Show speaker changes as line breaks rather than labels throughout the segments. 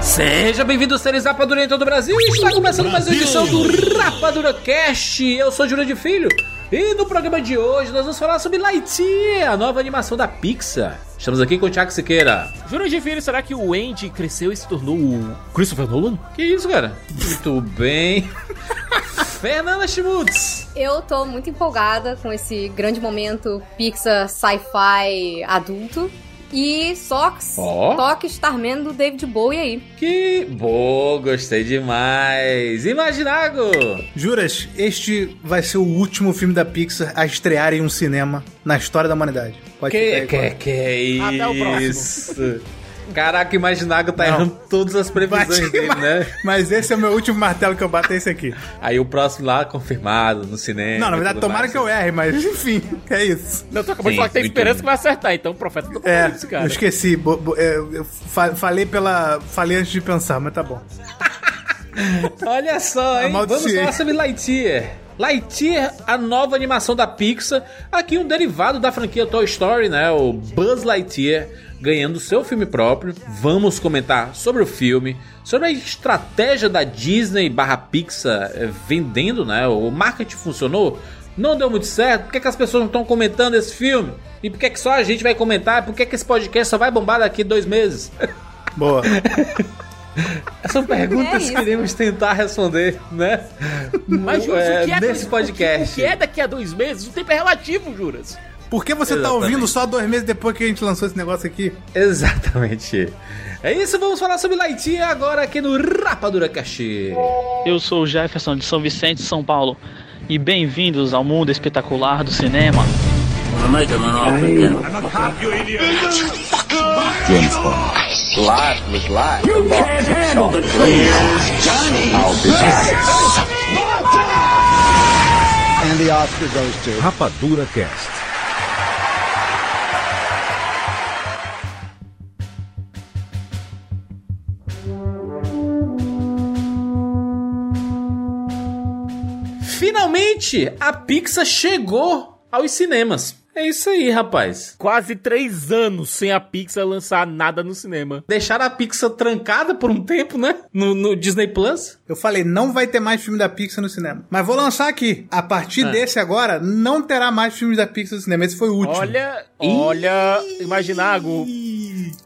Seja bem-vindo, seres Rapadura em todo o Brasil. Está começando mais uma edição do Rapadura Cast. Eu sou Júlio de Filho. E no programa de hoje nós vamos falar sobre Lightyear, a nova animação da Pixar. Estamos aqui com o Thiago Siqueira.
Juro de filho, será que o Andy cresceu e se tornou o Christopher Nolan?
Que isso, cara? Muito bem. Fernanda Schmutz.
Eu tô muito empolgada com esse grande momento Pixar sci-fi adulto. E Sox,
Ó.
toque Starman do David Bowie aí.
Que boa, gostei demais. Imaginago.
Juras, este vai ser o último filme da Pixar a estrear em um cinema na história da humanidade. Pode
Que,
ficar aí
que,
com-
que é isso? Caraca, Imaginago tá
Não.
errando todas as previsões
Bate-
dele, né?
Mas esse é o meu último martelo que eu bato, é esse aqui.
Aí o próximo lá, confirmado, no cinema.
Não, na verdade, tomara
mais.
que eu erre, mas enfim, é isso.
Não, tu acabou de falar que tem esperança
bem.
que vai acertar, então o profeta tá
É,
isso, cara.
eu esqueci. bo- bo- é, eu fa- falei pela. Falei antes de pensar, mas tá bom.
Olha só, hein? Vamos falar sobre Lightyear. Lightyear, a nova animação da Pixar, aqui um derivado da franquia Toy Story, né? O Buzz Lightyear ganhando seu filme próprio. Vamos comentar sobre o filme, sobre a estratégia da Disney barra Pixar eh, vendendo, né? O marketing funcionou? Não deu muito certo? Por que, que as pessoas não estão comentando esse filme? E por que, que só a gente vai comentar? Por que, que esse podcast só vai bombar daqui dois meses?
Boa.
São perguntas
É
que iremos tentar responder, né?
Mas, Juras,
É,
o que é
nesse
dois-
podcast.
O que é daqui a dois meses? O tempo é relativo, Juras.
Por que você tá
Exatamente.
ouvindo só dois meses depois que a gente lançou esse negócio aqui?
Exatamente. É isso, vamos falar sobre Lightyear agora aqui no Rapadura Cast.
Eu sou o Jefferson de São Vicente, São Paulo, e bem-vindos ao mundo espetacular do cinema.
And the Oscar goes to
Rapadura Cast.
Finalmente, a Pixar chegou aos cinemas. É isso aí, rapaz.
Quase três anos sem a Pixar lançar nada no cinema.
Deixaram a Pixar trancada por um tempo, né? No, no Disney Plus.
Eu falei, não vai ter mais filme da Pixar no cinema. Mas vou lançar aqui. A partir
Ah.
desse agora, não terá mais filmes da Pixar no cinema. Esse foi o último.
Olha, olha, Imaginago,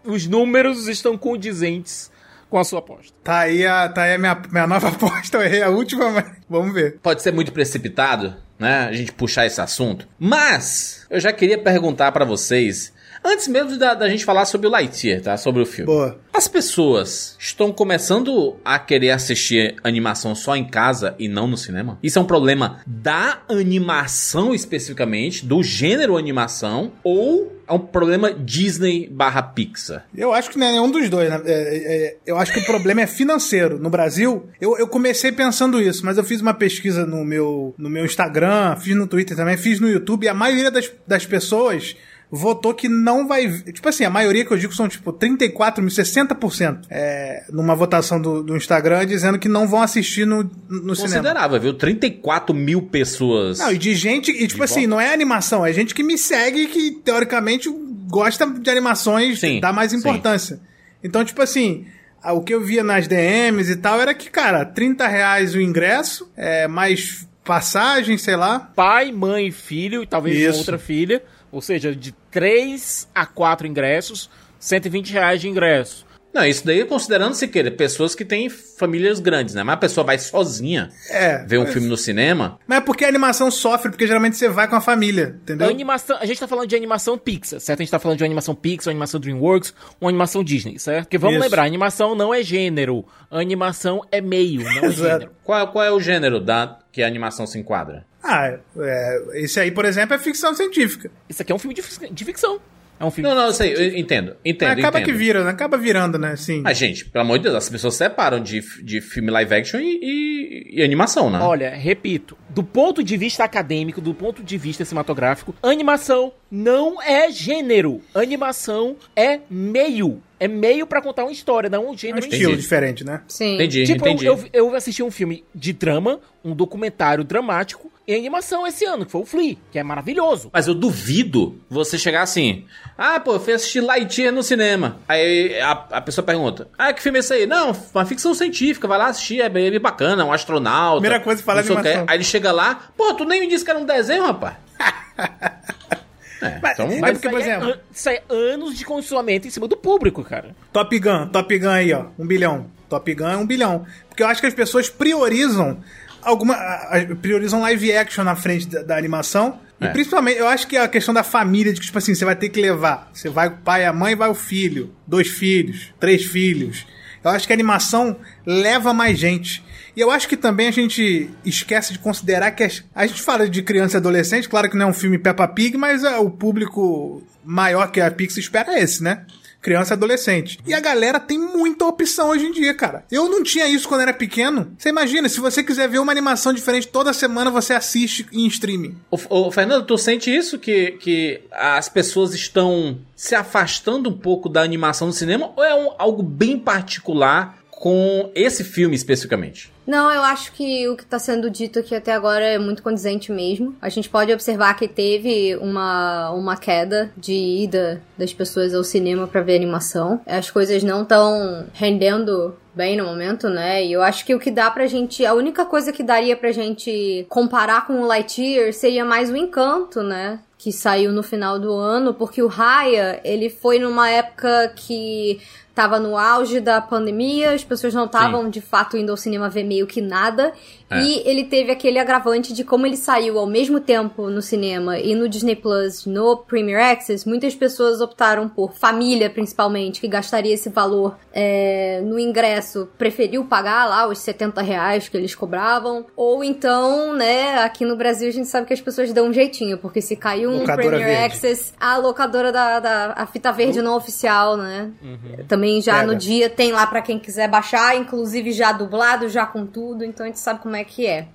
os números estão condizentes com a sua aposta.
Tá aí a, tá aí a minha, minha nova aposta. Eu errei a última, mas vamos ver.
Pode ser muito precipitado, né? A gente puxar esse assunto. Mas eu já queria perguntar pra vocês, antes mesmo da, da gente falar sobre o Lightyear, tá? Sobre o filme.
Boa.
As pessoas estão começando a querer assistir animação só em casa e não no cinema? Isso é um problema da animação especificamente, do gênero animação, ou é um problema Disney barra Pixar?
Eu acho que não é nenhum dos dois. né? É, é, eu acho que o problema é financeiro. No Brasil, eu, eu comecei pensando isso, mas eu fiz uma pesquisa no meu, no meu Instagram, fiz no Twitter também, fiz no YouTube, e a maioria das, das pessoas votou que não vai. Tipo assim, a maioria que eu digo são tipo 34 mil, 60%. É, numa votação do, do Instagram dizendo que não vão assistir no, no cinema.
Considerável, viu? 34 mil pessoas.
Não, e de gente, e tipo assim, não é animação, é gente que me segue que teoricamente gosta de animações,
Sim,
dá mais
sim.
importância. Então, tipo assim, o que eu via nas DMs e tal era que, cara, 30 reais o ingresso, é, mais passagem, sei lá.
Pai, mãe, filho e talvez
Isso.
outra filha. Ou seja, de 3 a 4 ingressos, 120 reais de ingresso.
Não, isso daí é considerando se queira pessoas que têm famílias grandes, né? Mas a pessoa vai sozinha
É.
ver um filme no cinema.
Mas é porque a animação sofre, porque geralmente você vai com a família, entendeu?
A animação, a gente tá falando de animação Pixar, certo? A gente tá falando de uma animação Pixar, uma animação DreamWorks, uma animação Disney, certo? Porque vamos
Isso.
lembrar, animação não é gênero, animação é meio, não é gênero.
Qual, qual é o gênero da que a animação se enquadra?
Ah, é, esse aí, por exemplo, é ficção científica.
Isso aqui é um filme de, de ficção. É um filme
Não, não, eu sei, eu entendo, entendo,
Mas acaba
entendo.
que vira, né? Acaba virando, né? Sim.
Mas, gente, pelo amor de Deus, as pessoas separam de, de filme live action e, e- e animação, né?
Olha, repito, do ponto de vista acadêmico, do ponto de vista cinematográfico, animação não é gênero. Animação é meio. É meio pra contar uma história, não um
É um
gênero
estilo
si.
diferente, né?
Sim.
Entendi,
Tipo, eu,
entendi.
eu, eu assisti um filme de drama, um documentário dramático em animação esse ano, que foi o Flea, que é maravilhoso.
Mas eu duvido você chegar assim. Ah, pô, eu fui assistir Lightyear no cinema. Aí a, a pessoa pergunta: Ah, que filme é esse aí? Não, uma ficção científica, vai lá assistir, é bem, bem bacana, um astronauta.
Primeira coisa que fala animação.
Aí ele chega lá, pô, tu nem me disse que era um desenho, rapaz. é,
Mas-
então,
É
Mas
porque,
isso,
por
é
exemplo-
an- isso é anos de condicionamento em cima do público, cara.
Top Gun, Top Gun aí, ó. Um bilhão. Top Gun é um bilhão. Porque eu acho que as pessoas priorizam alguma. priorizam live action na frente da, da animação. E
É.
principalmente, eu acho que a questão da família, de que, tipo assim, você vai ter que levar. Você vai o pai, a mãe, vai o filho. Dois filhos, três filhos. Eu acho que a animação leva mais gente. E eu acho que também a gente esquece de considerar que as- a gente fala de criança e adolescente, claro que não é um filme Peppa Pig, mas ah, o público maior que a Pixar espera é esse, né? Criança e adolescente. E a galera tem muita opção hoje em dia, cara. Eu não tinha isso quando era pequeno. Você imagina, se você quiser ver uma animação diferente toda semana, você assiste em streaming.
Ô, ô, Fernando, tu sente isso? Que, que as pessoas estão se afastando um pouco da animação no cinema? Ou é um- algo bem particular com esse filme especificamente?
Não, eu acho que o que está sendo dito aqui até agora é muito condizente mesmo. A gente pode observar que teve uma, uma queda de ida das pessoas ao cinema para ver animação. As coisas não estão rendendo bem no momento, né? E eu acho que o que dá pra gente. A única coisa que daria pra gente comparar com o Lightyear seria mais o encanto, né? Que saiu no final do ano, porque o Raya, ele foi numa época que tava no auge da pandemia, as pessoas não estavam de fato indo ao cinema ver meio que nada.
É.
E ele teve aquele agravante de como ele saiu ao mesmo tempo no cinema e no Disney Plus, no Premier Access, muitas pessoas optaram por família, principalmente, que gastaria esse valor é, no ingresso, preferiu pagar lá os 70 reais que eles cobravam. Ou então, né, aqui no Brasil a gente sabe que as pessoas dão um jeitinho, porque se caiu um
Locadora
Premier
verde.
Access, a locadora da, da a fita verde não oficial, né? Também já
Pega.
no dia tem lá pra quem quiser baixar, inclusive já dublado, já com tudo, então a gente sabe como é que é.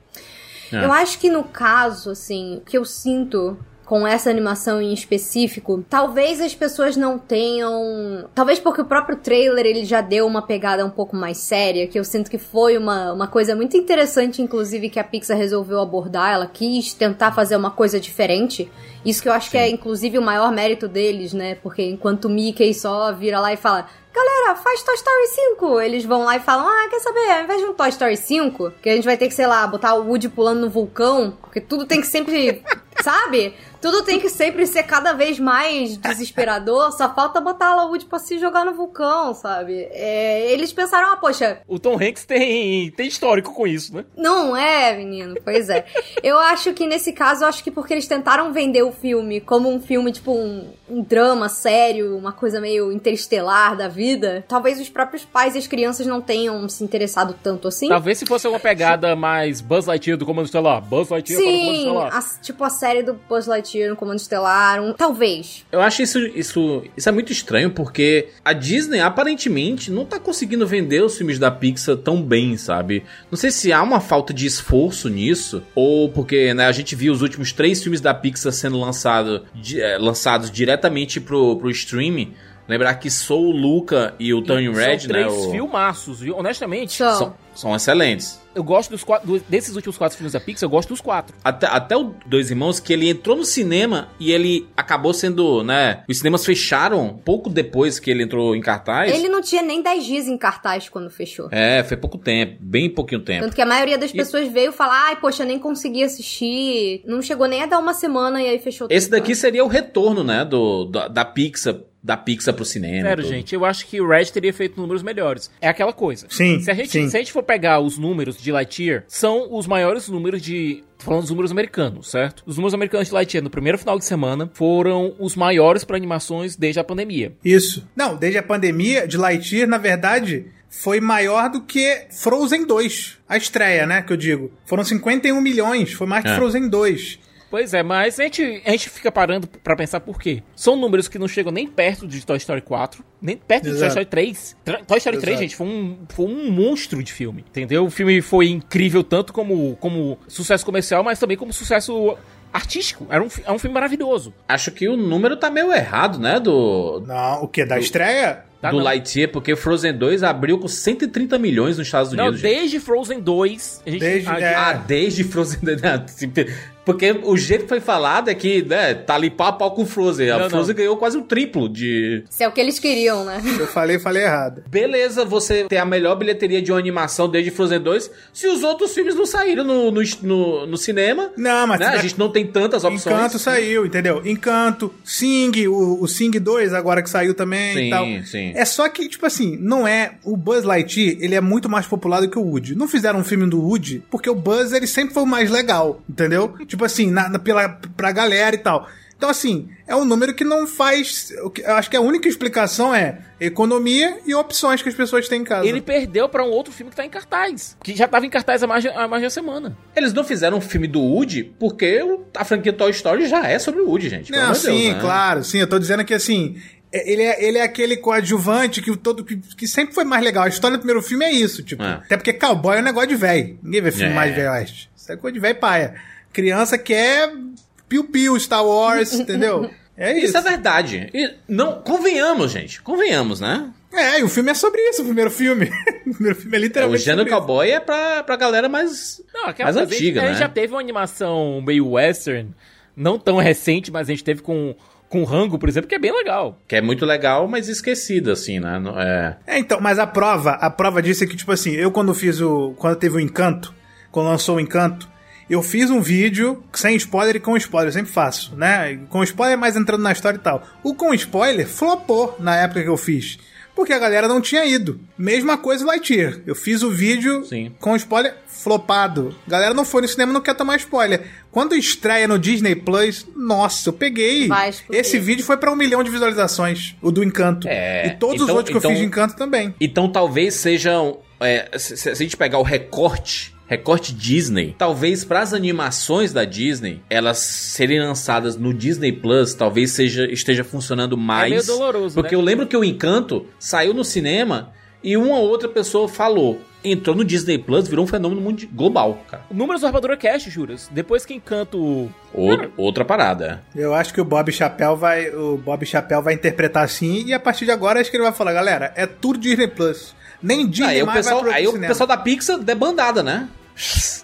É.
Eu acho que no caso, assim, o que eu sinto com essa animação em específico, talvez as pessoas não tenham. Talvez porque o próprio trailer ele já deu uma pegada um pouco mais séria, que eu sinto que foi uma, uma coisa muito interessante, inclusive, que a Pixar resolveu abordar. Ela quis tentar fazer uma coisa diferente. Isso que eu acho que é, inclusive, o maior mérito deles, né? Porque enquanto o Mickey só vira lá e fala. Galera, faz Toy Story 5. Eles vão lá e falam: Ah, quer saber? Ao invés de um Toy Story 5, que a gente vai ter que, sei lá, botar o Woody pulando no vulcão, porque tudo tem que sempre. Sabe? Tudo tem que sempre ser cada vez mais desesperador. Só falta botar o Woody pra se jogar no vulcão, sabe? É, eles pensaram: Ah, poxa,
O Tom Hanks tem, tem histórico com isso, né?
não é, menino. Pois é. Eu acho que nesse caso, eu acho que porque eles tentaram vender o filme como um filme, tipo, um, um drama sério, uma coisa meio interestelar da vida, talvez os próprios pais e as crianças não tenham se interessado tanto assim.
Talvez se fosse uma pegada mais Buzz Lightyear do Comando Estelar. Buzz Lightyear o Comando
Sim,
Estelar.
a- tipo a série do Buzz Lightyear no Comando Estelar, um- talvez.
Eu acho isso, isso, isso é muito estranho, porque a Disney aparentemente não tá conseguindo vender os filmes da Pixar tão bem, sabe? Não sei se há uma falta de esforço nisso, ou porque né, a gente viu os últimos três filmes da Pixar sendo lançado, di- eh, lançados diretamente pro, pro streaming. Lembrar que Soul, Luca e o Turning Red,
São
né?
três
o-
filmaços, viu? Honestamente,
São.
são, são excelentes.
eu gosto dos quatro, desses últimos quatro filmes da Pixar, eu gosto dos quatro.
Até, até o Dois Irmãos, que ele entrou no cinema e ele acabou sendo, né? Os cinemas fecharam pouco depois que ele entrou em cartaz.
Ele não tinha nem 10 dias em cartaz quando fechou.
É, foi pouco tempo, bem pouquinho tempo.
Tanto que a maioria das
E-
pessoas veio falar, ai, poxa, nem consegui assistir. Não chegou nem a dar uma semana e aí fechou
Esse
tudo.
daqui seria o retorno, né, do, da, da Pixar da Pixar pro cinema.
Sério, gente, eu acho que o Red teria feito números melhores. É aquela coisa.
Sim,
Se a gente,
sim.
se a gente for pegar os números de Lightyear, são os maiores números de. Falando dos números americanos, certo? Os números americanos de Lightyear no primeiro final de semana foram os maiores para animações desde a pandemia.
Isso. Não, desde a pandemia de Lightyear, na verdade, foi maior do que Frozen 2. A estreia, né, que eu digo. Foram 51 milhões, foi mais que
É.
Frozen 2.
Pois é, mas a gente, a gente fica parando pra pensar por quê. São números que não chegam nem perto de Toy Story 4, nem perto de Toy
Exato.
Story 3. Tra- Toy Story 3,
Exato.
gente, foi um, foi um monstro de filme, entendeu? O filme foi incrível tanto como, como sucesso comercial, mas também como sucesso artístico. Era um, é um filme maravilhoso.
Acho que o número tá meio errado, né? Do,
Não, o que? Da estreia?
Tá,
do
não.
Lightyear, porque Frozen 2 abriu com 130 milhões nos Estados
Não,
Unidos. gente.
desde Frozen 2, a gente...
Desde-
a-
é.
Ah, desde Frozen 2. não, Porque o jeito que foi falado é que, né, tá ali pau a pau com o Frozen. A
Não, não.
Frozen ganhou quase o triplo de.
Isso é o que eles queriam, né?
Eu falei, falei errado.
Beleza, você ter a melhor bilheteria de uma animação desde Frozen 2, se os outros filmes não saíram no, no, no- no cinema.
Não, mas
né? A gente não tem tantas opções.
Encanto saiu, entendeu? Encanto, Sing, o, o Sing 2 agora que saiu também
Sim,
e tal.
sim.
É só que, tipo assim, não é. O Buzz Lightyear, ele é muito mais popular do que o Woody. Não fizeram um filme do Woody porque o Buzz, ele sempre foi o mais legal, entendeu? Tipo assim, na, na- pela, pra galera e tal. Então, assim, é um número que não faz. o que- Eu acho que a única explicação é economia e opções que as pessoas têm em casa.
Ele perdeu pra um outro filme que tá em cartaz. Que já tava em cartaz há mais de, há mais de uma semana.
Eles não fizeram um filme do Woody porque o- a franquia Toy Story já é sobre o Woody, gente.
Não,
de Deus,
sim,
né?
claro, sim. Eu tô dizendo que assim. é- Ele é, ele é aquele coadjuvante que, todo, que, que sempre foi mais legal. A história do primeiro filme é isso, tipo.
É.
Até porque cowboy é um negócio de velho. Ninguém vê filme
É.
mais velho oeste. Isso é coisa de velho paia. Criança quer piu-piu, Star Wars, entendeu? É isso.
Isso é verdade. E não, convenhamos, gente. Convenhamos, né?
É, e o filme é sobre isso, o primeiro filme. o primeiro filme é
É, o
literalmente.
gênero
sobre isso.
cowboy é pra, pra galera mais.
Não, aquela
Mais antiga,
a gente, a
né?
gente já teve uma animação meio western, não tão recente, mas a gente teve com, com Rango, por exemplo, que é bem legal.
Que é muito legal, mas esquecida, assim, né? Não- É.
É, então, mas a prova, a prova disso é que, tipo assim, eu quando fiz o. Quando teve o Encanto, quando lançou o Encanto, eu fiz um vídeo sem spoiler e com spoiler, eu sempre faço, né? Com spoiler, mas entrando na história e tal. O com spoiler flopou na época que eu fiz. Porque a galera não tinha ido. Mesma coisa o Lightyear. Eu fiz o vídeo
Sim.
com spoiler flopado. A galera não foi no cinema, não quer tomar spoiler. Quando estreia no Disney Plus, nossa, eu peguei. Esse vídeo foi pra um milhão de visualizações, o do Encanto.
É,
E todos
então-
os outros que
então-
eu fiz de Encanto também.
Então talvez sejam. é, se, se a gente pegar o recorte. Recorte Disney, talvez para as animações da Disney, elas serem lançadas no Disney Plus, talvez seja esteja funcionando mais.
meio doloroso,
Porque
né?
eu lembro que o Encanto saiu no cinema e uma outra pessoa falou, entrou no Disney Plus, virou um fenômeno mundi- global, cara.
Números do Armadura Cash, juras. Depois que Encanto...
Ou- outra parada.
Eu acho que o Bob Chapéu vai, o Bob Chapéu vai interpretar assim e a partir de agora acho que ele vai falar, galera, é tudo Disney Plus. Nem Disney
Aí, o
mais
pessoal,
vai pro
aí o
cinema.
pessoal da Pixar debandada, né?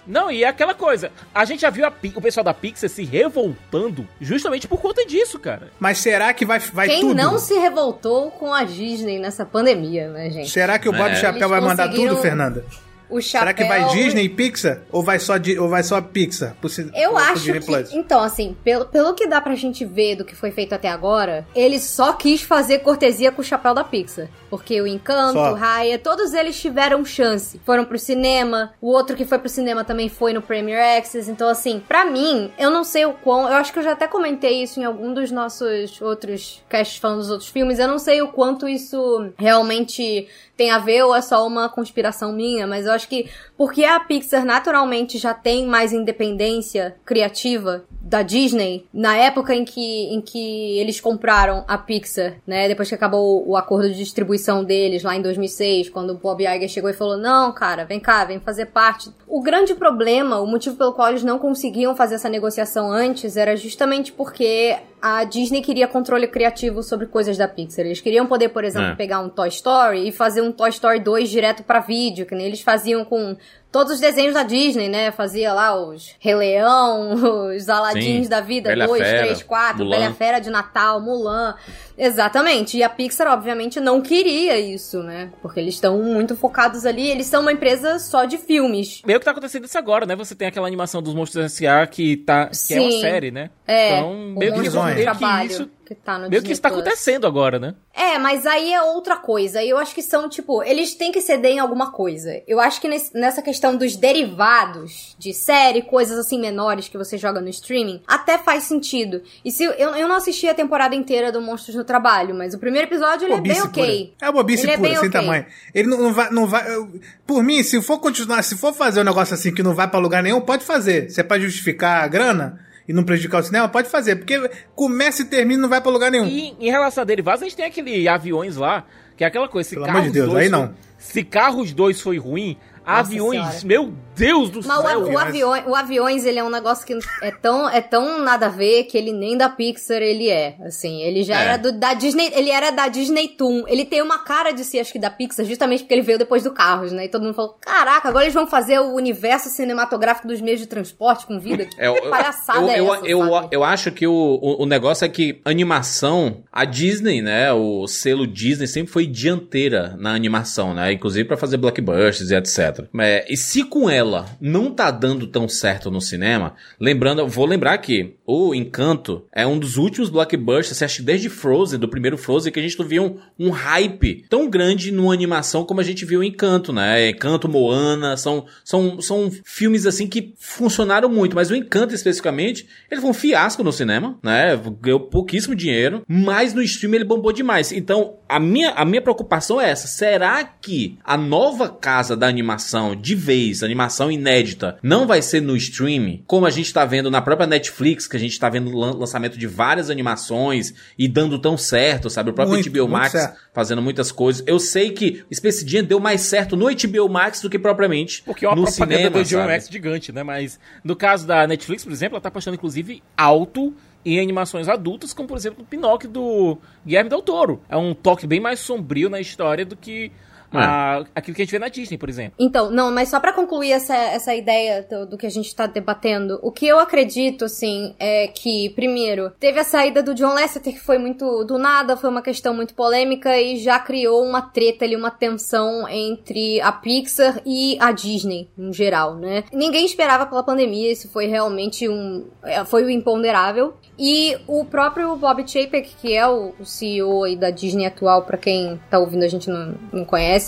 Não, e é aquela coisa. A gente já viu a o pessoal da Pixar se revoltando justamente por conta disso, cara.
Mas será que vai, vai
Quem
tudo?
não se revoltou com a Disney nessa pandemia, né, gente?
Será que o Bob
É.
Chapéu vai mandar
conseguiram
tudo, Fernanda?
O chapéu...
Será que vai Disney e Pixar? Ou vai só, ou vai só Pixar?
Eu acho que. Então, assim, pelo, pelo que dá pra gente ver do que foi feito até agora, ele só quis fazer cortesia com o chapéu da Pixar. Porque o Encanto,
Só.
o Raya, todos eles tiveram chance. Foram pro cinema. O outro que foi pro cinema também foi no Premier Access. Então, assim, pra mim, eu não sei o quão. Eu acho que eu já até comentei isso em algum dos nossos outros casts falando dos outros filmes. Eu não sei o quanto isso realmente tem a ver ou é só uma conspiração minha, mas eu acho que porque a Pixar naturalmente já tem mais independência criativa da Disney, na época em que, em que eles compraram a Pixar, né, depois que acabou o acordo de distribuição deles lá em 2006, quando o Bob Iger chegou e falou, não, cara, vem cá, vem fazer parte. O grande problema, o motivo pelo qual eles não conseguiam fazer essa negociação antes, era justamente porque a Disney queria controle criativo sobre coisas da Pixar. Eles queriam poder, por exemplo,
É.
pegar um Toy Story e fazer um Toy Story 2 direto pra vídeo, que nem eles faziam com todos os desenhos da Disney, né? Fazia lá os Rei Leão, os Aladins
Sim.
da vida,
Bela
2,
Fera,
3, 4,
Mulan.
Bela Fera de Natal, Mulan. Exatamente. E a Pixar, obviamente, não queria isso, né? Porque eles estão muito focados ali, eles são uma empresa só de filmes.
Meio que tá acontecendo isso agora, né? Você tem aquela animação dos Monstros S.A. que tá. que é uma
Sim.
série, né?
É,
Então, meio que. Meio que isso-
que tá no
Meio que
Disney
isso tá
Plus.
acontecendo agora, né?
É, mas aí é outra coisa. Eu acho que são, tipo, eles têm que ceder em alguma coisa. Eu acho que nesse- nessa questão dos derivados de série, coisas assim menores que você joga no streaming, até faz sentido. E se eu, eu não assisti a temporada inteira do Monstros no Trabalho, mas o primeiro episódio ele é bem ok.
pura. É bobice
Ele é
pura,
bem
sem
ok.
tamanho. Ele não, não vai. Não vai eu- por mim, se for continuar, se for fazer um negócio assim que não vai pra lugar nenhum, pode fazer. Se é pra justificar a grana e não prejudicar o cinema, pode fazer. Porque começa e termina e não vai pra lugar nenhum.
E em relação a derivados, a gente tem aquele aviões lá, que é aquela coisa. Se
Pelo
Carros
amor de Deus,
2
aí não.
Se Carros 2 foi ruim, aviões,
Senhora.
meu Deus do
Mas o,
céu.
o, avião, o Aviões, ele é um negócio que é tão, é tão nada a ver que ele nem da Pixar ele é. Assim, ele já
É.
era do, da Disney, ele era da Disney Toon. Ele tem uma cara de ser, acho que da Pixar, justamente porque ele veio depois do Carros, né? E todo mundo falou, caraca, agora eles vão fazer o universo cinematográfico dos meios de transporte com vida. Que
É, eu,
palhaçada
eu,
é
eu,
essa,
eu,
sabe?
eu acho que o, o, o negócio é que animação, a Disney, né, o selo Disney sempre foi dianteira na animação, né, inclusive pra fazer blockbusters e etc. É, e se com ela não tá dando tão certo no cinema, lembrando, vou lembrar que o Encanto é um dos últimos blockbusters, acha que desde Frozen, do primeiro Frozen, que a gente não viu um, um hype tão grande numa animação como a gente viu em Encanto, né? Encanto, Moana, são, são, são filmes assim que funcionaram muito, mas o Encanto especificamente, ele foi um fiasco no cinema, né? Ganhou pouquíssimo dinheiro, mas no stream ele bombou demais. Então, a minha, a minha preocupação é essa, será que a nova casa da animação, de vez, animação inédita, não vai ser no streaming, como a gente tá vendo na própria Netflix, que a gente tá vendo lan- lançamento de várias animações e dando tão certo, sabe? O próprio
Muito,
HBO
muito
Max
certo.
fazendo muitas coisas. Eu sei que Space Jam deu mais certo no HBO Max do que propriamente
Porque é uma
no
propaganda
cinema,
do HBO? Max gigante, né? Mas no caso da Netflix, por exemplo, ela tá apostando inclusive alto em animações adultas, como por exemplo o Pinóquio do Guilherme Del Toro. É um toque bem mais sombrio na história do que a- aquilo que a gente vê na Disney, por exemplo.
Então, não, mas só pra concluir essa, essa ideia do, do que a gente tá debatendo, o que eu acredito, assim, é que, primeiro, teve a saída do John Lasseter, que foi muito do nada, foi uma questão muito polêmica e já criou uma treta ali, uma tensão entre a Pixar e a Disney, em geral, né? Ninguém esperava pela pandemia, isso foi realmente um. é, Foi o imponderável. E o próprio Bob Chapek, que é o, CEO aí da Disney atual, pra quem tá ouvindo a gente não, não conhece,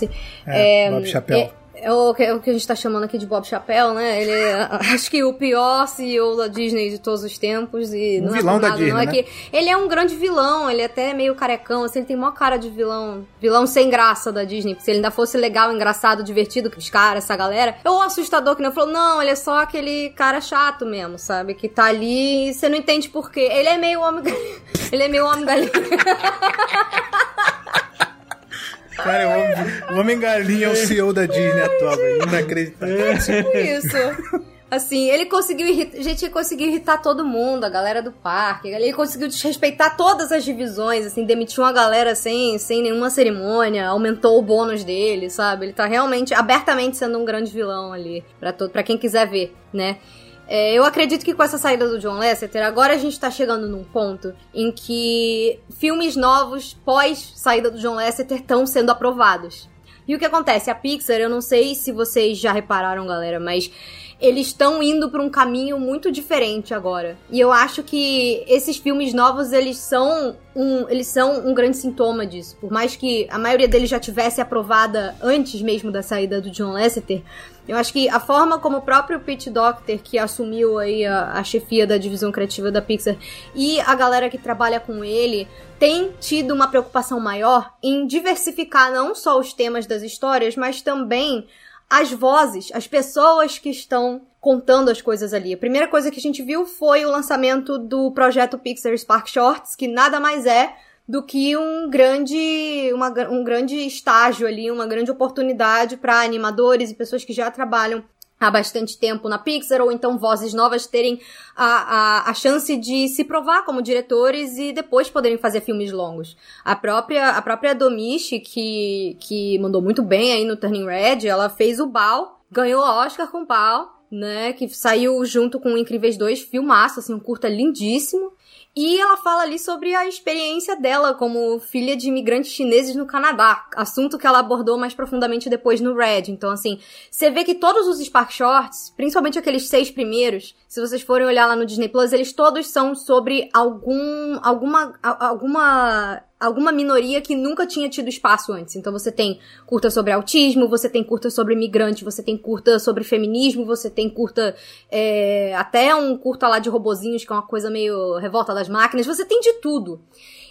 É, Bob Chapéu.
é- é o, que, é o que a gente tá chamando aqui de Bob Chapéu, né? Ele é, acho que o pior CEO da Disney de todos os tempos. E
Um
não
vilão
é
da
nada,
Disney,
não é
né?
que Ele é um grande vilão, ele é até meio carecão, assim, ele tem maior cara de vilão. Vilão sem graça da Disney. Porque se ele ainda fosse legal, engraçado, divertido, que os caras, essa galera. Ou assustador que não falou, não, ele é só aquele cara chato mesmo, sabe? Que tá ali e você não entende por quê. Ele é meio homem. ele é meio homem galinha.
Cara, o homem, o homem galinha é o CEO da Disney atual, velho. Inacreditável.
Tipo isso. Assim, ele conseguiu irritar, gente, ele conseguiu irritar todo mundo, a galera do parque. Ele conseguiu desrespeitar todas as divisões, assim, demitiu uma galera sem, sem nenhuma cerimônia, aumentou o bônus dele, sabe? Ele tá realmente, abertamente sendo um grande vilão ali, pra, todo, pra quem quiser ver, né? É, eu acredito que com essa saída do John Lasseter, agora a gente tá chegando num ponto em que filmes novos pós saída do John Lasseter estão sendo aprovados. E o que acontece? A Pixar, eu não sei se vocês já repararam, galera, mas eles estão indo para um caminho muito diferente agora. E eu acho que esses filmes novos, eles são um, eles são um grande sintoma disso. Por mais que a maioria deles já tivesse aprovada antes mesmo da saída do John Lasseter, eu acho que a forma como o próprio Pete Docter, que assumiu aí a, a chefia da divisão criativa da Pixar, e a galera que trabalha com ele, tem tido uma preocupação maior em diversificar não só os temas das histórias, mas também as vozes, as pessoas que estão contando as coisas ali. A primeira coisa que a gente viu foi o lançamento do projeto Pixar Spark Shorts, que nada mais é do que um grande, uma, um grande estágio ali, uma grande oportunidade para animadores e pessoas que já trabalham há bastante tempo na Pixar, ou então vozes novas terem a, a, a chance de se provar como diretores e depois poderem fazer filmes longos. A própria, a própria Domichi, que, que mandou muito bem aí no Turning Red, ela fez o Bal, ganhou o Oscar com o Bal, né, que saiu junto com o Incríveis 2, filmaço, assim, um curta lindíssimo. E ela fala ali sobre a experiência dela como filha de imigrantes chineses no Canadá, assunto que ela abordou mais profundamente depois no Red. Então, assim, você vê que todos os Spark Shorts, principalmente aqueles seis primeiros, se vocês forem olhar lá no Disney Plus, eles todos são sobre algum, alguma, alguma, alguma minoria que nunca tinha tido espaço antes. Então você tem curta sobre autismo, você tem curta sobre imigrante, você tem curta sobre feminismo, você tem curta é, até um curta lá de robozinhos que é uma coisa meio revolta das máquinas. Você tem de tudo.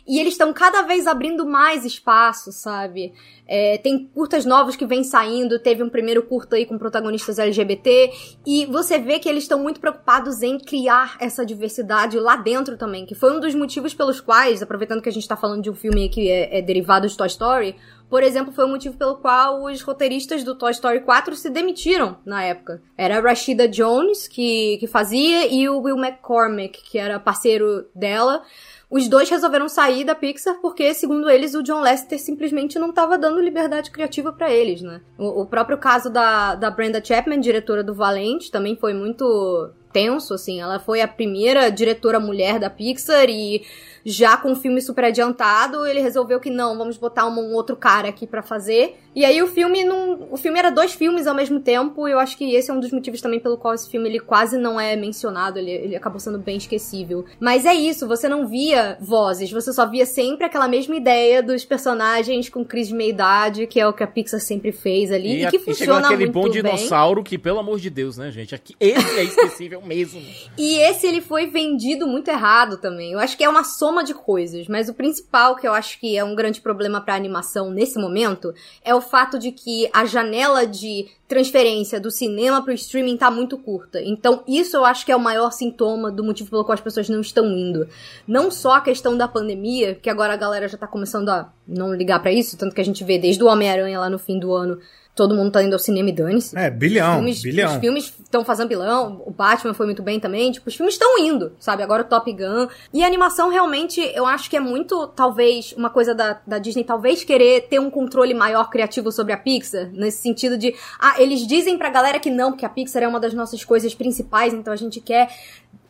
E eles estão cada vez abrindo mais espaço, sabe? É, tem curtas novos que vêm saindo. Teve um primeiro curta aí com protagonistas LGBT. E você vê que eles estão muito preocupados em criar essa diversidade lá dentro também. Que foi um dos motivos pelos quais, aproveitando que a gente tá falando de um filme que é, é derivado de Toy Story, por exemplo, foi o motivo pelo qual os roteiristas do Toy Story 4 se demitiram na época. Era a Rashida Jones, que, que fazia, e o Will McCormick, que era parceiro dela. Os dois resolveram sair da Pixar porque, segundo eles, o John Lasseter simplesmente não estava dando liberdade criativa pra eles, né? O, o próprio caso da, da Brenda Chapman, diretora do Valente, também foi muito tenso, assim. Ela foi a primeira diretora mulher da Pixar e já com o filme super adiantado, ele resolveu que não, vamos botar um, um outro cara aqui pra fazer. E aí o filme não, o filme era dois filmes ao mesmo tempo, e eu acho que esse é um dos motivos também pelo qual esse filme ele quase não é mencionado, ele, ele acabou sendo bem esquecível. Mas é isso, você não via vozes, você só via sempre aquela mesma ideia dos personagens com crise de meia-idade, que é o que a Pixar sempre fez ali, e,
a-
que
chegou
funciona
aquele
muito
bom
bem.
dinossauro que, pelo amor de Deus, né, gente? Aqui, esse é esquecível mesmo.
E esse ele foi vendido muito errado também. Eu acho que é uma soma de coisas, mas o principal que eu acho que é um grande problema pra animação nesse momento é o fato de que a janela de transferência do cinema pro streaming tá muito curta. Então, isso eu acho que é o maior sintoma do motivo pelo qual as pessoas não estão indo. Não só a questão da pandemia, que agora a galera já tá começando a não ligar pra isso, tanto que a gente vê desde o Homem-Aranha lá no fim do ano, todo mundo tá indo ao cinema e dane-se.
É, bilhão,
filmes,
bilhão.
Os filmes estão fazendo bilhão, o Batman foi muito bem também, tipo, os filmes estão indo, sabe? Agora o Top Gun. E a animação realmente, eu acho que é muito, talvez, uma coisa da, da Disney, talvez querer ter um controle maior criativo sobre a Pixar, nesse sentido de, ah, eles dizem pra galera que não, porque a Pixar é uma das nossas coisas principais, então a gente quer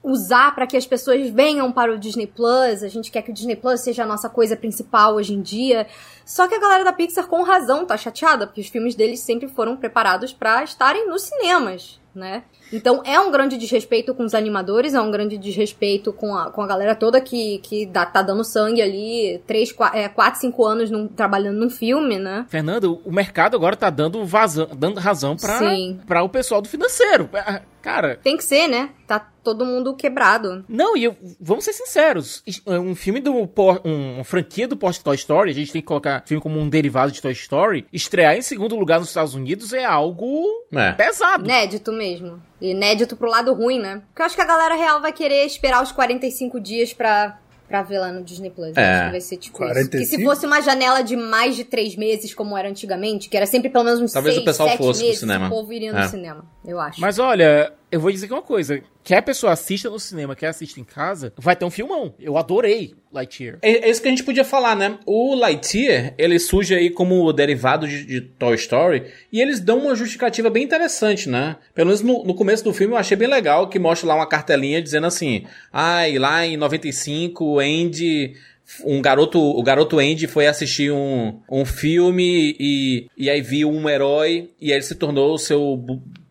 usar para que as pessoas venham para o Disney Plus. A gente quer que o Disney Plus seja a nossa coisa principal hoje em dia. Só que a galera da Pixar, com razão, tá chateada, porque os filmes deles sempre foram preparados para estarem nos cinemas, né? Então é um grande desrespeito com os animadores, é um grande desrespeito com a, com a galera toda que, que dá- tá dando sangue ali, 3, 4, 5 anos num- trabalhando num filme, né?
Fernando, o mercado agora tá dando, vazão, dando razão pra,
Sim.
pra o pessoal do financeiro. Ah, Cara,
Tem que ser, né? Tá todo mundo quebrado.
Não, e eu- vamos ser sinceros. Um filme do. por- um- uma franquia do post Toy Story, a gente tem que colocar filme como um derivado de Toy Story. Estrear em segundo lugar nos Estados Unidos é algo
É.
pesado.
Inédito mesmo. Inédito pro lado ruim, né? Porque eu acho que a galera real vai querer esperar os 45 dias pra, pra ver lá no Disney Plus.
É.
Acho que vai ser tipo isso. Que
45?
se fosse uma janela de mais de três meses, como era antigamente, que era sempre pelo menos uns
Talvez
seis,
o pessoal
sete
fosse pro
meses,
cinema.
o povo iria
É.
no cinema. Eu acho.
Mas olha, eu vou dizer aqui uma coisa. Quer a pessoa assista no cinema, quer assista em casa, vai ter um filmão. Eu adorei Lightyear.
É, é isso que a gente podia falar, né? O Lightyear, ele surge aí como derivado de, de Toy Story e eles dão uma justificativa bem interessante, né? Pelo menos no, no começo do filme eu achei bem legal que mostra lá uma cartelinha dizendo assim: ai, lá em 95 o Andy um garoto, o garoto Andy foi assistir um, um filme e, e aí viu um herói e aí ele se tornou o seu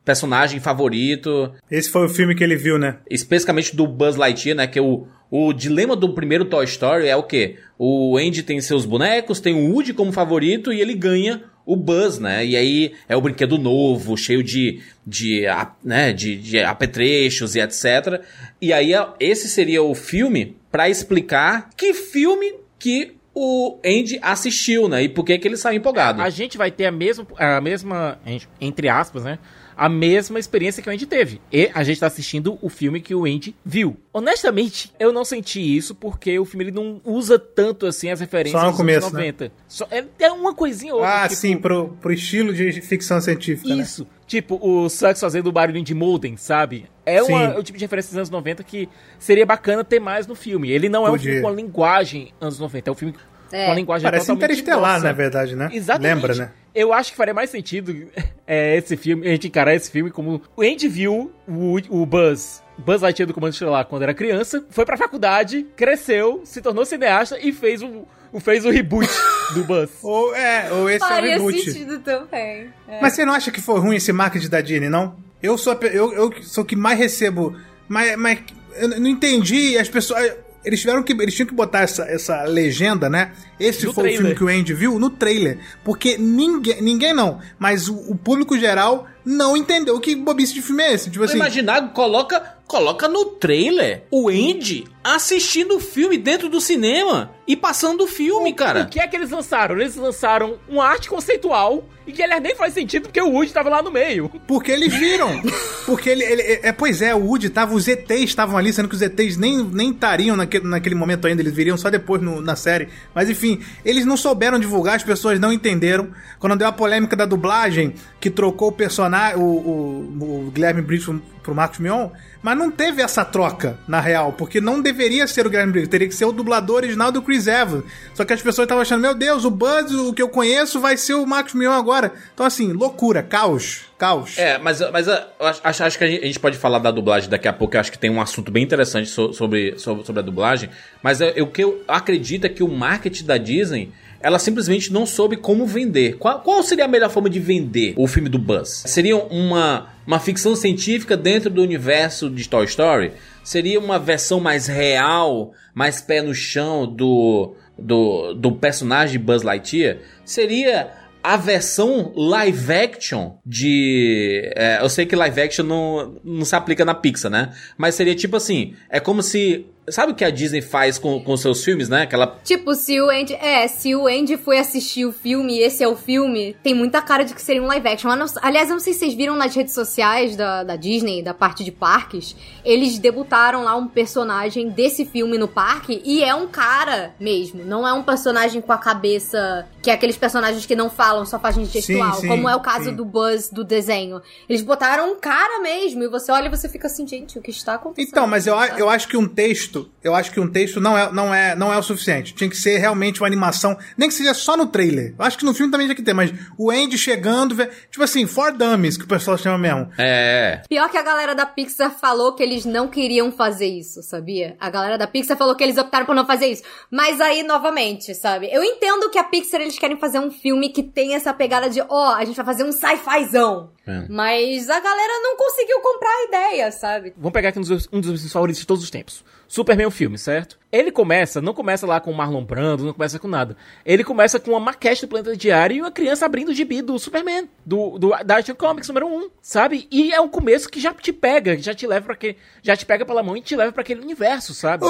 personagem favorito
Esse foi o filme que ele viu, né?
especificamente do Buzz Lightyear, né? Que o, o dilema do primeiro Toy Story é o quê? O Andy tem seus bonecos, tem o Woody como favorito e ele ganha o Buzz, né? E aí é o brinquedo novo, cheio de, de, a- né, de, de apetrechos e etc. E aí é- esse seria o filme pra explicar que filme que o Andy assistiu, né? E por que que ele saiu empolgado.
A gente vai ter a mesma, a mesma, entre aspas, né? A mesma experiência que o Andy teve. E a gente tá assistindo o filme que o Andy viu. Honestamente, eu não senti isso porque o filme ele não usa tanto assim as referências
Só no
dos
começo,
anos 90. Só, é, é uma coisinha ou outra.
Ah,
tipo,
sim, pro, pro estilo de ficção científica, né?
Isso. Tipo, o Sucks fazendo o barulhinho de Molden, sabe? É uma- é o tipo de referência dos anos 90 que seria bacana ter mais no filme. Ele não é um
Podia.
filme com a linguagem anos 90, é um filme
É.
com a linguagem
Parece
totalmente
interestelar,
nossa.
na verdade, né?
Exatamente.
Lembra, né?
Eu acho que faria mais sentido é, esse filme, a gente encarar esse filme como o Andy viu o, o Buzz Buzz Lightyear do Comando Estelar quando era criança, foi pra faculdade, cresceu, se tornou cineasta e fez o, o- fez o reboot do Buzz.
Ou, é, ou esse é o
Faria
reboot.
sentido também. É.
Mas você não acha que foi ruim esse marketing da Disney, não? Eu sou, a eu, eu sou o que mais recebo. Mas, mas eu não entendi. As pessoas. Eles tiveram que. Eles tinham que botar essa, essa legenda, né? Esse
No
foi
trailer.
o filme que o Andy viu no trailer. Porque ninguém. Ninguém não. Mas o, o público geral não entendeu que bobice de filme é esse. Tipo
Assim, imaginar, coloca, coloca no trailer o Andy assistindo o filme dentro do cinema e passando o filme, cara.
O que é que eles lançaram? Eles lançaram uma arte conceitual e que aliás nem faz sentido porque o Woody tava lá no meio.
Porque eles viram. Porque ele, ele- é, pois é, o Woody tava, os ETs estavam ali, sendo que os ETs nem nem estariam naquele, naquele momento ainda, eles viriam só depois no- na série. Mas enfim, eles não souberam divulgar, as pessoas não entenderam. Quando deu a polêmica da dublagem, que trocou o personagem, o, o, o Guilherme Briggs pro, pro Marcos Mion, mas não teve essa troca, na real, porque não deveria ser o Guilherme Briggs, teria que ser o dublador original do Chris Evans. Só que as pessoas estavam achando, meu Deus, o Buzz, o que eu conheço, vai ser o Marcos Mion agora. Então assim, loucura, caos, caos.
É, mas, mas eu acho, acho- que a gente, pode falar da dublagem daqui a pouco. Eu acho que tem um assunto bem interessante so- sobre, sobre, sobre a dublagem. Mas o que eu acredito é que o marketing da Disney. Ela simplesmente não soube como vender. Qual, qual seria a melhor forma de vender o filme do Buzz? Seria uma, uma ficção científica dentro do universo de Toy Story? Seria uma versão mais real, mais pé no chão do, do, do personagem Buzz Lightyear? Seria a versão live action de. é, eu sei que live action não, não se aplica na Pixar, né? Mas seria tipo assim: é como se. Sabe o que a Disney faz com, com seus filmes, né? Aquela.
Tipo, se o Andy. É, se o Andy foi assistir o filme e esse é o filme, tem muita cara de que seria um live action. Não- aliás, eu não sei se vocês viram nas redes sociais da, da Disney, da parte de parques, eles debutaram lá um personagem desse filme no parque e é um cara mesmo. Não é um personagem com a cabeça. Que é aqueles personagens que não falam, só fazem gestual.
sim,
como é o caso
sim.
do Buzz do desenho. Eles botaram um cara mesmo. E você olha e você fica assim, gente, o que está acontecendo?
Então, mas eu, eu acho que um texto, eu acho que um texto não é, não, é, não é o suficiente. Tinha que ser realmente uma animação, nem que seja só no trailer. Eu acho que no filme também tinha que ter, mas o Andy chegando, vê- tipo assim, for dummies, que o pessoal chama mesmo.
É.
Pior que a galera da Pixar falou que eles não queriam fazer isso, sabia? A galera da Pixar falou que eles optaram por não fazer isso. Mas aí, novamente, sabe? Eu entendo que a Pixar, eles querem fazer um filme que tem essa pegada de, ó, a gente vai fazer um sci-fizão.
É.
Mas a galera não conseguiu comprar a ideia, sabe?
Vamos pegar aqui um dos, um dos meus favoritos de todos os tempos. Superman o filme, certo? Ele começa, não começa lá com o Marlon Brando, não começa com nada. Ele começa com uma maquete do Planeta Diário e uma criança abrindo o gibi do Superman, do, do da Action Comics número 1, sabe? E é um começo que já te pega, já te leva para que já te pega pela mão e te leva pra aquele universo, sabe?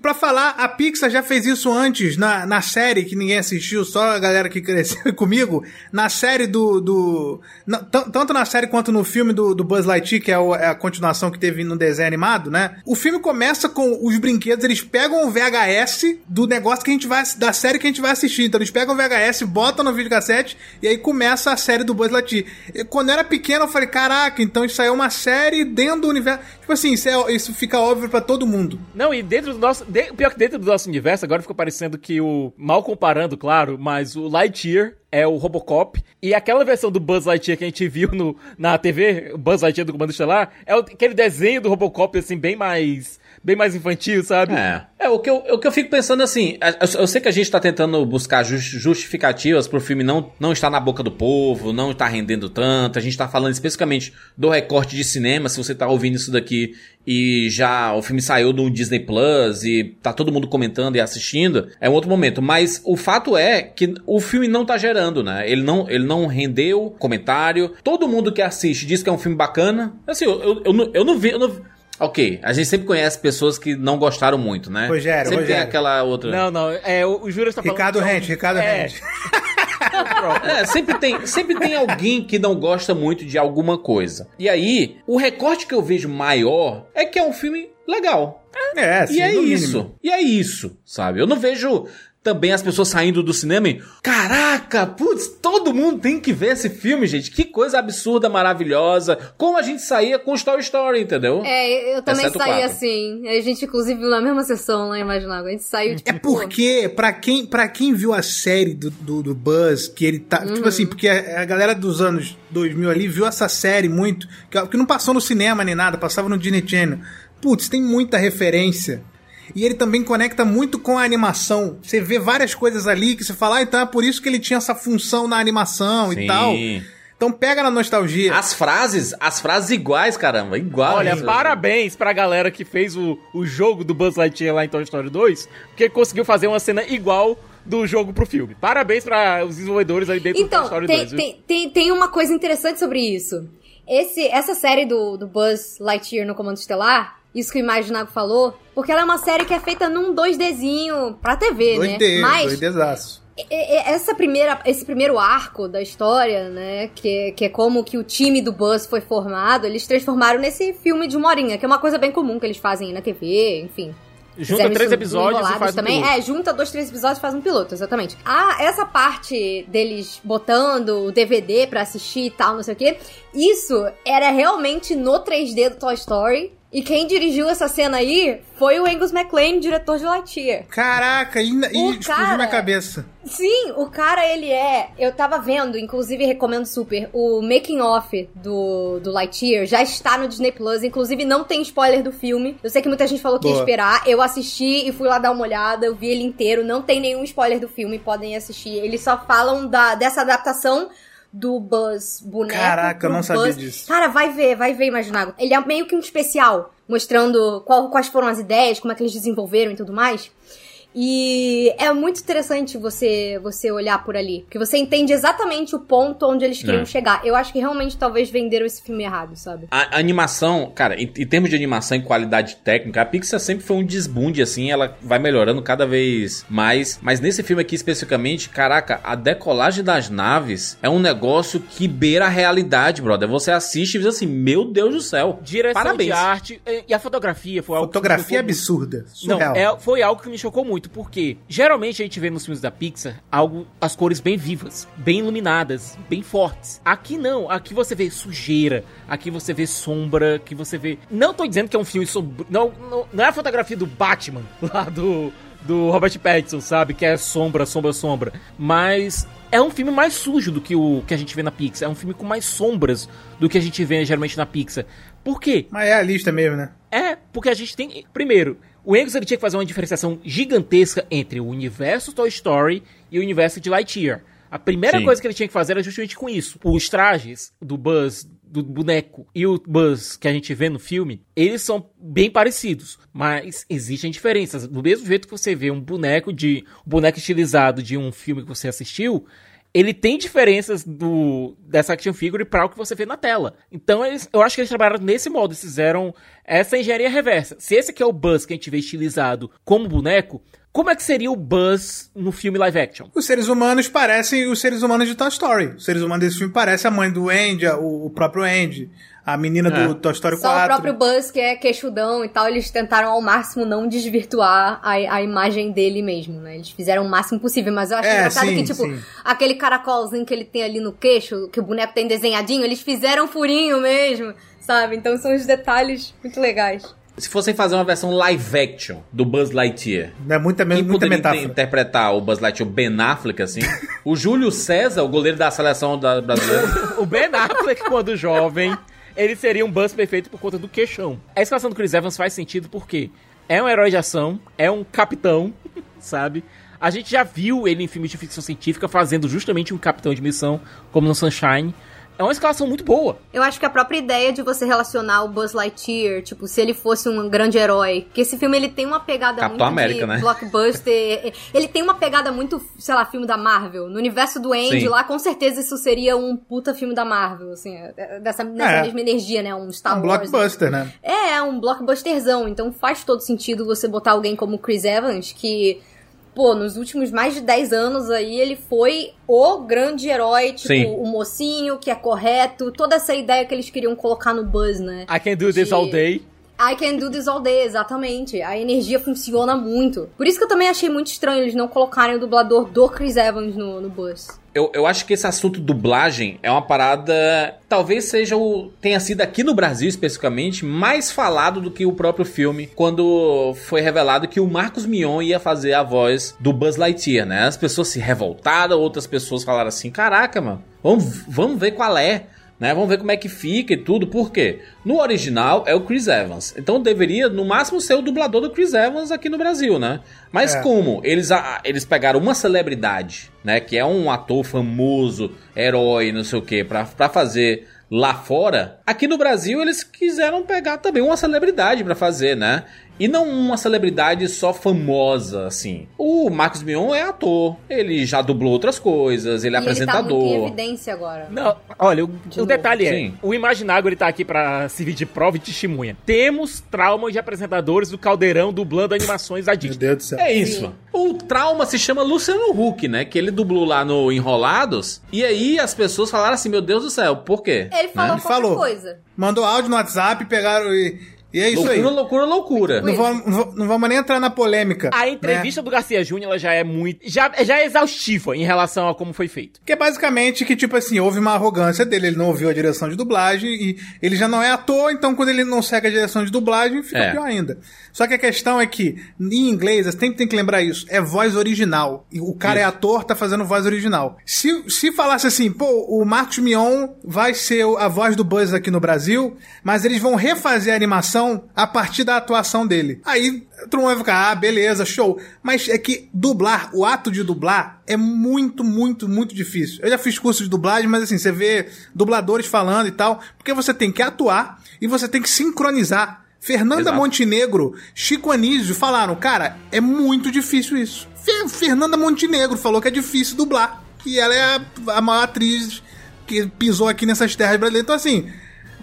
Pra falar, a Pixar já fez isso antes, na, na série que ninguém assistiu, só a galera que cresceu comigo. Na série do. do na- tan- tanto na série quanto no filme do, do Buzz Lightyear, que é, o- é a continuação que teve no desenho animado, né? O filme começa com os brinquedos, eles pegam o VHS do negócio que a gente vai. da série que a gente vai assistir. Então eles pegam o VHS, botam no videocassete e aí começa a série do Buzz Lightyear. E quando eu era pequeno, eu falei, caraca, então isso aí é uma série dentro do universo. Tipo assim, isso, é- isso fica óbvio pra todo mundo.
Não, e dentro do nosso. de- pior que dentro do nosso universo, agora ficou parecendo que o. Mal comparando, claro, mas o Lightyear é o Robocop. E aquela versão do Buzz Lightyear que a gente viu no, na TV, Buzz Lightyear do Comando Estelar, é aquele desenho do Robocop, assim, bem mais. Bem mais infantil, sabe?
É. É, o que eu, o que eu fico pensando assim, eu, eu sei que a gente tá tentando buscar jus- justificativas pro filme não, não estar na boca do povo, não estar rendendo tanto. A gente tá falando especificamente do recorte de cinema. Se você tá ouvindo isso daqui e já o filme saiu do Disney Plus e tá todo mundo comentando e assistindo, é um outro momento. Mas o fato é que o filme não tá gerando, né? Ele não, ele não rendeu comentário. Todo mundo que assiste diz que é um filme bacana. Assim, eu, eu, eu, não, eu não vi. Eu não, Ok, a gente sempre conhece pessoas que não gostaram muito, né?
Rogério,
sempre tem
Rogério.
aquela outra.
Não, não, é, o, o Júlio está falando.
Ricardo
que é um-
Rente, Ricardo
é,
Rente.
É, sempre tem, sempre tem alguém que não gosta muito de alguma coisa. E aí, o recorte que eu vejo maior é que é um filme legal.
É, sim,
e é isso.
mínimo.
E é isso, sabe? Eu não vejo também as pessoas saindo do cinema e, caraca, putz, todo mundo tem que ver esse filme, gente. Que coisa absurda, maravilhosa. Como a gente saía com Story Story, entendeu?
É, eu também
Exceto
saí assim. A gente, inclusive, viu na mesma sessão lá em Imaginago. A gente saiu, tipo,
É porque, pra quem, pra quem viu a série do, do, do Buzz, que ele tá. Tipo assim, porque a, a galera dos anos 2000 ali viu essa série muito. Que, que não passou no cinema nem nada, passava no Disney Channel. Putz, tem muita referência. E ele também conecta muito com a animação. Você vê várias coisas ali que você fala, ah, então é por isso que ele tinha essa função na animação
Sim.
e tal. Então pega na nostalgia.
As frases, as frases iguais, caramba, igual.
Olha, parabéns pra galera que fez o, o jogo do Buzz Lightyear lá em Toy Story 2, porque conseguiu fazer uma cena igual do jogo pro filme. Parabéns para os desenvolvedores aí dentro do Toy
Então,
Story
tem,
2. viu?
tem, tem, tem uma coisa interessante sobre isso. Esse, essa série do, do Buzz Lightyear no Comando Estelar, isso que o Imaginago falou, porque ela é uma série que é feita num 2Dzinho pra TV, né?
2D,
Mas
2Dzaço.
e- e- essa primeira, esse primeiro arco da história, né, que, que é como que o time do Buzz foi formado, eles transformaram nesse filme de uma horinha, que é uma coisa bem comum que eles fazem na TV, enfim.
Junta três episódios e faz um
também.
piloto.
É, junta dois, três episódios e faz um piloto, exatamente. Ah, essa parte deles botando o DVD pra assistir e tal, não sei o quê, isso era realmente no 3D do Toy Story. E quem dirigiu essa cena aí foi o Angus MacLane, diretor de Lightyear.
Caraca, e, e explodiu
cara-
minha cabeça.
Sim, o cara, ele é. Eu tava vendo, inclusive recomendo super, o making off do, do Lightyear já está no Disney Plus. Inclusive, não tem spoiler do filme. Eu sei que muita gente falou que ia esperar. Eu assisti e fui lá dar uma olhada. Eu vi ele inteiro. Não tem nenhum spoiler do filme, podem assistir. Eles só falam da, dessa adaptação do Buzz boneco.
Caraca, eu não sabia
Buzz.
disso.
Cara, vai ver, vai ver, Imaginago. Ele é meio que um especial, mostrando qual- quais foram as ideias, como é que eles desenvolveram e tudo mais. E é muito interessante você você olhar por ali, porque você entende exatamente o ponto onde eles queriam
É.
chegar. Eu acho que realmente talvez venderam esse filme errado, sabe?
A a animação, cara, em, em termos de animação e qualidade técnica, a Pixar sempre foi um desbunde, assim, ela vai melhorando cada vez mais. Mas nesse filme aqui especificamente, caraca, a decolagem das naves é um negócio que beira a realidade, brother. Você assiste e diz assim, meu Deus do céu.
Direção
Parabéns.
de arte e a fotografia foi algo que me
Fotografia absurda.
Não,
Surreal.
é, foi algo que me chocou muito, porque geralmente a gente vê nos filmes da Pixar algo, as cores bem vivas, bem iluminadas, bem fortes. Aqui não, aqui você vê sujeira, aqui você vê sombra, aqui você vê. Não tô dizendo que é um filme. Não, não, não é a fotografia do Batman, lá do, do Robert Pattinson, sabe? Que é sombra, sombra, sombra. Mas é um filme mais sujo do que o que a gente vê na Pixar. É um filme com mais sombras do que a gente vê geralmente na Pixar. Por quê?
Mas é a lista mesmo, né?
É, porque a gente tem. Primeiro, o Angus ele tinha que fazer uma diferenciação gigantesca entre o universo Toy Story e o universo de Lightyear. A primeira
Sim.
coisa que ele tinha que fazer era justamente com isso. Os trajes do Buzz, do boneco, e o Buzz que a gente vê no filme, eles são bem parecidos. Mas existem diferenças. Do mesmo jeito que você vê um boneco de. um boneco estilizado de um filme que você assistiu, ele tem diferenças do dessa action figure para o que você vê na tela. Então eles, eu acho que eles trabalharam nesse modo, eles fizeram essa engenharia reversa. Se esse aqui é o Buzz que a gente vê estilizado como boneco, como é que seria o Buzz no filme live action?
Os seres humanos parecem os seres humanos de Toy Story. Os seres humanos desse filme parecem a mãe do Andy, o, próprio Andy, a menina
É.
do Toy Story
Só
4.
o próprio Buzz, que é queixudão e tal, eles tentaram ao máximo não desvirtuar a, a imagem dele mesmo, né? Eles fizeram o máximo possível, mas eu acho
É,
engraçado
sim,
que, tipo,
sim.
aquele caracolzinho que ele tem ali no queixo, que o boneco tem desenhadinho, eles fizeram um furinho mesmo, sabe? Então são os detalhes muito legais.
Se fossem fazer uma versão live action do Buzz Lightyear,
É muita,
quem
muita
poderia
metáfora.
inter- interpretar o Buzz Lightyear, o Ben Affleck, assim? o Júlio César, o goleiro da seleção da brasileira.
O Ben Affleck, quando jovem, ele seria um Buzz perfeito por conta do queixão. A escalação do Chris Evans faz sentido porque é um herói de ação, é um capitão, sabe? A gente já viu ele em filmes de ficção científica fazendo justamente um capitão de missão, como no Sunshine. É uma escalação muito boa.
Eu acho que a própria ideia de você relacionar o Buzz Lightyear, tipo, se ele fosse um grande herói, que esse filme ele tem uma pegada
Capitão
muito
América,
de
né?
blockbuster, ele tem uma pegada muito, sei lá, filme da Marvel. No universo do Andy
Sim.
lá, com certeza isso seria um puta filme da Marvel, assim, é- dessa, nessa
É.
mesma energia, né? Um Star
um
Wars.
blockbuster, né?
É, é um blockbusterzão, então faz todo sentido você botar alguém como Chris Evans, que, pô, nos últimos mais de 10 anos aí, ele foi o grande herói, tipo,
Sim.
o mocinho que é correto, toda essa ideia que eles queriam colocar no Buzz, né?
I can do this
De-
all day.
I can do this all day, exatamente. A energia funciona muito. Por isso que eu também achei muito estranho eles não colocarem o dublador do Chris Evans no, no Buzz.
Eu, eu acho que esse assunto dublagem é uma parada. Talvez seja o. tenha sido aqui no Brasil especificamente mais falado do que o próprio filme. Quando foi revelado que o Marcos Mion ia fazer a voz do Buzz Lightyear, né? As pessoas se revoltaram, outras pessoas falaram assim: caraca, mano, vamos, vamos ver qual é. Né, vamos ver como é que fica e tudo, por quê? No original é o Chris Evans, então deveria no máximo ser o dublador do Chris Evans aqui no Brasil, né? Mas
É.
como eles, a- eles pegaram uma celebridade, né, que é um ator famoso, herói, não sei o que, pra, pra fazer lá fora, aqui no Brasil eles quiseram pegar também uma celebridade pra fazer, né? E não uma celebridade só famosa, assim. O Marcos Mion é ator, ele já dublou outras coisas, ele é
e ele tá
apresentador.
muito em evidência agora.
Não, olha, o,
De
o detalhe é,
Sim.
o Imaginário ele tá aqui pra servir de prova e testemunha. Temos traumas de apresentadores do Caldeirão dublando animações da
Meu
Disney.
Deus do céu.
É isso.
Sim.
O trauma se chama Luciano Huck, né? Que ele dublou lá no Enrolados. E aí as pessoas falaram assim: Meu Deus do céu, por quê?
Ele falou qualquer
falou.
coisa.
Mandou áudio no WhatsApp, pegaram e. E é isso aí.
loucura, loucura, loucura.
Não vamos, não vamos- não vamos nem entrar na polêmica.
A
né?
entrevista do Garcia Júnior ela já é muito. Já, já é exaustiva em relação a como foi feito.
Que é basicamente que, tipo assim, houve uma arrogância dele, ele não ouviu a direção de dublagem e ele já não é ator, então quando ele não segue a direção de dublagem, fica
É.
pior ainda. Só que a questão é que, em inglês, você sempre tem que lembrar isso, é voz original. E o cara é ator, tá fazendo voz original. Se, se falasse assim, pô, o Marcos Mion vai ser a voz do Buzz aqui no Brasil, mas eles vão refazer a animação a partir da atuação dele. Aí todo mundo vai ficar, ah, beleza, show. Mas é que dublar, o ato de dublar é muito, muito, muito difícil. Eu já fiz curso de dublagem, mas assim, você vê dubladores falando e tal, porque você tem que atuar e você tem que sincronizar. Fernanda
Exato.
Montenegro, Chico Anísio falaram, cara, é muito difícil isso. Fe- Fernanda Montenegro falou que é difícil dublar, que ela é a, a maior atriz que pisou aqui nessas terras brasileiras. Então, assim,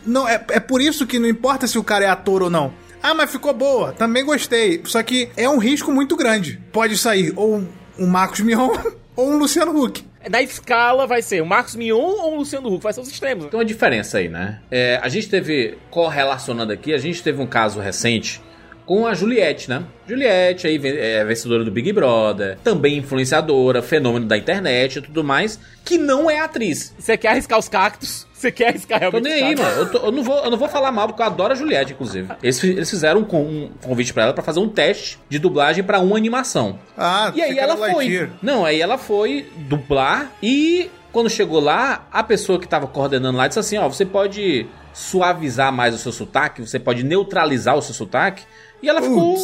não, é, é por isso que não importa se o cara é ator ou não. Ah, mas ficou boa, também gostei. Só que é um risco muito grande. Pode sair ou um Marcos Mion ou um Luciano Huck.
Na escala vai ser o Marcos Mion ou o Luciano Huck, vai ser os extremos.
Tem uma diferença aí, né? É, a gente teve, correlacionando aqui, a gente teve um caso recente com a Juliette, né? Juliette, aí, é vencedora do Big Brother, também influenciadora, fenômeno da internet e tudo mais, que não é atriz.
Você quer arriscar os cactos? Você quer arriscar
Tô
realmente
nem
os
aí,
cactos?
mano. Eu, tô- eu não vou, eu não vou falar mal, porque eu adoro a Juliette, inclusive. Eles, eles fizeram um, um convite pra ela pra fazer um teste de dublagem pra uma animação.
Ah,
E aí ela foi. Não, aí ela foi dublar e quando chegou lá, a pessoa que tava coordenando lá disse assim, ó, você pode suavizar mais o seu sotaque, você pode neutralizar o seu sotaque. E ela ficou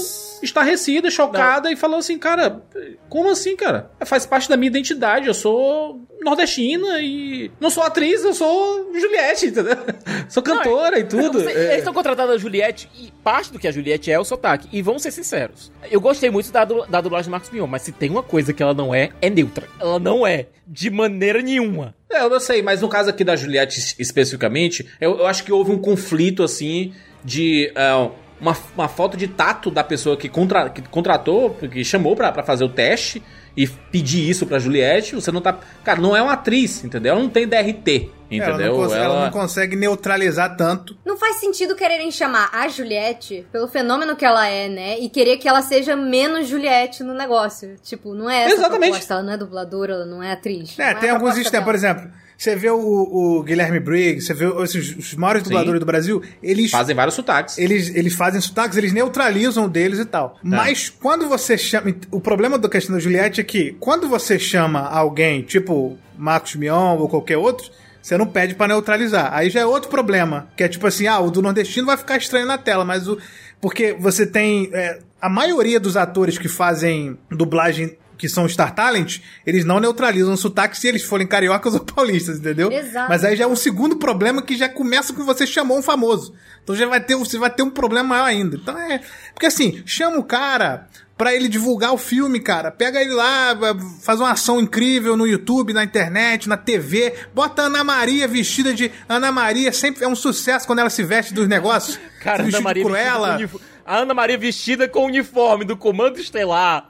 estarrecida, chocada e falou assim, cara, como assim, cara? Faz parte da minha identidade, eu sou nordestina e não sou atriz, eu sou Juliette, entendeu? Sou cantora e tudo.
Você-
É.
Eles estão contratando a Juliette e parte do que a Juliette é o sotaque. E vamos ser sinceros. Eu gostei muito da, da dublagem do Marcos Mion, mas se tem uma coisa que ela não é, é neutra. Ela não é. De maneira nenhuma.
É, eu não sei, mas no caso aqui da Juliette es- especificamente, eu, eu acho que houve um conflito, assim, de é, uma, uma falta de tato da pessoa que, contra, que contratou, que chamou pra, pra fazer o teste e pedir isso pra Juliette. Você não tá. Cara, não é uma atriz, entendeu? Ela não tem DRT,
Ela não,
entendeu?
consegue, ela não consegue neutralizar tanto.
Não faz sentido quererem chamar a Juliette pelo fenômeno que ela é, né? E querer que ela seja menos Juliette no negócio. Tipo, não é essa
Exatamente.
a proposta. Ela não é dubladora, ela não é atriz.
É,
Não
tem
a
alguns por
dela.
exemplo, você vê o, o Guilherme Briggs, você vê esses, os maiores dubladores do Brasil, eles
Fazem vários sotaques.
eles, eles fazem sotaques, eles neutralizam o deles e tal. Mas quando você chama. O problema da questão da Juliette é que quando você chama alguém, tipo Marcos Mion ou qualquer outro, você não pede pra neutralizar. Aí já é outro problema. Que é tipo assim, ah, o do nordestino vai ficar estranho na tela, mas o. Porque você tem. é, a maioria dos atores que fazem dublagem. Que são Star Talent, eles não neutralizam o sotaque se eles forem cariocas ou paulistas, entendeu?
Exato.
Mas aí já é um segundo problema que já começa com você chamou um famoso. Então já vai ter, você vai ter um problema maior ainda. Então é. Porque assim, chama o cara pra ele divulgar o filme, cara. Pega ele lá, faz uma ação incrível no YouTube, na internet, na TV. Bota a Ana Maria vestida de. Ana Maria sempre é um sucesso quando ela se veste dos negócios.
Cara,
se
Ana Maria vestida
cruela.
A Ana Maria vestida com o uniforme do Comando Estelar.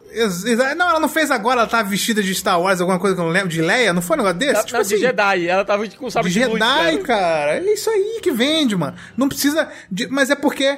Não, ela não fez agora, ela tava vestida de Star Wars, alguma coisa que eu não lembro, de Leia, não foi um negócio desse?
Não,
Tipo
não, de
assim,
Jedi. Ela tava com sabre
De
de luz,
Jedi,
cara.
cara. É isso aí que vende, mano. Não precisa. De... Mas é porque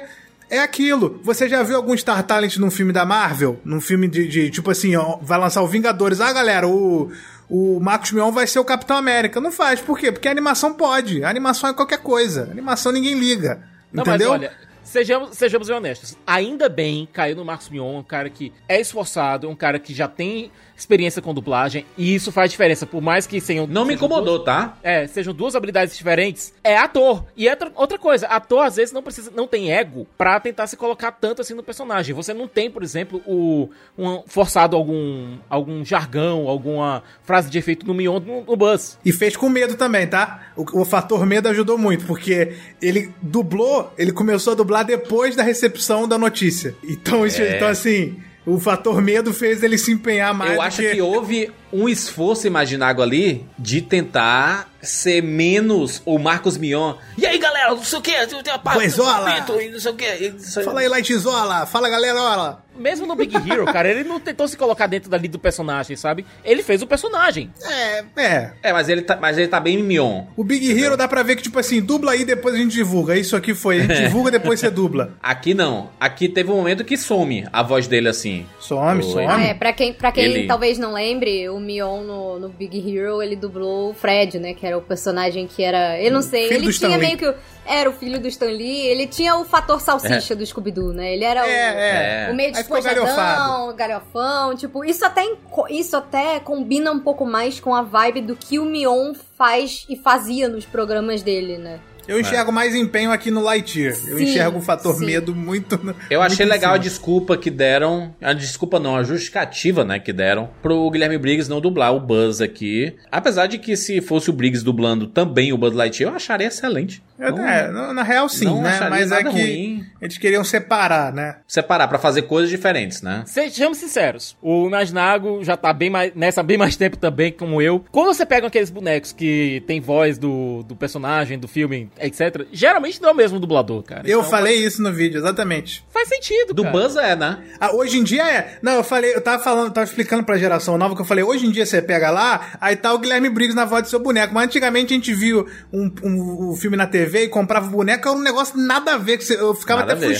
É aquilo. Você já viu algum Star Talent num filme da Marvel? Num filme de, de, tipo assim, ó, vai lançar o Vingadores. Ah, galera, o, o Marcos Mion vai ser o Capitão América. Não faz. Por quê? Porque a animação pode. A animação é qualquer coisa. A animação ninguém liga.
Não,
entendeu?
mas olha, sejamos, sejamos bem honestos. Ainda bem caiu no Marcos Mion, um cara que é esforçado, um cara que já tem experiência com dublagem, e isso faz diferença, por mais que sejam...
Não me incomodou,
duas-
tá?
É, sejam duas habilidades diferentes, é ator. E outra, outra coisa, ator às vezes não precisa, não tem ego pra tentar se colocar tanto assim no personagem. Você não tem, por exemplo, o um, forçado algum algum jargão, alguma frase de efeito no Mion no, no Buzz.
E fez com medo também, tá? O, o fator medo ajudou muito, porque ele dublou, ele começou a dublar depois da recepção da notícia. Então, isso,
É.
então assim, o fator medo fez ele se empenhar mais.
Eu acho que houve um esforço imaginário ali de tentar ser menos o Marcos Mion. E aí, galera, não sei o que, tem a parte
Boizola!
e não sei o que.
Fala aí, Lightizola! Fala, galera, olha!
Mesmo no Big Hero, cara, ele não tentou se colocar dentro dali do personagem, sabe? Ele fez o personagem.
É, é.
É, mas ele tá, mas ele tá bem Mion.
O Big Hero dá pra ver que, tipo assim, dubla aí depois a gente divulga. Isso aqui foi, a gente divulga depois você dubla.
Aqui não. Aqui teve um momento que some a voz dele assim.
Some,
Oi.
some.
Ah, é, pra quem, pra quem
Ele-
talvez não lembre, o Mion no, no Big Hero, ele dublou o Fred, né? Que era o personagem que era. Eu não sei,
Filho do
ele
Stan
tinha
Lee.
meio que. Era o filho do Stan Lee, ele tinha o fator salsicha do Scooby-Doo, né? Ele era o.
É, é.
O meio despojadão, galhofão, tipo, isso até, isso até combina um pouco mais com a vibe do que o Mion faz e fazia nos programas dele, né?
Eu enxergo mais empenho aqui no Lightyear. Eu
Sim,
enxergo o fator
sim.
medo muito. no-
Eu achei
muito em
legal a desculpa que deram. A desculpa não, a justificativa, né, que deram pro Guilherme Briggs não dublar o Buzz aqui. Apesar de que se fosse o Briggs dublando também o Buzz Lightyear, eu acharia excelente.
É,
Não-
é, na real sim,
não
né? Mas é que
ruim.
eles queriam separar, né?
Separar pra fazer coisas diferentes, né?
Sejamos sinceros, o Imaginago já tá bem mais, nessa bem mais tempo também, como eu. Quando você pega aqueles bonecos que tem voz do, do personagem, do filme, etc., geralmente não é o mesmo dublador, cara.
Eu
Então,
falei isso no vídeo, exatamente.
Faz sentido,
Do
cara.
Buzz é, né?
Ah, hoje em dia é. Não, eu falei, eu tava falando, tava explicando pra geração nova que eu falei, hoje em dia você pega lá, aí tá o Guilherme Briggs na voz do seu boneco. Mas antigamente a gente viu um, um, um filme na TV e comprava o boneco, era um negócio nada a ver, que você- eu ficava
Nada
até
a ver.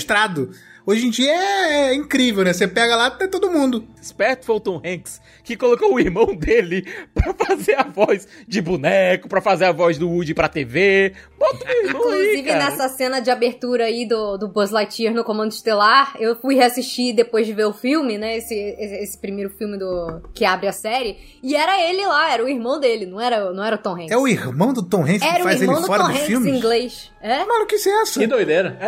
Hoje em dia é, é incrível, né? Você pega lá, tá todo mundo.
Esperto foi o Tom Hanks, que colocou o irmão dele pra fazer a voz de boneco, pra fazer a voz do Woody pra TV. Bota o irmão aí,
Inclusive,
cara.
nessa cena de abertura aí do, do Buzz Lightyear no Comando Estelar, eu fui reassistir depois de ver o filme, né? Esse, esse, esse primeiro filme do que abre a série. E era ele lá, era o irmão dele, não era, não era o Tom Hanks.
É o irmão do Tom Hanks que
era o
faz
irmão
ele
do
fora
Tom
do
Hanks
filme?
em inglês. É?
Que maluquice é essa?
Que doideira.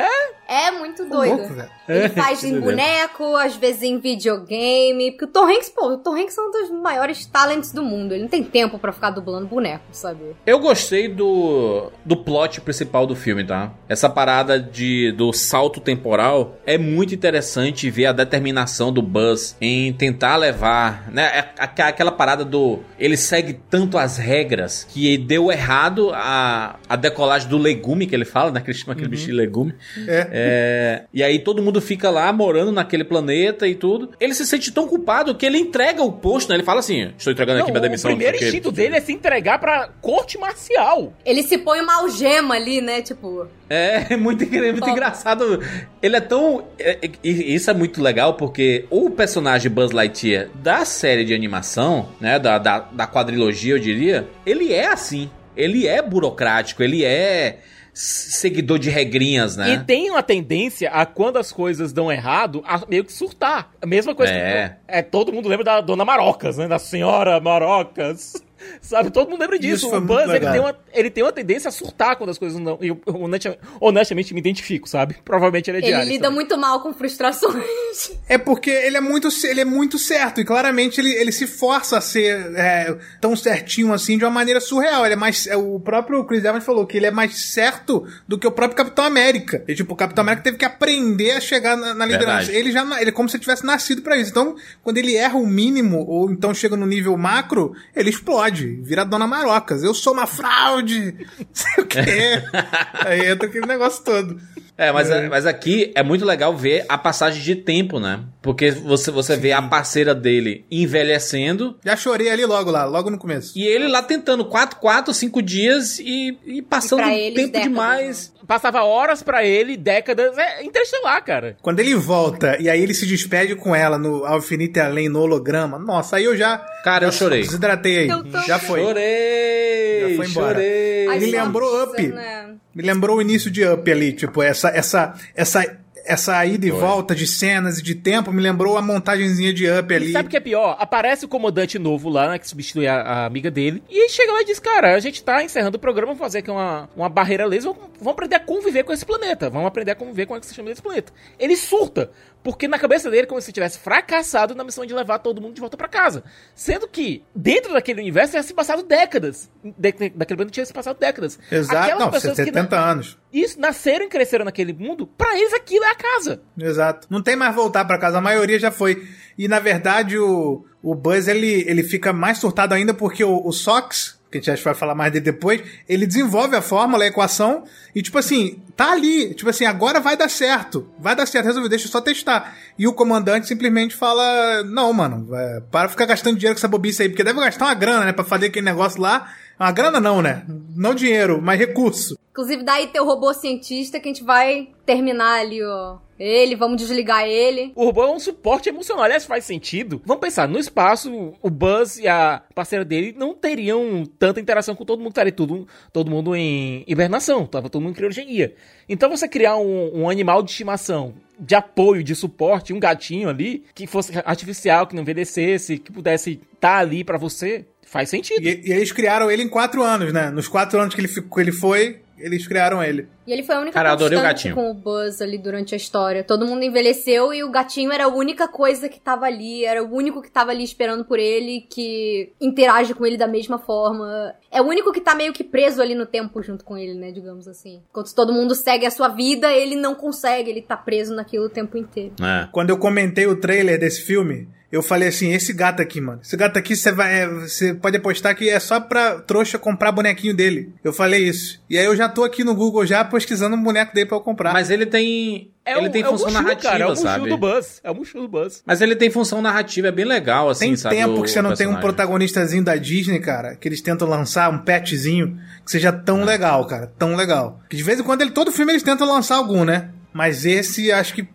É muito
Tô
doido.
louco, velho.
Ele faz em boneco, às vezes em videogame. Porque o Tom Hanks, pô, o Tom Hanks é um dos maiores talents do mundo. Ele não tem tempo pra ficar dublando boneco, sabe?
Eu gostei do, do plot principal do filme, tá? Essa parada de, do salto temporal é muito interessante ver a determinação do Buzz em tentar levar, né? é- aqu- Aquela parada do. Ele segue tanto as regras que deu errado a, a decolagem do legume que ele fala, né? Que ele chama aquele bicho de legume.
É.
É, e aí todo mundo fica lá morando naquele planeta e tudo. Ele se sente tão culpado que ele entrega o posto, né? Ele fala assim: Estou entregando aqui
Não,
minha demissão.
o primeiro
quê."
instinto dele é se entregar pra corte marcial.
Ele se põe uma algema ali, né? Tipo.
É, é muito, incri- muito
Toma.
engraçado. Ele é tão. é- é- e isso é muito legal porque o personagem Buzz Lightyear da série de animação, né? Da, da, da quadrilogia, eu diria, ele é assim. Ele é burocrático, ele é seguidor de regrinhas, né?
E tem uma tendência a quando as coisas dão errado, a meio que surtar. A mesma coisa
É.
que é, todo mundo lembra da Dona Marocas, né? Da Senhora Marocas. Sabe, todo mundo lembra disso.
Isso
o Buzz, ele tem, uma, ele tem uma tendência a surtar quando as coisas não... E eu, honestamente, honestamente me identifico, sabe? Provavelmente ele é
Ele
diário.
lida muito mal com frustrações.
É porque ele é muito, ele é muito certo e claramente ele, ele se força a ser é, tão certinho assim de uma maneira surreal. Ele é mais, é, o próprio Chris Evans falou que ele é mais certo do que o próprio Capitão América. E tipo, o Capitão América teve que aprender a chegar na, na liderança.
Verdade.
Ele já, ele é como se tivesse nascido pra isso. Então, quando ele erra o mínimo ou então chega no nível macro, ele explode, vira a Dona Marocas. Eu sou uma fraude, sei o quê. Aí entra aquele negócio todo.
É, mas,
É.
mas aqui é muito legal ver a passagem de tempo, né? Porque você, você vê a parceira dele envelhecendo
Já chorei ali logo lá, logo no começo.
e ele lá tentando 4, 4, 5 dias e, e passando
E eles,
tempo
décadas,
demais.
Passava horas pra ele, décadas. É interestelar, cara.
Quando ele volta e aí ele se despede com ela no e Além, no holograma, nossa, aí eu já.
Cara, eu
já
chorei.
Desidratei aí.
Eu também.
Já foi.
Chorei!
Já foi embora.
Chorei!
Me lembrou Up.
né?
Me lembrou o início de Up ali, tipo, essa essa essa essa ida e volta de cenas e de tempo me lembrou a montagenzinha de Up ali.
E sabe o que é pior? Aparece o comandante novo lá, né, que substitui a, a amiga dele. E ele chega lá e diz: Cara, a gente tá encerrando o programa, vamos fazer aqui uma, uma barreira laser. Vamos, vamos aprender a conviver com esse planeta. Vamos aprender a conviver com o ecossistema desse planeta. Ele surta. Porque na cabeça dele, como se tivesse fracassado na missão de levar todo mundo de volta pra casa. Sendo que, dentro daquele universo, tinha se passado décadas. De, daquele planeta tinha se passado décadas.
Exato,
Aquelas
não,
pessoas que
70
na-
anos.
Isso, nasceram e cresceram naquele mundo, pra eles aquilo é a casa.
Exato. Não tem mais voltar pra casa, a maioria já foi. E na verdade o, o Buzz ele, ele fica mais surtado ainda porque o, o Sox, que a gente vai falar mais dele depois, ele desenvolve a fórmula, a equação, e tipo assim, tá ali, tipo assim, agora vai dar certo, vai dar certo, resolveu, deixa eu só testar. E o comandante simplesmente fala, não, mano, é, para ficar gastando dinheiro com essa bobice aí, porque deve gastar uma grana, né, pra fazer aquele negócio lá. Uma grana não, né? Não dinheiro, mas recurso.
Inclusive, daí tem o robô cientista que a gente vai terminar ali, ó. Ele, vamos desligar ele.
O robô é um suporte emocional. Aliás, faz sentido. Vamos pensar, no espaço, o Buzz e a parceira dele não teriam tanta interação com todo mundo. Estaria tudo, todo mundo em hibernação. Tava todo mundo em criogenia. Então você criar um, um animal de estimação, de apoio, de suporte, um gatinho ali, que fosse artificial, que não envelhecesse, que pudesse estar ali pra você, faz sentido.
E, e eles criaram ele em quatro anos, né? Nos quatro anos que ele, ficou, ele foi, eles criaram ele.
E ele foi a única
Cara, adorei o gatinho.
com o Buzz ali durante a história. Todo mundo envelheceu e o gatinho era a única coisa que tava ali, era o único que tava ali esperando por ele, que interage com ele da mesma forma. É o único que tá meio que preso ali no tempo junto com ele, né, digamos assim. Enquanto todo mundo segue a sua vida, ele não consegue, ele tá preso naquilo o tempo inteiro.
É.
Quando eu comentei o trailer desse filme, eu falei assim: esse gato aqui, mano. Esse gato aqui você vai. é, Você pode apostar que é só pra trouxa comprar bonequinho dele. Eu falei isso. E aí eu já tô aqui no Google já pesquisando um boneco dele pra eu comprar.
Mas ele tem. ele
o-
tem
é o
função
Mushu,
narrativa,
cara, é o
sabe?
do Buzz. É o Mushu do Buzz.
Mas ele tem função narrativa, é bem legal, assim,
tem
sabe?
tempo
o-
que você não tem um
personagem.
protagonistazinho da Disney, cara, que eles tentam lançar um petzinho que seja tão legal, cara, tão legal. Que de vez em quando ele todo filme eles tentam lançar algum, né? Mas esse acho que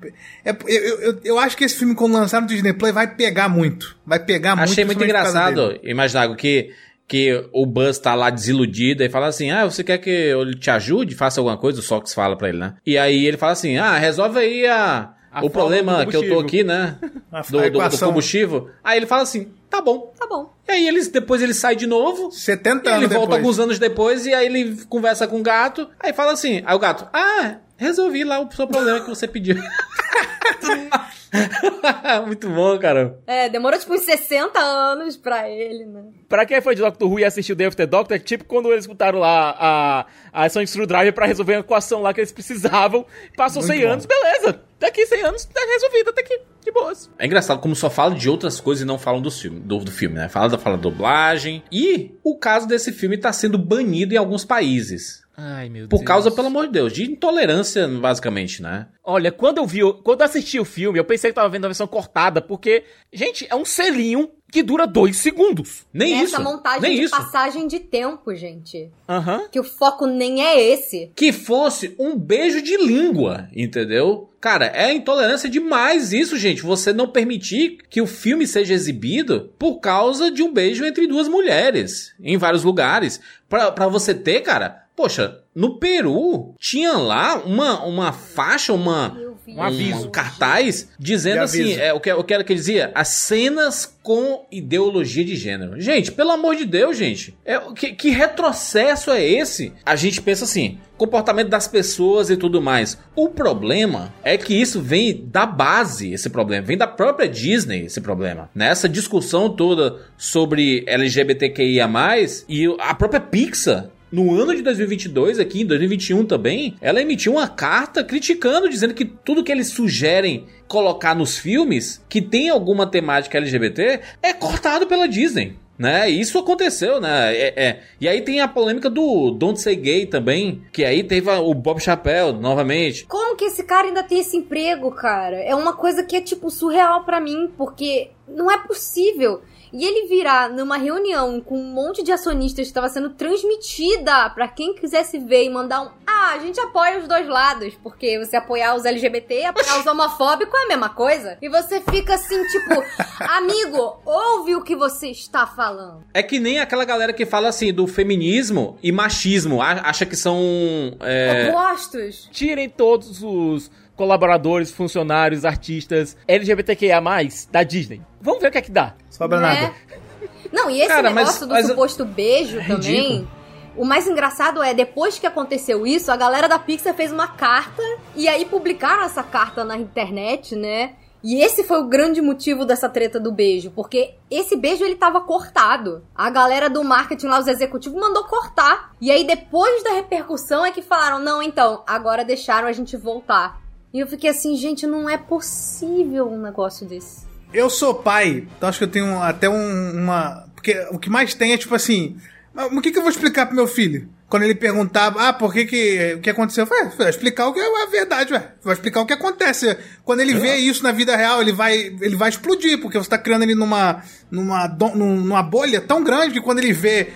é, eu, eu, eu acho que esse filme quando lançar no Disney Play vai pegar muito, vai pegar muito.
Achei muito engraçado, imaginar que, que o Buzz tá lá desiludido e fala assim: Ah, você quer que eu te ajude? Faça alguma coisa? O Sox fala pra ele, né? E aí ele fala assim: Ah, resolve aí a,
A
o problema que eu tô
combustível."
aqui, né?
A-
Do, do- do combustível. Aí ele fala assim: Tá bom.
Tá bom.
E aí eles, depois ele sai de novo.
70
E ele
anos
volta
depois.
alguns anos depois e aí ele conversa com o gato. Aí fala assim: Aí o gato, ah, resolvi lá o seu problema que você pediu. Muito bom, cara.
É, demorou tipo uns 60 anos pra ele, né?
Pra quem foi de Doctor Who e assistiu The After Doctor, é tipo quando eles escutaram lá a, a ação de Screwdriver pra resolver a equação lá que eles precisavam. Passou
Muito
100
bom.
anos, beleza. Daqui 100 anos, tá resolvido, tá aqui, de boas.
É engraçado como só fala de outras coisas e não falam dos filme, do, do filme, né? Fala da fala da dublagem. E o caso desse filme tá sendo banido em alguns países.
Ai, meu
Por causa, pelo amor de Deus, de intolerância, basicamente, né?
Olha, quando eu vi, quando eu assisti o filme, eu pensei que tava vendo a versão cortada, porque, gente, é um selinho que dura dois segundos.
Nem
Essa
isso.
montagem
nem
de
isso.
passagem de tempo, gente.
Aham.
Que o foco nem é esse.
Que fosse um beijo de língua, entendeu? Cara, é intolerância demais isso, gente. Você não permitir que o filme seja exibido por causa de um beijo entre duas mulheres em vários lugares. Pra, pra você ter, cara, poxa, no Peru tinha lá uma, uma faixa, uma.
Um aviso.
um cartaz dizendo
De
assim, é, o, que, o que era que ele dizia? As cenas com ideologia de gênero. Gente, pelo amor de Deus, gente. É, o que, que retrocesso é esse? A gente pensa assim, comportamento das pessoas e tudo mais. O problema é que isso vem da base, esse problema. Vem da própria Disney, esse problema. Nessa discussão toda sobre LGBTQIA+, e a própria Pixar no ano de 2022, aqui em 2021 também, ela emitiu uma carta criticando, dizendo que tudo que eles sugerem colocar nos filmes que tem alguma temática LGBT é cortado pela Disney. Né? Isso aconteceu, né? É, é. E aí tem a polêmica do Don't Say Gay também, que aí teve o Bob Chappelle novamente.
Como que esse cara ainda tem esse emprego, cara? É uma coisa que é, tipo, surreal pra mim, porque não é possível. E ele virar numa reunião com um monte de acionistas que estava sendo transmitida pra quem quisesse ver e mandar um. Ah, a gente apoia os dois lados, porque você apoiar os LGBT e apoiar os homofóbicos é a mesma coisa. E você fica assim, tipo, amigo, ouve o que você está falando.
É que nem aquela galera que fala assim do feminismo e machismo, acha que são. é,
Opostos.
Tirem todos os colaboradores, funcionários, artistas LGBTQIA+, da Disney. Vamos ver o que é que dá.
Sobra
né?
nada.
Não, e esse
Cara, mas-
negócio do
mas-
suposto beijo
É
também.
ridículo.
O mais engraçado é, depois que aconteceu isso, a galera da Pixar fez uma carta e aí publicaram essa carta na internet, né? E esse foi o grande motivo dessa treta do beijo, porque esse beijo ele tava cortado. A galera do marketing lá, os executivos, mandou cortar. E aí depois da repercussão é que falaram: não, então, agora deixaram a gente voltar. E eu fiquei assim, gente, não é possível um negócio desse.
Eu sou pai, então acho que eu tenho até um- uma. Porque o que mais tem é tipo assim. "Mas O que, que eu vou explicar pro meu filho? Quando ele perguntava, ah, por que que. O que aconteceu? Eu falei, "Ah, vai explicar o que é a verdade, ué. Vai explicar o que acontece. Quando ele vê isso na vida real, ele vai, ele vai explodir, porque você tá criando ele numa, numa, numa bolha tão grande que quando ele vê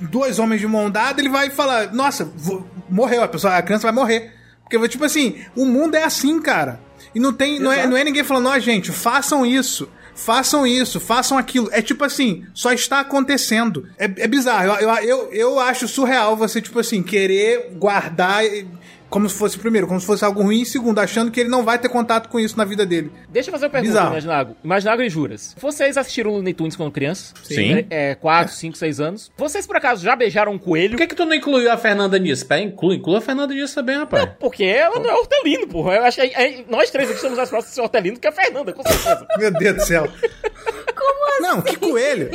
dois homens de mão dada, ele vai falar, nossa, vou- morreu, a pessoa, a criança vai morrer. Porque, tipo assim, o mundo é assim, cara. E não tem, não é, não é ninguém falando, ó, gente, façam isso. Façam isso, façam aquilo. É tipo assim, só está acontecendo. É, é bizarro. Eu, eu, eu, eu acho surreal você, tipo assim, querer guardar como se fosse, primeiro, como se fosse algo ruim, e segundo, achando que ele não vai ter contato com isso na vida dele.
Deixa eu fazer uma pergunta,
Bizarro.
Imaginago. Imaginago e Juras. Vocês assistiram Looney Tunes quando crianças?
Sim.
É, 4, 5, 6 anos. Vocês, por acaso, já beijaram um coelho?
Por que, que tu não incluiu a Fernanda nisso? Pera, inclui, inclui a Fernanda nisso também, rapaz.
Porque ela não é hortelino, porra. Eu acho que é- nós três aqui somos de ser hortelino que a Fernanda, com certeza.
Meu Deus do céu. Como assim? Não, que coelho.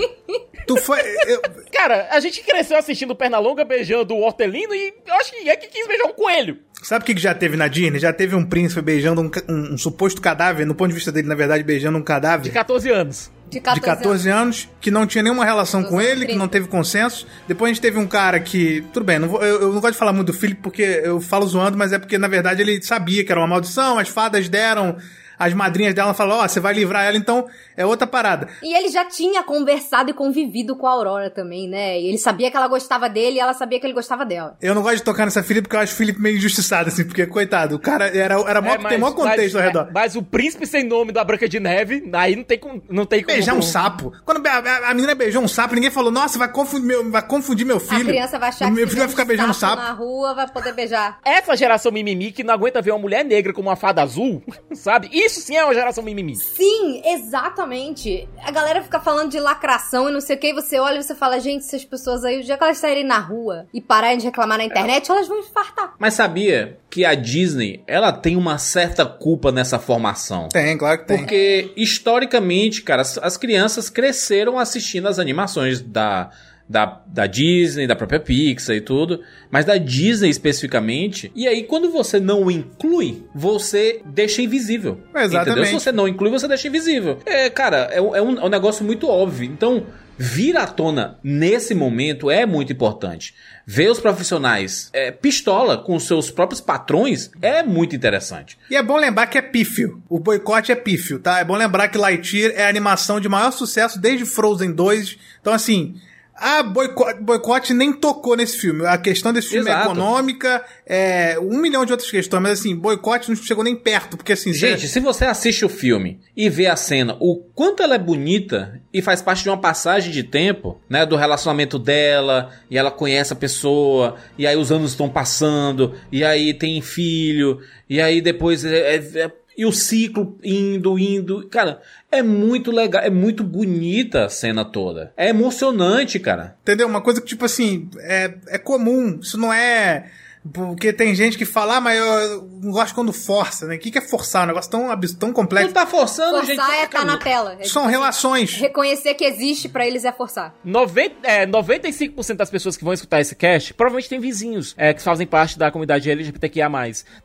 Tu foi. eu-
Cara, a gente cresceu assistindo Pernalonga beijando o hortelino e eu acho que é que quis beijar um coelho.
Sabe o que que já teve na Disney? Já teve um príncipe beijando um, um- um suposto cadáver, no ponto de vista dele, na verdade, beijando um cadáver.
De 14 anos.
De 14,
de 14 anos, que não tinha nenhuma relação com
14
ele, que
30.
não teve consenso. Depois a gente teve um cara que. Tudo bem, não vou- eu, eu não gosto de falar muito do Philip porque eu falo zoando, mas é porque na verdade ele sabia que era uma maldição, as fadas deram. As madrinhas dela falaram, ó, você vai livrar ela, então é outra parada.
E ele já tinha conversado e convivido com a Aurora também, né? E ele sabia que ela gostava dele e ela sabia que ele gostava dela.
Eu não gosto de tocar nessa Philip porque eu acho o Philip meio injustiçado, assim, porque, coitado, o cara era, era mó,
É, mas-
tem maior contexto
mas,
ao redor.
é, mas o príncipe sem nome da Branca de Neve, aí não tem como. Não tem como
Beijar um sapo. Quando a, a- a menina beijou um sapo, ninguém falou, nossa, vai confundir meu, vai confundir meu filho.
A criança vai achar
meu
que
filho vai ficar
vê um
beijando
sapo
sapo.
na rua, vai poder beijar.
Essa geração mimimi que não aguenta ver uma mulher negra como uma fada azul, sabe? Isso sim é uma geração mimimi.
Sim, exatamente. A galera fica falando de lacração e não sei o que, e você olha e você fala, gente, essas pessoas aí, o dia que elas saírem na rua e pararem de reclamar na internet, elas vão infartar.
Mas sabia que a Disney, ela tem uma certa culpa nessa formação?
Tem, claro que tem.
Porque, historicamente, cara, as, as crianças cresceram assistindo as animações da, da, da Disney, da própria Pixar e tudo, mas da Disney especificamente. E aí, quando você não inclui, você deixa invisível.
Exatamente.
Entendeu? Se você não inclui, você deixa invisível. É, cara, é, um- é um, é um negócio muito óbvio. Então, vir à tona nesse momento é muito importante. Ver os profissionais é, pistola com seus próprios patrões é muito interessante.
E é bom lembrar que é pífio. O boicote é pífio, tá? É bom lembrar que Lightyear é a animação de maior sucesso desde Frozen 2. Então, assim, a boicote, boicote nem tocou nesse filme. A questão desse filme é
Exato.
econômica, é um milhão de outras questões, mas assim, boicote não chegou nem perto, porque assim...
Gente, se você assiste o filme e vê a cena, o quanto ela é bonita e faz parte de uma passagem de tempo, né, do relacionamento dela, e ela conhece a pessoa, e aí os anos estão passando, e aí tem filho, e aí depois é- é- é- e o ciclo indo, indo, cara, é muito legal, é muito bonita a cena toda. É emocionante, cara.
Entendeu? Uma coisa que, tipo assim, é, é comum. Isso não é. Porque tem gente que fala, ah, mas eu não gosto quando força, né? O que, que é forçar? Um negócio tão, tão
Não
complexo.
tá forçando, gente.
Forçar é tá na tela. É
São relações.
Reconhecer que existe pra eles é forçar.
90, é, 95% das pessoas que vão escutar esse cast provavelmente tem vizinhos é, que fazem parte da comunidade LGBTQIA.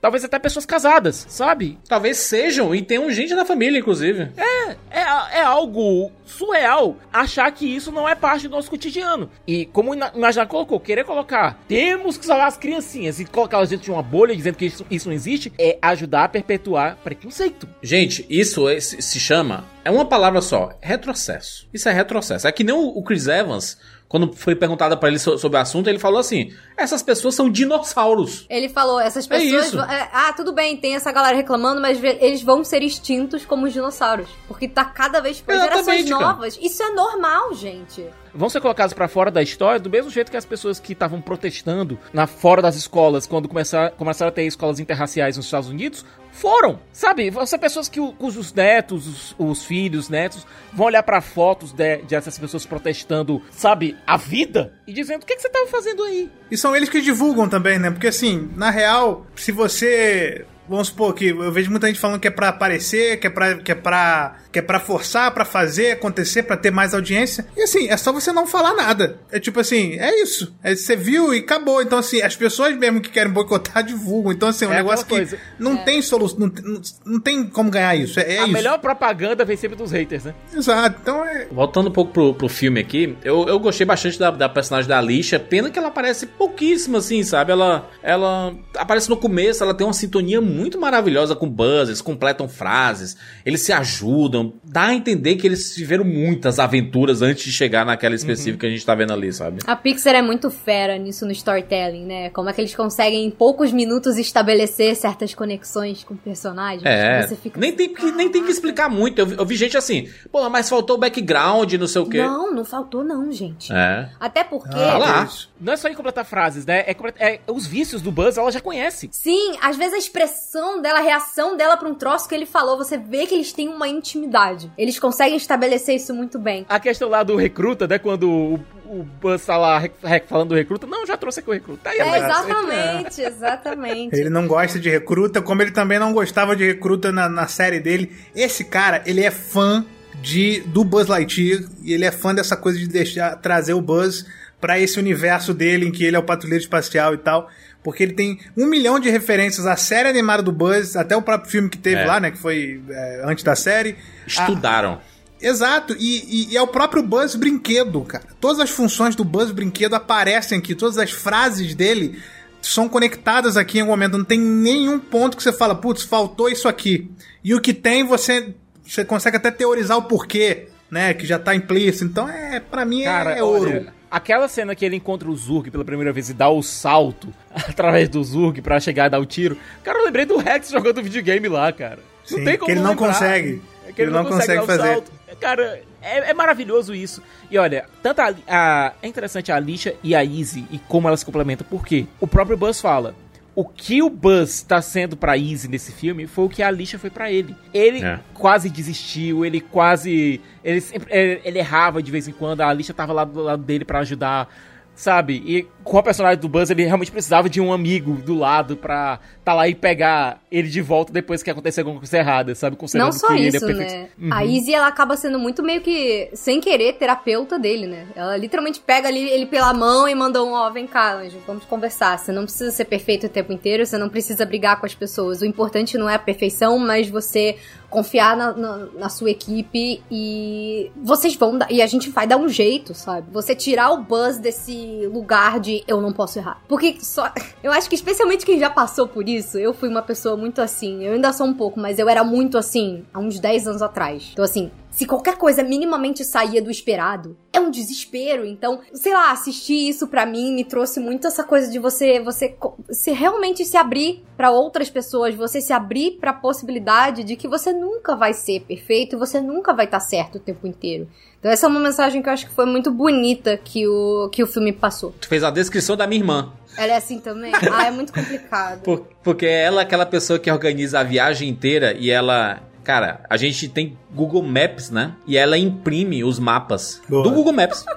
Talvez até pessoas casadas, sabe?
Talvez sejam, e tenham gente na família, inclusive.
É, é algo surreal achar que isso não é parte do nosso cotidiano. E como o Ina- Imaginar colocou, querer colocar, temos que salvar as criancinhas e colocar elas dentro de uma bolha dizendo que isso, isso não existe, é ajudar a perpetuar preconceito.
Gente, isso é- se chama. É uma palavra só: retrocesso. Isso é retrocesso. É que nem o Chris Evans, quando foi perguntado pra ele so- sobre o assunto, ele falou assim: essas pessoas são dinossauros.
Ele falou, essas pessoas.
isso.
vão- é, ah, tudo bem, tem essa galera reclamando, mas eles vão ser extintos como os dinossauros. Porque tá cada vez por gerações
Exatamente, cara.
novas. Isso é normal, gente.
Vão ser colocados pra fora da história do mesmo jeito que as pessoas que estavam protestando na fora das escolas quando começar, começaram a ter escolas interraciais nos Estados Unidos foram, sabe? Vão ser pessoas que cujos netos, os, os filhos, netos vão olhar pra fotos de, dessas pessoas protestando, sabe, a vida e dizendo o que, que você tava fazendo aí.
E são eles que divulgam também, né? Porque assim, na real, se você. Vamos supor que eu vejo muita gente falando que é pra aparecer, que é pra, que é pra, que é pra forçar, pra fazer acontecer, pra ter mais audiência. E assim, é só você não falar nada. É tipo assim, é isso. É, você viu e acabou. Então, assim, as pessoas mesmo que querem boicotar divulgam. Então, assim, é um
É
negócio que
coisa.
não tem solução. Não, não, não tem como ganhar isso. É, é
a
isso.
melhor propaganda vem sempre dos haters, né?
Exato. Então é.
Voltando um pouco pro, pro filme aqui, eu, eu gostei bastante da, da personagem da Alicia. Pena que ela aparece pouquíssimo, assim, sabe? Ela, ela aparece no começo, ela tem uma sintonia muito maravilhosa com o Buzz, eles completam frases, eles se ajudam. Dá a entender que eles tiveram muitas aventuras antes de chegar naquela específica que a gente tá vendo ali, sabe?
A Pixar é muito fera nisso no storytelling, né? Como é que eles conseguem em poucos minutos estabelecer certas conexões com personagens.
É,
Você fica
nem, tem, que- nem tem que explicar muito. Eu, vi- eu vi gente assim, pô, mas faltou o background, não sei o quê.
Não, não faltou não, gente.
É.
Até porque...
Ah, lá.
Não é só em completar frases, né? É, é os vícios do Buzz, ela já conhece.
Sim, às vezes a expressão dela, a reação dela pra um troço que ele falou, você vê que eles têm uma intimidade. Eles conseguem estabelecer isso muito bem.
A questão lá do recruta, né? Quando o, o Buzz tá lá falando do recruta. Não, já trouxe aqui o recruta. Aí,
É, exatamente, exatamente.
Ele não gosta de recruta, como ele também não gostava de recruta na, na série dele. Esse cara, ele é fã de do Buzz Lightyear e ele é fã dessa coisa de deixar trazer o Buzz pra esse universo dele em que ele é o patrulheiro espacial e tal. Porque ele tem um milhão de referências à série animada do Buzz, até o próprio filme que teve
É.
lá, né? Que foi é, antes da série.
Estudaram.
Exato, e, e- e é o próprio Buzz Brinquedo, cara. Todas as funções do Buzz Brinquedo aparecem aqui, todas as frases dele são conectadas aqui em algum momento. Não tem nenhum ponto que você fala, putz, faltou isso aqui. E o que tem, você, você consegue até teorizar o porquê, né? Que já tá implícito. Então, é, para mim,
Cara,
é ouro.
olha, aquela cena que ele encontra o Zurg pela primeira vez e dá o salto através do Zurg pra chegar e dar o tiro. Cara, eu lembrei do Rex jogando videogame lá, cara.
Sim, que ele não
lembrar.
consegue.
É que ele, não, consegue, dar o
fazer.
salto. Cara, é, é maravilhoso isso. E olha, tanto a, a- é interessante a Alicia e a Izzy e como elas se complementam. Por quê? O próprio Buzz fala. O que o Buzz tá sendo pra Izzy nesse filme foi o que a Alicia foi pra ele. Ele
É.
quase desistiu, ele quase. Ele, sempre- ele, ele errava de vez em quando, a Alicia tava lá do lado dele pra ajudar. Sabe? E com a personagem do Buzz, ele realmente precisava de um amigo do lado pra tá lá e pegar ele de volta depois que aconteceu alguma coisa errada, sabe? Considerando
Não só
que ele é
isso, né?
Uhum.
A Izzy, ela acaba sendo muito meio que, sem querer, terapeuta dele, né? Ela literalmente pega ali ele pela mão e manda um, ó, vem cá, Anjo, vamos conversar. Você não precisa ser perfeito o tempo inteiro, você não precisa brigar com as pessoas. O importante não é a perfeição, mas você confiar na, na, na sua equipe e vocês vão dar, e a gente vai dar um jeito, sabe? Você tirar o Buzz desse lugar de eu não posso errar. Porque só, eu acho que especialmente quem já passou por isso, eu fui uma pessoa muito assim, eu ainda sou um pouco, mas eu era muito assim há uns 10 anos atrás. Então assim, se qualquer coisa minimamente saía do esperado, é um desespero. Então, sei lá, assistir isso pra mim me trouxe muito essa coisa de você você se realmente se abrir pra outras pessoas, você se abrir pra possibilidade de que você nunca vai ser perfeito e você nunca vai estar certo o tempo inteiro. Então essa é uma mensagem que eu acho que foi muito bonita que o que o filme passou.
Tu fez a descrição da minha irmã.
Ela é assim também? Ah, é muito complicado.
Por- porque ela é aquela pessoa que organiza a viagem inteira e ela. Cara, a gente tem Google Maps, né? E ela imprime os mapas
Boa.
do Google Maps.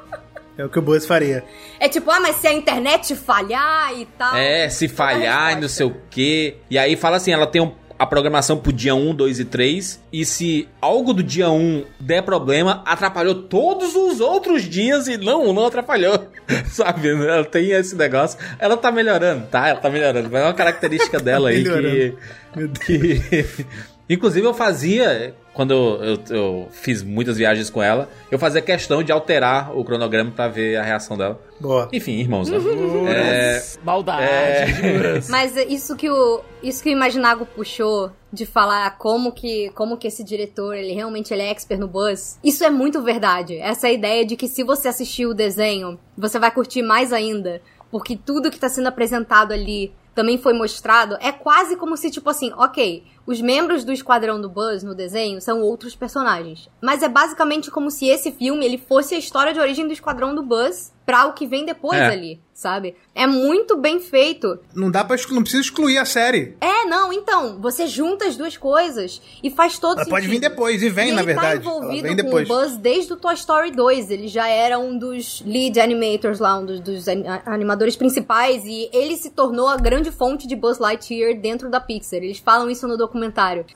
É o que o Buzz faria.
É tipo, ah, mas se a internet falhar e tal.
É, se falhar e não sei o quê. E aí fala assim, ela tem um- a programação pro dia 1, 2 e 3. E se algo do dia 1 der problema, atrapalhou todos os outros dias e não, não atrapalhou. Sabe? Ela tem esse negócio. Ela tá melhorando, tá? Ela tá melhorando. Mas é uma característica dela aí que...
Melhorando. Meu Deus.
que... Inclusive eu fazia, quando eu, eu- eu fiz muitas viagens com ela, eu fazia questão de alterar o cronograma pra ver a reação dela.
Boa.
Enfim, irmãos, né? É,
Maldade,
É.
Mas isso que o isso que o Imaginago puxou de falar como que como que esse diretor, ele realmente ele é expert no Buzz. Isso é muito verdade. Essa ideia de que se você assistir o desenho, você vai curtir mais ainda, porque tudo que tá sendo apresentado ali também foi mostrado, é quase como se tipo assim, OK, os membros do esquadrão do Buzz no desenho são outros personagens, mas é basicamente como se esse filme ele fosse a história de origem do esquadrão do Buzz pra o que vem depois
É.
ali, sabe? É muito bem feito.
Não dá exclu- não precisa excluir a série.
É, não, então, você junta as duas coisas e faz todo
Ela
sentido.
pode vir depois, e vem,
e
na
ele
verdade.
tá
Ela
envolvido
vem
com
depois.
o Buzz desde o Toy Story 2. Ele já era um dos lead animators lá, um dos, dos ani- animadores principais. E ele se tornou a grande fonte de Buzz Lightyear dentro da Pixar. Eles falam isso no documentário.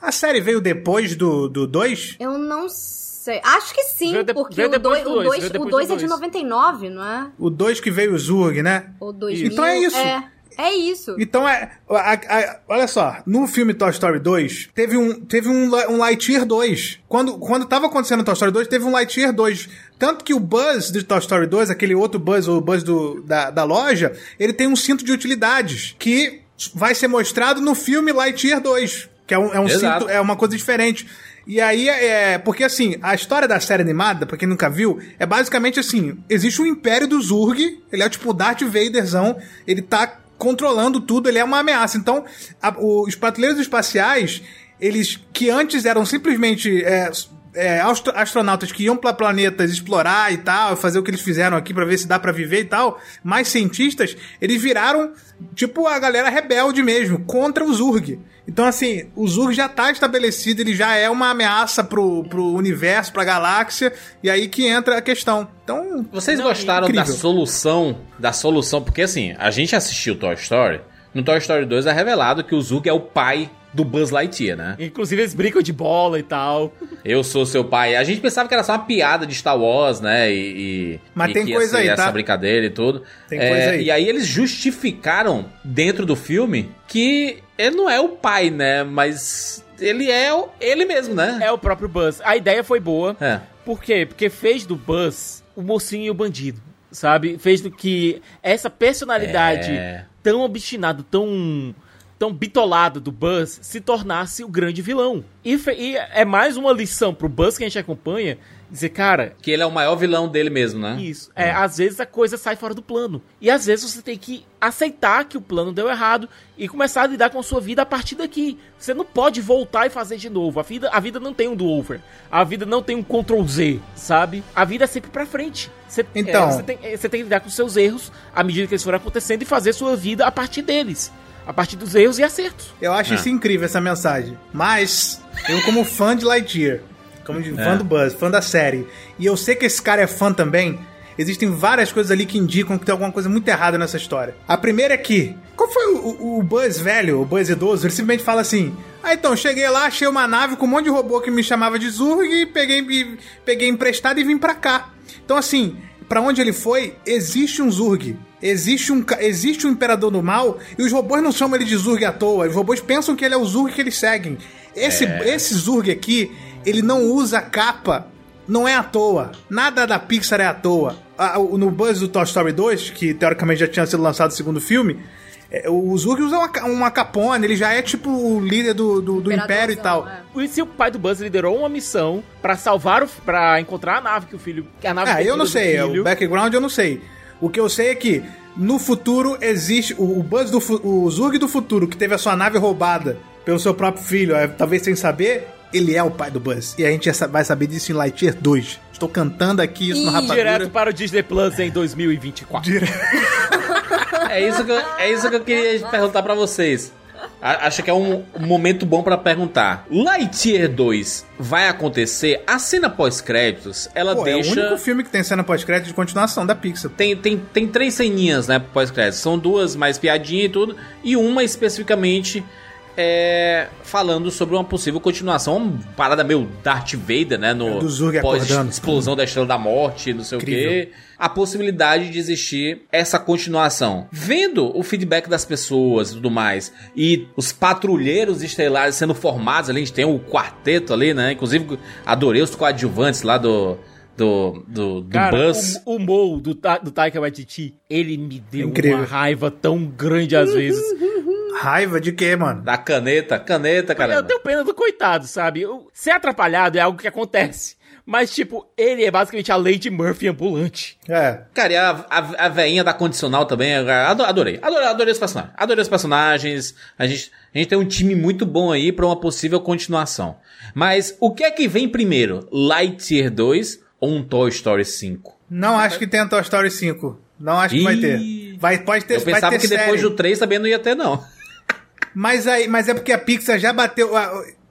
A série veio depois do 2?
Eu não sei. Acho que sim,
Veio de-
porque
veio
o
depois
2
do
o
dois,
dois- o dois
do
é de
dois.
99, não é?
o 2 que veio o Zurg, né?
Ou 2000.
Então é isso.
É, é isso.
Então é. a- a- olha só, no filme Toy Story 2, teve um, teve um, um Lightyear 2. Quando, quando tava acontecendo Toy Story 2, teve um Lightyear 2. Tanto que o Buzz de Toy Story 2, aquele outro Buzz, o Buzz do, da, da loja, ele tem um cinto de utilidades que vai ser mostrado no filme Lightyear 2. Que é um, é um cinto, é uma coisa diferente. E aí é. Porque assim, a história da série animada, pra quem nunca viu, é basicamente assim: existe um império do Zurg, ele é tipo o Darth Vaderzão, ele tá controlando tudo, ele é uma ameaça. Então, a- os patrulheiros espaciais, eles que antes eram simplesmente. é, é, astro- astronautas que iam para planetas explorar e tal, fazer o que eles fizeram aqui pra ver se dá pra viver e tal, mais cientistas, eles viraram tipo a galera rebelde mesmo, contra o Zurg. Então, assim, o Zurg já tá estabelecido, ele já é uma ameaça pro, pro universo, pra galáxia, e aí que entra a questão. Então,
Vocês
Não,
gostaram da
incrível.
solução? Da solução, porque assim, a gente assistiu Toy Story. No Toy Story 2 é revelado que o Zug é o pai do Buzz Lightyear, né?
Inclusive eles brincam de bola e tal.
Eu sou seu pai. A gente pensava que era só uma piada de Star Wars, né? E, e-
Mas
e
tem
que ia
coisa
ser
aí,
essa
tá?
brincadeira e tudo.
Tem
É,
coisa aí.
E aí eles justificaram dentro do filme que ele não é o pai, né? Mas ele é o- ele mesmo, né?
É o próprio Buzz. A ideia foi boa.
É.
Por quê? Porque fez do Buzz o mocinho e o bandido. Sabe? Fez do que essa personalidade
É.
tão obstinada, tão tão bitolada do Buzz se tornasse o grande vilão. E, e é mais uma lição pro Buzz que a gente acompanha, dizer, cara,
Que ele é o maior vilão dele mesmo, né?
isso. É, às vezes a coisa sai fora do plano. E às vezes você tem que aceitar que o plano deu errado e começar a lidar com a sua vida a partir daqui. Você não pode voltar e fazer de novo. A vida, a vida não tem um do-over. A vida não tem um Ctrl Z, sabe? A vida é sempre pra frente. Você,
Então-
é, você, tem, é, você tem que lidar com os seus erros à medida que eles forem acontecendo e fazer sua vida a partir deles. A partir dos erros e acertos.
eu acho
É.
isso incrível, essa mensagem. Mas, eu como fã de Lightyear, como de, fã do Buzz, fã da série, e eu sei que esse cara é fã também, existem várias coisas ali que indicam que tem alguma coisa muito errada nessa história. A primeira é que, qual foi o, o- Buzz velho, o Buzz idoso, ele simplesmente fala assim, ah, então, cheguei lá, achei uma nave com um monte de robô que me chamava de Zurg e peguei, e peguei emprestado e vim pra cá. Então, assim, pra onde ele foi, existe um Zurg. Existe um, existe um Imperador do Mal e os robôs não chamam ele de Zurg à toa. Os robôs pensam que ele é o Zurg que eles seguem. Esse, esse Zurg aqui, ele não usa capa. Não é à toa. Nada da Pixar é à toa. O- no Buzz do Toy Story 2, que teoricamente já tinha sido lançado o segundo filme, é, o Zurg usa uma, uma capone, ele já é tipo o líder do, do, do Império e tal.
É.
E se o pai do Buzz liderou uma missão pra salvar o. para encontrar a nave que o filho. Que a nave
Ah, eu não sei, é,
filho-
o background eu não sei. O que eu sei é que no futuro existe o, o Buzz do o Zurg do futuro que teve a sua nave roubada pelo seu próprio filho, é, talvez sem saber, ele é o pai do Buzz. E a gente vai saber disso em Lightyear 2. Estou cantando aqui isso no Rapadura.
Direto para o Disney Plus em 2024.
É isso que eu, é isso que eu queria perguntar pra vocês. a- acho que é um, um momento bom pra perguntar. Lightyear 2 vai acontecer? A cena pós-créditos, ela
Pô, é o
deixa.
único filme que tem cena pós-crédito de continuação da Pixar.
Tem, tem, tem três ceninhas, né, pós-créditos. São duas mais piadinha e tudo, e uma especificamente é, falando sobre uma possível continuação, uma parada meio Darth Vader, né, no
do Zurg acordando.
explosão da Estrela da Morte, não sei o
Incrível.
quê. A possibilidade de existir essa continuação. Vendo o feedback das pessoas e tudo mais, e os patrulheiros estelares sendo formados ali, a gente tem o quarteto ali, né, inclusive adorei os coadjuvantes lá do... Do, do, do
Cara,
Buzz.
o, o Mo do, do Taika Waititi, ele me deu
Incrível.
uma raiva tão grande às vezes.
Raiva de quê, mano?
Da caneta, caneta,
Eu
caramba.
tenho pena do coitado, sabe? Eu- Ser atrapalhado é algo que acontece. Mas, tipo, ele é basicamente a Lady Murphy ambulante.
É.
Cara, e a, a, a veinha da condicional também, eu ado- adorei. Adorei, adorei os personagens. Adorei os personagens. A gente, a gente tem um time muito bom aí pra uma possível continuação. Mas o que é que vem primeiro? Lightyear 2 ou um Toy Story 5?
Não acho que tenha Toy Story 5. Não acho que vai ter. Vai, pode ter,
Eu
vai
pensava
ter
que depois
série.
do 3 também não ia ter, não.
Mas, aí, mas é porque a Pixar já bateu.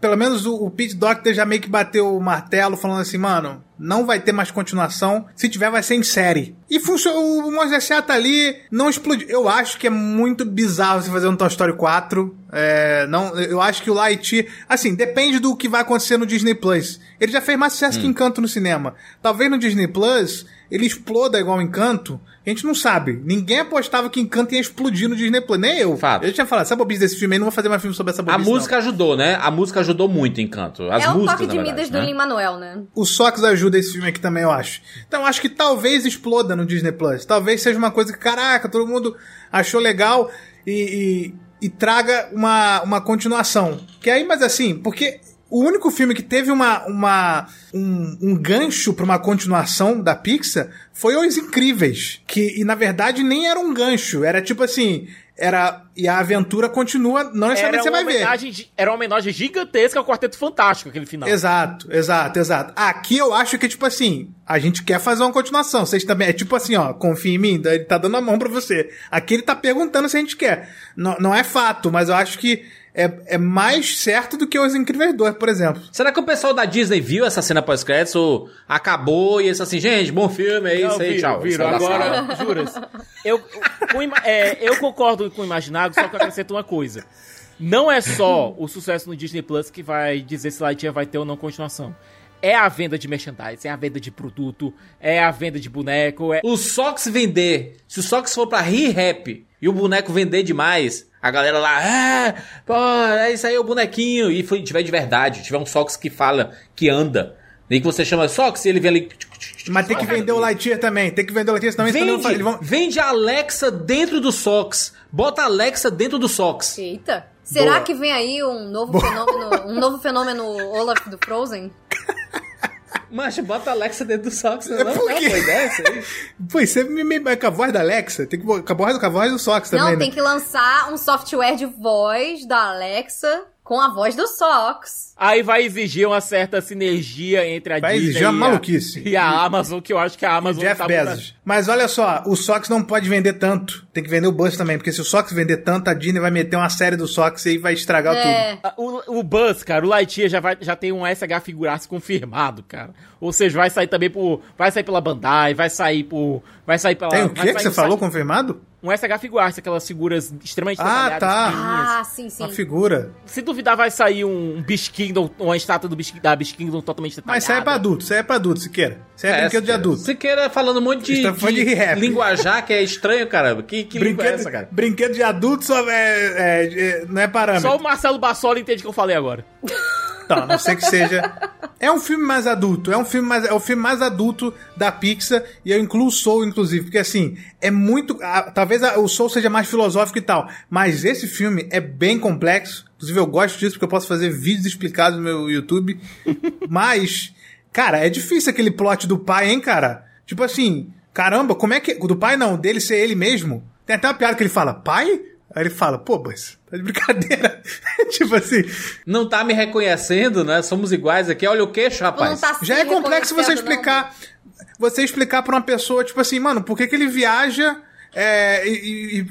Pelo menos o, o Pete Doctor já meio que bateu o martelo, falando assim, mano, não vai ter mais continuação. Se tiver, vai ser em série. E funcionou. O Monstros S.A. tá ali, não explodiu. Eu acho que é muito bizarro você fazer um Toy Story 4. É, não, eu acho que o Lightyear. Assim, depende do que vai acontecer no Disney Plus. Ele já fez mais sucesso que Encanto no cinema. Talvez no Disney Plus ele exploda igual Encanto. A gente não sabe. Ninguém apostava que Encanto ia explodir no Disney Plus. Nem eu.
Fato.
Eu tinha falado, essa bobice desse filme aí, não vou fazer mais filme sobre essa
A
bobice.
música ajudou, né? A música ajudou muito, Encanto. As
é o
músicas,
toque de
na
Midas
verdade,
do
né?
Lin-Manuel, né?
não. O Sox ajuda esse filme aqui também, eu acho. Então, acho que talvez exploda no Disney Plus. Talvez seja uma coisa que, caraca, todo mundo achou legal e, e, e traga uma, uma continuação. Que aí, mas assim, porque o único filme que teve uma, uma, um, um gancho pra uma continuação da Pixar foi Os Incríveis. Que, e na verdade, nem era um gancho. Era tipo assim. Era. E a aventura continua, não necessariamente você vai ver.
era uma homenagem gigantesca ao Quarteto Fantástico, aquele final.
Exato, exato, exato. Aqui eu acho que, tipo assim, a gente quer fazer uma continuação. Vocês também. É tipo assim, ó, confia em mim, ele tá dando a mão pra você. Aqui ele tá perguntando se a gente quer. Não, não é fato, mas eu acho que é, é mais certo do que os Incríveis 2, por exemplo.
Será que o pessoal da Disney viu essa cena pós-créditos ou acabou e eles assim, gente, bom filme, é isso
Não,
aí, tchau. certo.
Agora, juras. Eu, é, eu concordo com o Imaginado, só que eu acrescento uma coisa. Não é só o sucesso no Disney Plus que vai dizer se Lightyear vai ter ou não continuação. É a venda de merchandise, é a venda de produto, é a venda de boneco, é...
O Sox vender, se o Sox for pra re-rap e o boneco vender demais, a galera lá, ah, pô, é isso aí, é o bonequinho. E foi, tiver de verdade, tiver um Sox que fala, que anda. E que você chama Sox e ele vem ali.
Mas tem que vender o Lightyear também. Tem que vender o Lightyear, senão eles também não
Vende,
eles vão.
vende a Alexa dentro do Sox. Bota a Alexa dentro do Sox.
Eita. Será
Boa.
que vem aí um novo fenômeno, um novo fenômeno Olaf do Frozen?
Macho, bota a Alexa dentro do Sox. Não,
É
não,
por
não,
quê?
boa ideia isso aí.
Pô, você me, me, com a voz da Alexa? Tem que com a voz, com a voz do Sox também.
Não,
né?
tem que lançar um software de voz da Alexa com a voz do Sox.
Aí vai exigir uma certa sinergia entre a
Vai
Disney
exigir uma
e,
maluquice.
a, e a Amazon, que eu acho que a Amazon
Jeff
tá
Bezos. Mas olha só, o Sox não pode vender tanto. Tem que vender o Buzz também, porque se o Sox vender tanto, a Disney vai meter uma série do Sox e aí vai estragar tudo.
É.
Ah, O, o Buzz, cara, o Lightyear já, vai, já tem um SH figurasse confirmado, cara. Ou seja, vai sair também por. Vai sair pela Bandai, vai sair por. Vai sair pela.
Tem o quê que
sair
você falou
site-
confirmado?
Um SH figurasse, aquelas figuras extremamente
Ah,
detalhadas,
tá.
Ah, sim, sim.
Uma figura.
Se duvidar, vai sair um Beast Kingdom, uma estátua do Beast, da Beast Kingdom totalmente detalhada.
Mas isso aí é pra adulto, isso aí é pra adulto, Siqueira. Isso aí é, brinquedo de adulto.
Siqueira falando um monte de,
Você tá falando
de
de rap.
linguajar que é estranho, caramba. Que, que língua é
Brinquedo,
essa, cara?
brinquedo de adulto só é, é- é- não é parâmetro.
Só o Marcelo Bassoli entende o que eu falei agora.
A não ser que seja. É um filme mais adulto, é um filme mais, é o filme mais adulto da Pixar e eu incluo o Soul, inclusive, porque assim, é muito. ah, talvez a- o Soul seja mais filosófico e tal, mas esse filme é bem complexo. Inclusive, eu gosto disso porque eu posso fazer vídeos explicados no meu YouTube. mas, cara, é difícil aquele plot do pai, hein, cara? Tipo assim, caramba, como é que. Do pai não, dele ser ele mesmo. Tem até uma piada que ele fala, pai? Aí ele fala, pô, mas tá de brincadeira. tipo assim.
Não tá me reconhecendo, né? Somos iguais aqui. Olha o queixo, rapaz.
não tá
Já é complexo você explicar. Você explicar pra uma pessoa, tipo assim, mano, por que, que ele viaja É, e,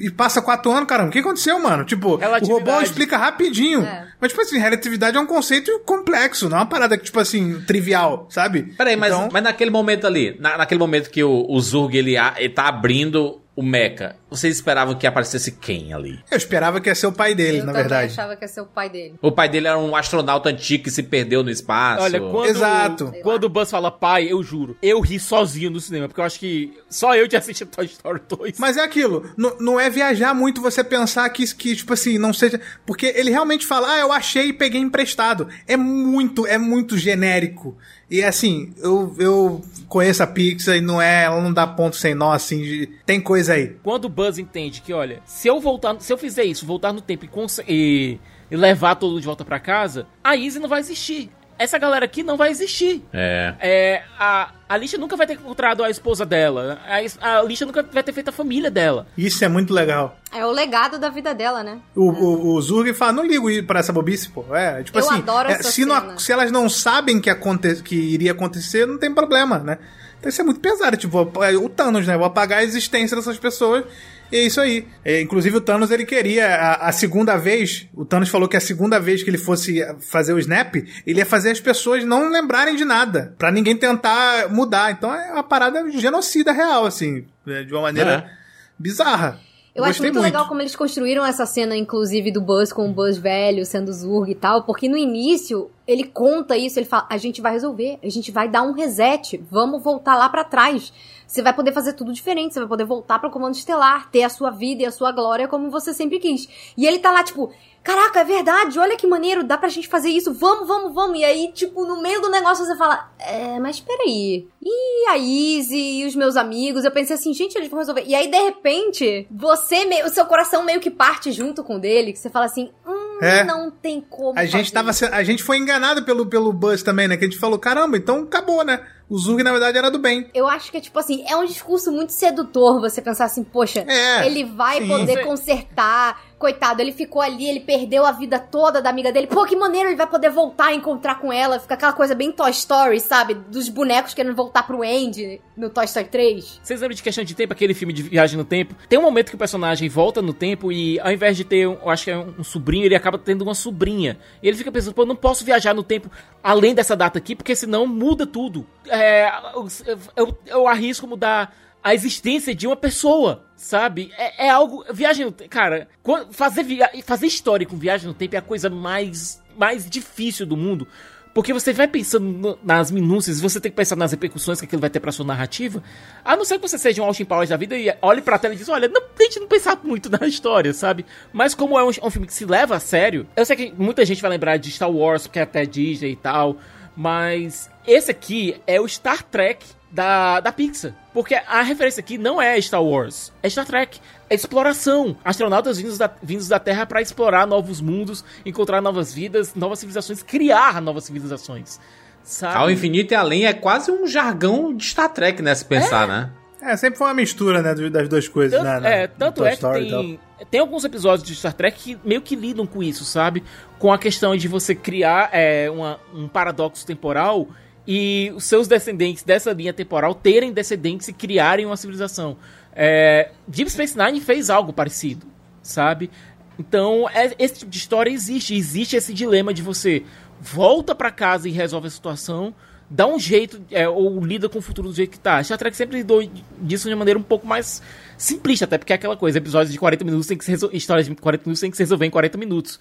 e- e passa quatro anos, caramba. O que aconteceu, mano? Tipo, o robô explica rapidinho.
É.
Mas, tipo assim, relatividade é um conceito complexo, não é uma parada que, tipo assim, trivial, sabe?
Peraí, mas,
Então-
mas naquele momento ali, na- naquele momento que o, o Zurg ele, ele tá abrindo o mecha, vocês esperavam que aparecesse quem ali?
Eu esperava que ia ser o pai dele,
Eu
na verdade.
achava que ia ser o pai dele.
O pai dele era um astronauta antigo que se perdeu no espaço.
Olha, quando,
Exato.
quando o Buzz fala pai, eu juro, eu ri sozinho no cinema, porque eu acho que só eu tinha assistido Toy Story 2.
Mas é aquilo, não é viajar muito você pensar que, que, tipo assim, não seja. Porque ele realmente fala, ah, eu achei e peguei emprestado. É muito, é muito genérico. E assim, eu, eu conheço a Pixar e não é, ela não dá ponto sem nó, assim, de- tem coisa aí.
Quando o Buzz entende que, olha, se eu voltar, se eu fizer isso, voltar no tempo e, e- e levar todo de volta pra casa, a Izzy não vai existir. Essa galera aqui não vai existir.
É.
É, a, a Lixa nunca vai ter encontrado a esposa dela. A, a Lixa nunca vai ter feito a família dela.
Isso é muito legal.
É o legado da vida dela, né?
O, o, o Zurg fala, não ligo pra essa bobice, pô. É, tipo
Eu
assim,
adoro
é,
essa
se, não- se elas não sabem que, aconte, que iria acontecer, não tem problema, né? Então isso é muito pesado, tipo, é o Thanos, né? Vou apagar a existência dessas pessoas. E é isso aí. É, inclusive o Thanos, ele queria, a, a segunda vez, o Thanos falou que a segunda vez que ele fosse fazer o Snap, ele ia fazer as pessoas não lembrarem de nada, pra ninguém tentar mudar. Então é uma parada genocida real, assim, né? de uma maneira bizarra.
Eu acho
Gostei
muito, legal como eles construíram essa cena, inclusive, do Buzz com o Buzz velho sendo Zurg e tal, porque no início ele conta isso, ele fala: a gente vai resolver, a gente vai dar um reset, vamos voltar lá pra trás. Você vai poder fazer tudo diferente, você vai poder voltar pro comando estelar, ter a sua vida e a sua glória como você sempre quis. E ele tá lá, tipo, caraca, é verdade, olha que maneiro, dá pra gente fazer isso, vamos, vamos, vamos. E aí, tipo, no meio do negócio você fala, é, mas peraí. E a Izzy e os meus amigos? Eu pensei assim, gente, eles vão resolver. E aí, de repente, você, o seu coração meio que parte junto com o dele, que você fala assim, hum,
É.
não tem como.
A gente, tava,
isso.
a gente foi enganado pelo, pelo Buzz também, né? Que a gente falou, caramba, então acabou, né? O Zug, na verdade, era do bem.
Eu acho que é tipo assim, é um discurso muito sedutor você pensar assim, poxa,
É,
ele vai
sim.
poder consertar. Coitado, ele ficou ali, ele perdeu a vida toda da amiga dele. Pô, que maneiro, ele vai poder voltar a encontrar com ela. Fica aquela coisa bem Toy Story, sabe? Dos bonecos querendo voltar pro Andy no Toy Story 3.
Vocês lembram de Questão de Tempo, aquele filme de viagem no tempo? Tem um momento que o personagem volta no tempo e ao invés de ter, eu acho que é um sobrinho, ele acaba tendo uma sobrinha. E ele fica pensando, pô, eu não posso viajar no tempo além dessa data aqui, porque senão muda tudo. É, eu, eu, eu arrisco mudar a existência de uma pessoa, sabe? É, é algo. Viagem no tempo. Cara, fazer, via, fazer história com viagem no tempo é a coisa mais, mais difícil do mundo. Porque você vai pensando nas minúcias, você tem que pensar nas repercussões que aquilo vai ter pra sua narrativa. A não ser que você seja um Austin Powers da vida e olhe pra tela e diz: Olha, não tente não pensar muito na história, sabe? Mas como é um, um filme que se leva a sério, eu sei que muita gente vai lembrar de Star Wars, porque é até Disney e tal. Mas esse aqui é o Star Trek da, da Pixar. Porque a referência aqui não é Star Wars, é Star Trek. É exploração. Astronautas vindos da, vindos da Terra para explorar novos mundos, encontrar novas vidas, novas civilizações, criar novas civilizações. Sabe?
Ao infinito e além é quase um jargão de Star Trek, né? Se pensar, né?
É, sempre foi uma mistura, né? Das duas coisas,
Tanto,
né? na-
é, tanto é que tem, tem alguns episódios de Star Trek que meio que lidam com isso, sabe? Com a questão de você criar é, uma- um paradoxo temporal e os seus descendentes dessa linha temporal terem descendentes e criarem uma civilização. É, Deep Space Nine fez algo parecido, sabe? Então, é- esse tipo de história existe. Existe esse dilema de você volta pra casa e resolve a situação, dá um jeito, é, ou lida com o futuro do jeito que tá. Star Trek sempre lidou disso de uma maneira um pouco mais simplista, até porque é aquela coisa, episódios de 40 minutos tem que se histórias de 40 minutos tem que se resolver em 40 minutos.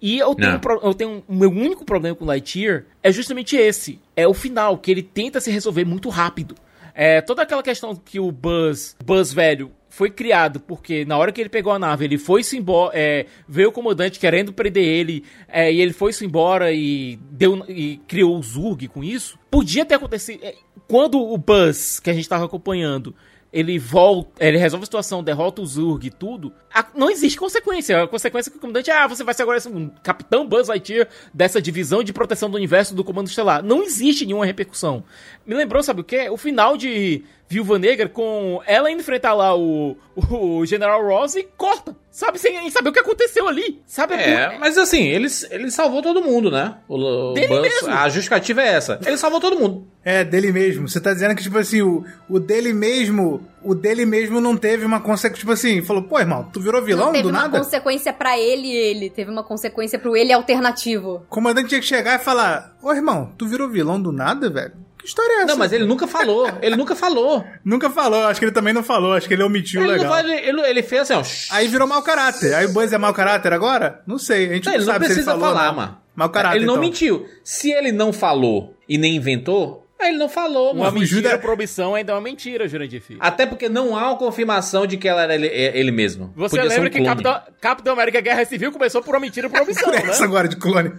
E eu tenho, um eu tenho o meu único problema com Lightyear é justamente esse. É o final, que ele tenta se resolver muito rápido. É, toda aquela questão que o Buzz, Buzz velho, foi criado porque na hora que ele pegou a nave, ele foi-se embora, é, veio o comandante querendo prender ele, é, e ele foi-se embora e, deu, e criou o Zurg com isso. Podia ter acontecido. é, quando o Buzz, que a gente tava acompanhando, ele volta, ele resolve a situação, derrota o Zurg e tudo, a- não existe consequência. A consequência é que o comandante, ah, você vai ser agora um capitão Buzz Lightyear dessa divisão de proteção do universo do Comando Estelar. Não existe nenhuma repercussão. Me lembrou, sabe o quê? O final de Viúva Negra com ela indo enfrentar lá o, o General Ross e corta. Sabe, sem saber o que aconteceu ali. Sabe?
É, mas assim, ele, ele salvou todo mundo, né? O, o
Dele
Buzz-
mesmo.
A justificativa é essa. Ele salvou todo mundo.
É, dele mesmo. Você tá dizendo que, tipo assim, o, o dele mesmo, o dele mesmo não teve uma consequência, tipo assim, falou, pô, irmão, tu virou vilão
não teve
do
uma
nada?
consequência pra ele e ele. Teve uma consequência pro ele alternativo.
O comandante tinha que chegar e falar, ô irmão, tu virou vilão do nada, velho? Que história é essa?
Não, mas ele nunca falou. Ele nunca falou.
Nunca falou, acho que ele também não falou, acho que ele omitiu
Ele, não
legal.
fala- ele, ele fez assim, ó.
Aí virou mau caráter. Aí o Buzz é mau caráter agora? Não sei, a gente
Não,
não,
ele não
sabe se ele
precisa
falou.
falar,
não.
mano.
Mau caráter,
Ele não
então.
mentiu. Se ele não falou e nem inventou, aí ele não falou,
Uma
mano.
mentira por omissão ainda é uma mentira, Jurandir Filho.
Até porque não há uma confirmação de que ela era ele, é- ele mesmo.
Você
Podia
lembra
um
que. Capitão, Capitão América Guerra Civil começou por uma mentira Por né?
essa agora de clone.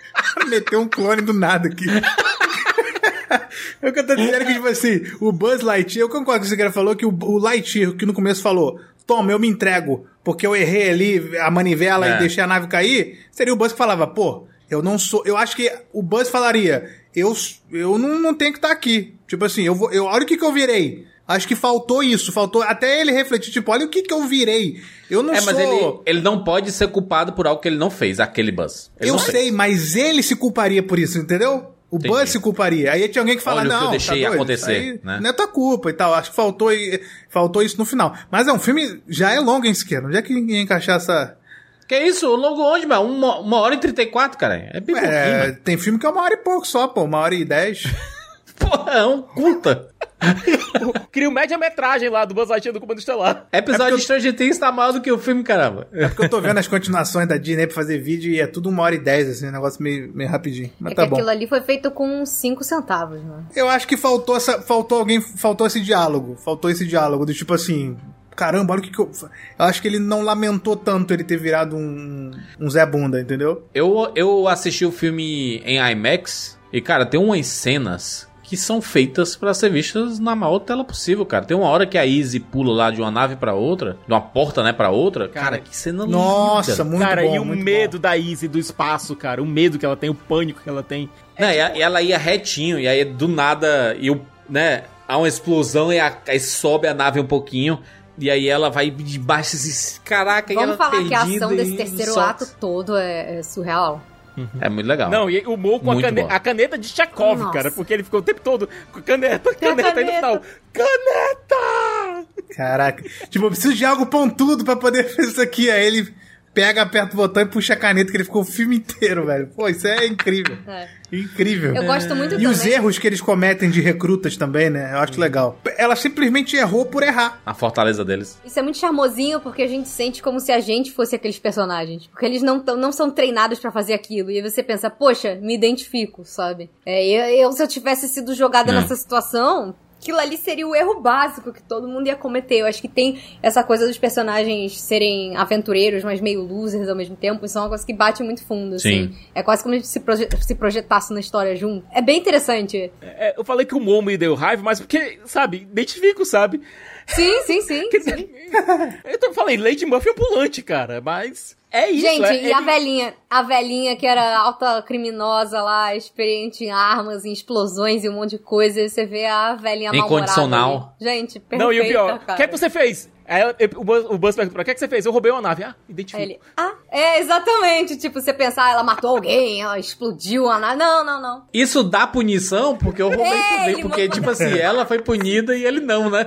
Meteu um clone do nada aqui. É o que eu tô dizendo que, tipo assim, o Buzz Lightyear, eu concordo com o que você cara falou, que o, o Lightyear, que no começo falou, toma, eu me entrego, porque eu errei ali a manivela
É.
e deixei a nave cair, seria o Buzz que falava, pô, eu não sou, eu acho que o Buzz falaria, eu, eu não, não tenho que estar aqui. Tipo assim, eu vou, eu, olha o que que eu virei. Acho que faltou isso, faltou até ele refletir, tipo, olha o que que eu virei. Eu não
É,
sou...
mas ele, ele não pode ser culpado por algo que ele não fez, aquele buzz. Ele
eu
não fez.
sei, mas ele se culparia por isso, entendeu? O
Entendi.
Buzz se culparia. Aí tinha alguém que fala,
Olha
não,
eu deixei
tá
acontecer,
aí
né?
Não é tua culpa e tal. Acho que faltou, faltou isso no final. Mas é um filme, já é longo, hein, Siqueira? Onde é que ia encaixar essa...
Que isso? Longo onde, mano? Uma, uma hora e trinta e quatro, cara. É bem pouquinho,
É,
mano.
tem filme que é uma hora e pouco só, pô. Uma hora e dez.
Porra, é um curta.
Cria média-metragem lá do Buzz Lightyear do Comando Estelar.
Episódio
É porque eu-
de Stranger Things tá maior do que o filme, caramba.
É porque eu tô vendo as continuações da Disney pra fazer vídeo e é tudo uma hora e dez, assim, um negócio meio, meio rapidinho. Mas
é
tá
que
bom.
aquilo ali foi feito com 5 centavos, mano.
Eu acho que faltou essa, faltou alguém, faltou esse diálogo, faltou esse diálogo do tipo assim, caramba, olha o que, que eu, eu acho que ele não lamentou tanto ele ter virado um, um Zé Bunda, entendeu?
Eu, eu assisti o filme em IMAX e, cara, tem umas cenas que são feitas pra ser vistas na maior tela possível, cara. Tem uma hora que a Izzy pula lá de uma nave pra outra, de uma porta, né, pra outra. Cara, que cena linda.
Nossa, muito
cara,
bom,
e o medo
bom.
da Izzy do espaço, cara. O medo que ela tem, o pânico que ela tem.
Não, e a- e ela ia retinho, e aí do nada, e o, né, há uma explosão e a- aí sobe a nave um pouquinho. E aí ela vai debaixo desse. Caraca, e
Vamos
ela
falar que a ação desse
e
terceiro
solta.
ato todo é, é surreal.
É muito legal.
Não, e o Mo com a, cane- a caneta de Tchakov,
Nossa.
cara. Porque ele ficou o tempo todo com caneta,
Tem a
caneta, aí no
caneta.
final. Caneta!
Caraca. Tipo, eu preciso de algo pontudo pra poder fazer isso aqui. Aí ele pega, aperta o botão e puxa a caneta, que ele ficou o filme inteiro, velho. Pô, isso é incrível.
É.
Incrível.
Eu gosto muito
E
também.
os erros que eles cometem de recrutas também, né? Eu acho legal. Ela simplesmente errou por errar.
A fortaleza deles.
Isso é muito charmosinho porque a gente sente como se a gente fosse aqueles personagens. Porque eles não, tão- não são treinados pra fazer aquilo. E aí você pensa, poxa, me identifico, sabe? É, eu, eu, se eu tivesse sido jogada
É.
nessa situação, aquilo ali seria o erro básico que todo mundo ia cometer. Eu acho que tem essa coisa dos personagens serem aventureiros, mas meio losers ao mesmo tempo. Isso é uma coisa que bate muito fundo, assim.
Sim.
É quase como se se, proje- se projetasse na história junto. É bem interessante.
É, eu falei que o Mo me deu raiva, mas porque, sabe, identifico, sabe?
Sim, sim, sim.
Dizer, eu falei, Lady Murphy ambulante, cara, mas é isso.
Gente,
é,
e a
ele-
velhinha? A velhinha que era alta criminosa lá, experiente em armas, em explosões e um monte de coisa. E você vê a velhinha
Incondicional.
Gente, perfeita,
Não, e o pior, o que é que você fez? Aí ela- o Buzz, o Buzz pergunta pra o que é que você fez? Eu roubei uma nave. Ah, identifico.
Aí ele, ah, é, exatamente. Tipo, você pensar, ah, ela matou alguém, ela explodiu a nave. Não, não, não.
Isso dá punição porque eu roubei
É,
também. Porque,
mandou-
tipo assim, ela foi punida e ele não, né?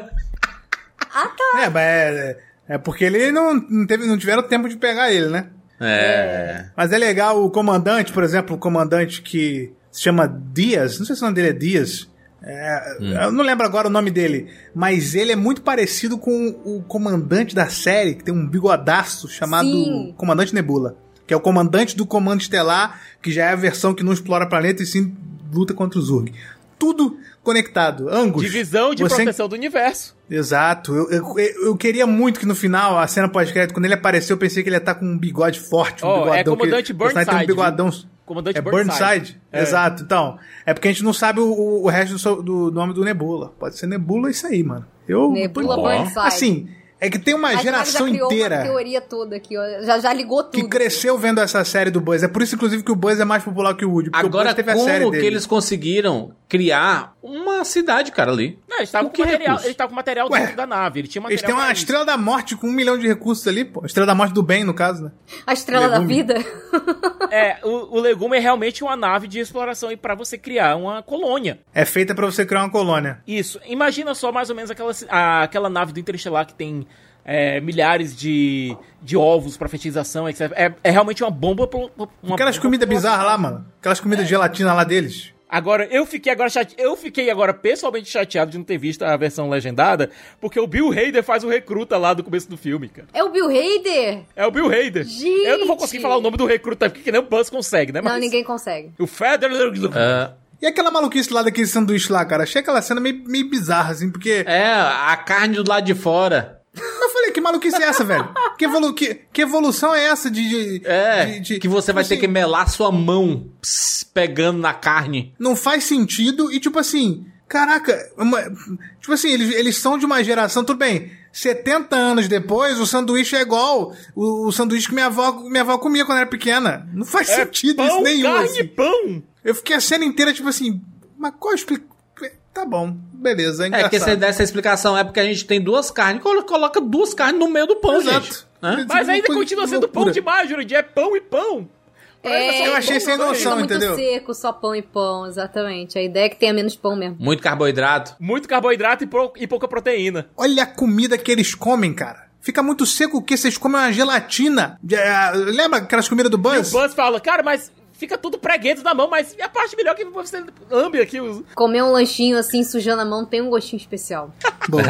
Ah, tá.
É, mas é, porque ele não, não, teve, não tiveram tempo de pegar ele, né?
É.
Mas é legal o comandante, por exemplo, o comandante que se chama Dias, não sei se o nome dele é Dias. é, Eu não lembro agora o nome dele, mas ele é muito parecido com o comandante da série, que tem um bigodaço chamado
Sim.
Comandante Nebula. Que é o comandante do Comando Estelar, que já é a versão que não explora planeta e sim luta contra o Zurg. Tudo conectado. Angus.
Divisão de
você-
proteção do universo.
Exato. Eu, eu, eu queria muito que no final, a cena pós-crédito, quando ele apareceu, eu pensei que ele ia estar com um bigode forte, um
Ó,
bigodão.
é comandante
personagem tem um
Burnside,
bigodão.
Comandante
é Burnside?
É.
Exato. Então, é porque a gente não sabe o, o- resto do, do nome do Nebula. Pode ser Nebula isso aí, mano. Eu
Nebula
tô-
Burnside.
Assim, é que tem uma
A
geração
já criou
inteira
uma teoria toda aqui, ó. Já, já ligou tudo.
que cresceu vendo essa série do Buzz. É por isso, inclusive, que o Buzz é mais popular que o Woody. Porque o
Agora,
Buzz teve a série
como
dele.
que eles conseguiram criar uma cidade, cara, ali?
Não, ele estava
Com
com,
que
material, ele estava com material
Ué,
dentro da nave. Ele tinha material.
Eles têm uma
isso.
estrela da morte com um milhão de recursos ali, pô. Estrela da morte do bem, no caso, né?
A estrela da vida.
É, o, o legume é realmente uma nave de exploração e para você criar uma colônia.
É feita pra você criar uma colônia.
Isso. Imagina só mais ou menos aquela, a- aquela nave do Interestelar que tem é, milhares de, de ovos pra fertilização, etc. É, é realmente uma bomba. Uma
Aquelas
bomba
comidas
pro-
bizarras lá, mano. Aquelas comidas de gelatina lá deles.
Agora, eu fiquei agora chate... eu fiquei agora pessoalmente chateado de não ter visto a versão legendada, porque o Bill Hader faz o recruta lá do começo do filme, cara.
É o Bill Hader?
É o Bill Hader.
Gente!
Eu não vou conseguir falar o nome do recruta, porque nem o Buzz consegue, né?
Não,
Mas
ninguém consegue.
O Feder...
É,
E aquela maluquice lá daquele sanduíche lá, cara? Achei aquela cena meio, meio bizarra, assim, porque.
é, a carne do lado de fora.
Eu falei, que maluquice é essa, velho? Que, evolu que, que evolução é essa de. de-
É,
de- de-
que você vai
tipo
ter que
assim,
melar sua mão pss, pegando na carne.
Não faz sentido e, tipo assim. Caraca, uma- tipo assim, eles, eles são de uma geração, tudo bem. 70 anos depois, o sanduíche é igual o, o sanduíche que minha avó, minha avó comia quando era pequena. Não faz sentido
É pão,
isso nenhum.
carne
assim.
pão.
Eu fiquei a cena inteira, tipo assim, mas qual. Tá bom, beleza, é
É,
engraçado.
que você dessa explicação é porque a gente tem duas carnes, colo- coloca duas carnes no meio do pão,
Exato.
gente. Hã?
Mas ainda
Loucura.
continua sendo pão demais, Jurandir. É pão e pão.
É,
Eu achei sem
fica
noção,
muito
entendeu?
seco, só pão e pão, exatamente. A ideia é que tenha menos pão mesmo.
Muito carboidrato.
Muito carboidrato e, pou- e pouca proteína.
Olha a comida que eles comem, cara. Fica muito seco o que vocês comem uma gelatina. Ah, lembra aquelas comidas do
E o
Buzz?
Buzz fala, cara, mas fica tudo preguento na mão, mas a parte melhor que você lambe aqui.
Comer um lanchinho assim, sujando a mão, tem um gostinho especial.
Boa,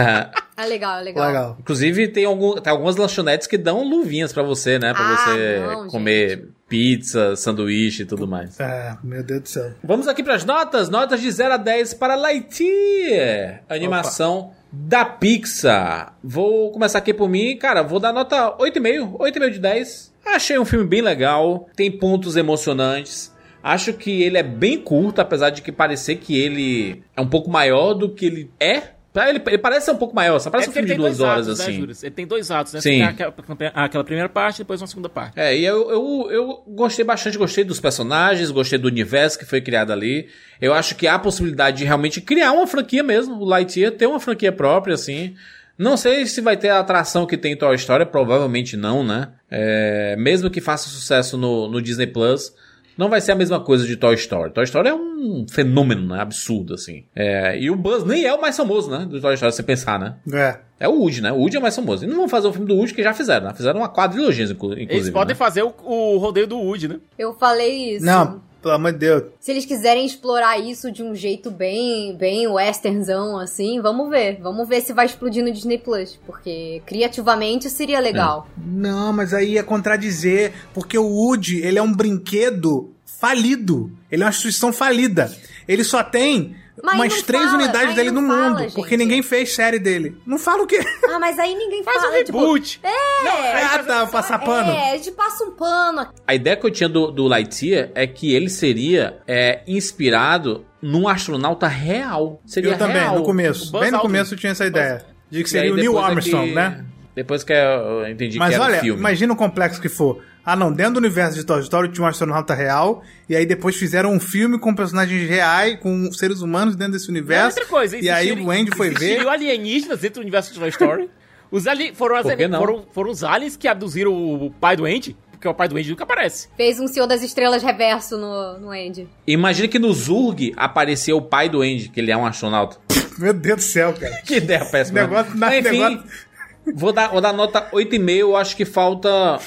É legal, é legal.
legal.
Inclusive, tem, algum, tem algumas lanchonetes que dão luvinhas pra você, né? Pra
Ah,
você
não,
comer
gente.
pizza, sanduíche e tudo mais.
É, meu Deus do céu.
Vamos aqui pras notas. Notas de 0 a 10 para Lightyear. Animação da Pixar. Vou começar aqui por mim. Cara, vou dar nota 8,5. 8,5 de 10. Achei um filme bem legal. Tem pontos emocionantes. Acho que ele é bem curto, apesar de que parecer que ele é um pouco maior do que ele é. Ele, ele parece ser um pouco maior, só parece um
porque
filme de duas horas,
atos, né,
assim.
Júlio? Ele tem dois atos, né?
Sim.
Tem aquela, aquela primeira parte e depois uma segunda parte.
É, e eu, eu, eu gostei bastante, gostei dos personagens, gostei do universo que foi criado ali. Eu acho que há a possibilidade de realmente criar uma franquia mesmo, o Lightyear ter uma franquia própria, assim. Não sei se vai ter a atração que tem em Toy Story, provavelmente não, né? É, mesmo que faça sucesso no, no Disney Plus, não vai ser a mesma coisa de Toy Story. Toy Story é um fenômeno, né? Absurdo, assim. É, e o Buzz nem é o mais famoso, né? Do Toy Story, se você pensar, né?
É.
É o Woody, né? O Woody é o mais famoso. E não vão fazer o filme do Woody que já fizeram, né? Fizeram uma quadrilogia, inclu- inclusive.
Eles podem
né?
fazer o, o rodeio do Woody, né?
Eu falei isso.
Não, pelo amor de Deus.
Se eles quiserem explorar isso de um jeito bem, bem westernzão, assim, vamos ver. Vamos ver se vai explodir no Disney Plus. Porque criativamente seria legal.
Não, mas aí é contradizer, porque o Woody, ele é um brinquedo falido. Ele é uma instituição falida. Ele só tem
Mas
umas
não
três
fala,
unidades
mas
dele
não
no
fala,
mundo,
gente.
porque ninguém fez série dele. Não fala o quê?
Ah, mas aí ninguém
Faz
fala.
um
tipo,
reboot.
ah, tá, passar pano.
É, a gente passa um pano.
A ideia que eu tinha do, do Lightyear é que ele seria é, inspirado num astronauta real. Seria
Eu também,
real.
no começo. Bem no começo eu tinha essa ideia. De que seria o Neil
depois é
Armstrong,
que-
né?
Depois que eu entendi
Mas
que era
olha,
o filme.
imagina o complexo que for. Ah, não, dentro do universo de Toy Story tinha um astronauta real, e aí depois fizeram um filme com personagens reais, com seres humanos dentro desse
Não,
universo.
outra coisa,
e aí o Andy foi ver.
alienígenas dentro do universo de Toy Story. Os ali, foram, as foram, foram os aliens que abduziram o pai do Andy, porque o pai do Andy nunca aparece.
Fez um Senhor das Estrelas reverso no, no Andy.
Imagina que no Zurg apareceu o pai do Andy, que ele é um astronauta.
Meu Deus do céu, cara.
Que ideia péssima.
Negócio- na-
Enfim,
negócio-
vou, dar, vou dar nota 8,5. Eu acho que falta.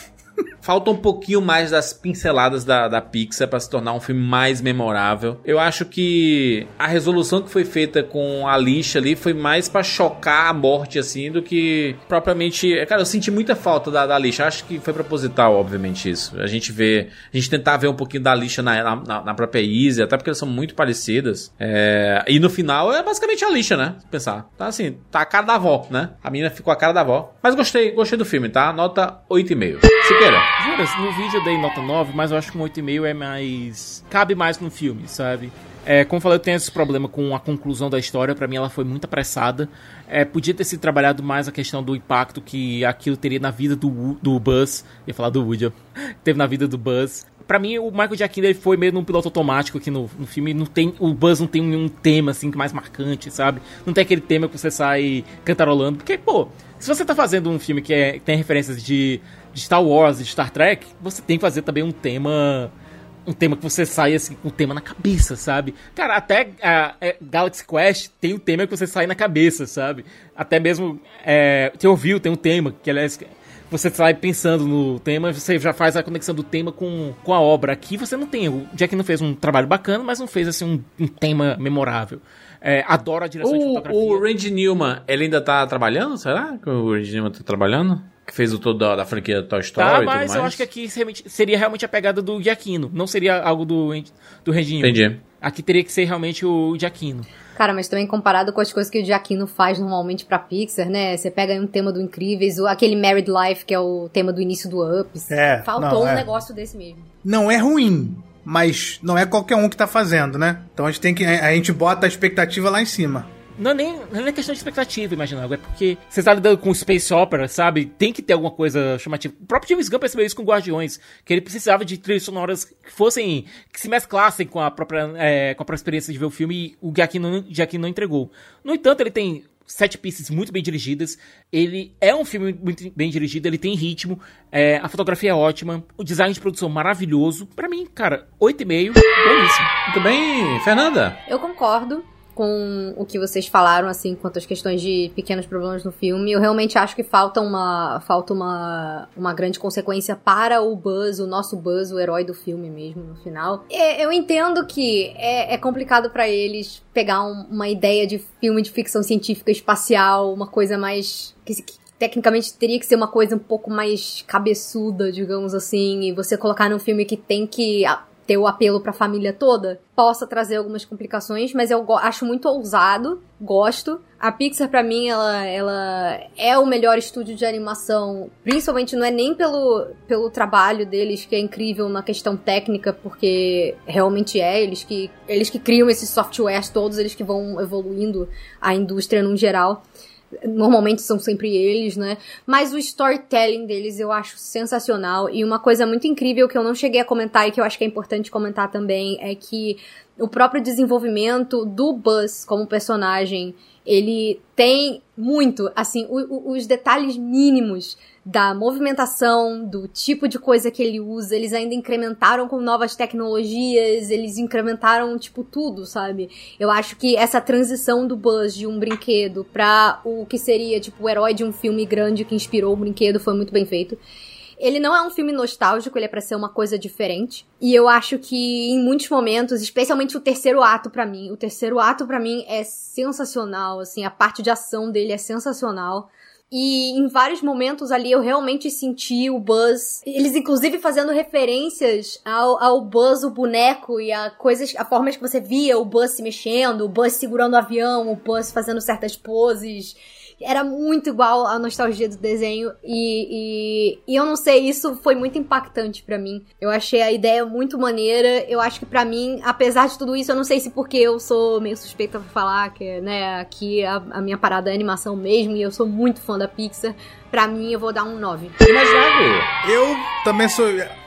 Falta um pouquinho mais das pinceladas da, da Pixar pra se tornar um filme mais memorável. Eu acho que a resolução que foi feita com a lixa ali foi mais pra chocar a morte, assim, do que propriamente. Cara, eu senti muita falta da, da lixa. Acho que foi proposital, obviamente, isso. A gente vê. A gente tentar ver um pouquinho da lixa na, na, na própria Easy, até porque elas são muito parecidas. É, e no final é basicamente a lixa, né? Se pensar. Tá assim, tá a cara da avó, né? A menina ficou a cara da avó. Mas gostei, gostei do filme, tá? Nota 8,5. Siqueira.
Jura, no vídeo eu dei nota 9, mas eu acho que um 8,5 é mais. cabe mais no filme, sabe? É, como eu falei, eu tenho esse problema com a conclusão da história. Pra mim, ela foi muito apressada. É, podia ter sido trabalhado mais a questão do impacto que aquilo teria na vida do, do Buzz. Ia falar do Woody. Teve na vida do Buzz. Pra mim, o Michael Giacchino ele foi meio num piloto automático aqui no, no filme. Não tem, o Buzz não tem nenhum tema, assim, mais marcante, sabe? Não tem aquele tema que você sai cantarolando. Porque, pô, se você tá fazendo um filme que, é, que tem referências de, de Star Wars, de Star Trek, você tem que fazer também um tema um tema que você sai assim com o tema na cabeça, sabe? Cara, até a, é, Galaxy Quest tem um tema que você sai na cabeça, sabe? Até mesmo é, Theorville tem um tema que aliás você sai pensando no tema, você já faz a conexão do tema com, com a obra. Aqui você não tem. O Jack não fez um trabalho bacana, mas não fez assim um, um tema memorável. É, adoro a direção de
O,
fotografia.
o Randy Newman, ele ainda tá trabalhando? Será que o Randy Newman tá trabalhando? Que fez o todo da, da franquia Toy Story
Tá,
e tudo
mas eu
mais?
acho que aqui seria realmente a pegada do Giacchino. Não seria algo do, do Regino.
Entendi.
Aqui teria que ser realmente o Giacchino.
Cara, mas também comparado com as coisas que o Giacchino faz normalmente pra Pixar, né? Você pega aí um tema do Incríveis, o- aquele Married Life, que é o tema do início do Ups.
É,
Faltou
não,
um
é.
negócio desse mesmo.
Não é ruim, mas não é qualquer um que tá fazendo, né? Então a gente tem que. A gente bota a expectativa lá em cima.
Não é nem, não é questão de expectativa, imagina, é porque você tá lidando com Space Opera, sabe? Tem que ter alguma coisa chamativa. O próprio James Gunn percebeu isso com Guardiões, que ele precisava de trilhas sonoras que fossem, que se mesclassem com a própria, é, com a própria experiência de ver o filme e o Giacchino, Giacchino não entregou. No entanto, ele tem sete pistas muito bem dirigidas, ele é um filme muito bem dirigido, ele tem ritmo, é, a fotografia é ótima, o design de produção maravilhoso. Pra mim, cara, 8,5, belíssimo.
Muito bem, Fernanda.
Eu concordo com o que vocês falaram, assim, quanto às questões de pequenos problemas no filme. Eu realmente acho que falta uma, falta uma, uma grande consequência para o Buzz, o nosso Buzz, o herói do filme mesmo, no final. É, eu entendo que é, é complicado para eles pegar um- uma ideia de filme de ficção científica espacial, uma coisa mais... que, que Tecnicamente teria que ser uma coisa um pouco mais cabeçuda, digamos assim, e você colocar num filme que tem que ter o apelo pra família toda, possa trazer algumas complicações, mas eu acho muito ousado, gosto. A Pixar, pra mim, ela, ela é o melhor estúdio de animação, principalmente não é nem pelo, pelo trabalho deles, que é incrível na questão técnica, porque realmente é, eles que, eles que criam esses softwares todos, eles que vão evoluindo a indústria num geral. Normalmente são sempre eles, né? Mas o storytelling deles eu acho sensacional. E uma coisa muito incrível que eu não cheguei a comentar e que eu acho que é importante comentar também é que o próprio desenvolvimento do Buzz como personagem, ele tem muito, assim, o- o- os detalhes mínimos da movimentação, do tipo de coisa que ele usa, eles ainda incrementaram com novas tecnologias, eles incrementaram, tipo, tudo, sabe? Eu acho que essa transição do Buzz de um brinquedo pra o que seria, tipo, o herói de um filme grande que inspirou o brinquedo foi muito bem feito. Ele não é um filme nostálgico, ele é pra ser uma coisa diferente. E eu acho que em muitos momentos, especialmente o terceiro ato pra mim, o terceiro ato pra mim é sensacional, assim, a parte de ação dele é sensacional. E em vários momentos ali eu realmente senti o Buzz. Eles, inclusive, fazendo referências ao, ao Buzz, o boneco, e a coisas, a formas que você via o Buzz se mexendo, o Buzz segurando o avião, o Buzz fazendo certas poses. Era muito igual à nostalgia do desenho. E, e, e eu não sei, isso foi muito impactante pra mim. Eu achei a ideia muito maneira. Eu acho que pra mim, apesar de tudo isso, eu não sei se porque eu sou meio suspeita pra falar, que, né, aqui a, a minha parada é animação mesmo, e eu sou muito fã da Pixar. Pra mim, eu vou dar um 9.
Imaginável.
Eu também sou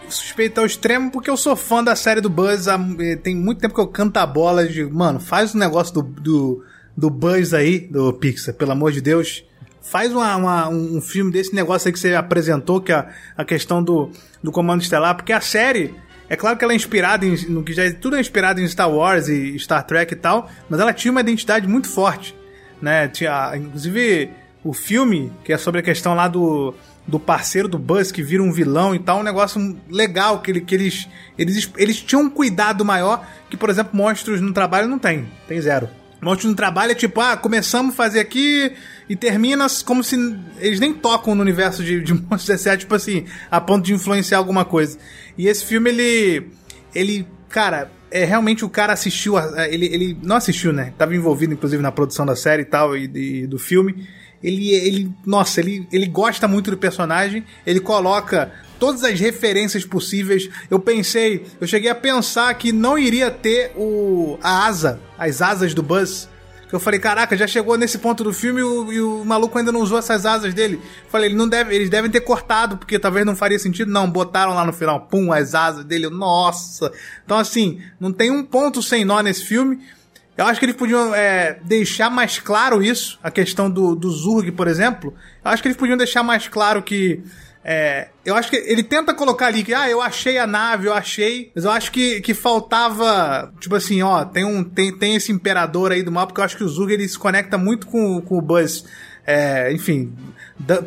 suspeito ao extremo porque eu sou fã da série do Buzz. eh, Tem muito tempo que eu canto a bola de, mano, faz o negócio do, do, do Buzz aí, do Pixar, pelo amor de Deus. Faz uma, uma- um filme desse negócio aí que você apresentou, que é a, a questão do, do Comando Estelar, porque a série, é claro que ela é inspirada em. No que já, é- tudo é inspirado em Star Wars e Star Trek e tal, mas ela tinha uma identidade muito forte. Né? Tinha, inclusive, o filme, que é sobre a questão lá do, do parceiro do Buzz que vira um vilão e tal, um negócio legal, que, ele, que eles, eles, eles tinham um cuidado maior que, por exemplo, Monstros no Trabalho não tem. Tem zero. Monstros no Trabalho é tipo, ah, começamos a fazer aqui e termina como se eles nem tocam no universo de, de Monstros S.A., tipo assim, a ponto de influenciar alguma coisa. E esse filme, ele. Ele, cara, é realmente o cara assistiu. ele, ele não assistiu, né? Tava envolvido, inclusive, na produção da série e tal, e, e do filme. Ele, ele, nossa, ele, ele gosta muito do personagem, ele coloca todas as referências possíveis. Eu pensei, eu cheguei a pensar que não iria ter o, a asa, as asas do Buzz. Que eu falei, caraca, já chegou nesse ponto do filme e o, e o maluco ainda não usou essas asas dele. Falei, ele não deve, eles devem ter cortado, porque talvez não faria sentido. Não, botaram lá no final, pum, as asas dele. Nossa! Então, assim, não tem um ponto sem nó nesse filme. Eu acho que eles podiam é, deixar mais claro isso, a questão do, do Zurg, por exemplo. Eu acho que eles podiam deixar mais claro que. É, eu acho que ele tenta colocar ali que, ah, eu achei a nave, eu achei, mas eu acho que, que faltava, tipo assim, ó, tem um tem, tem esse imperador aí do mal, porque eu acho que o Zurg ele se conecta muito com, com o Buzz, é, enfim,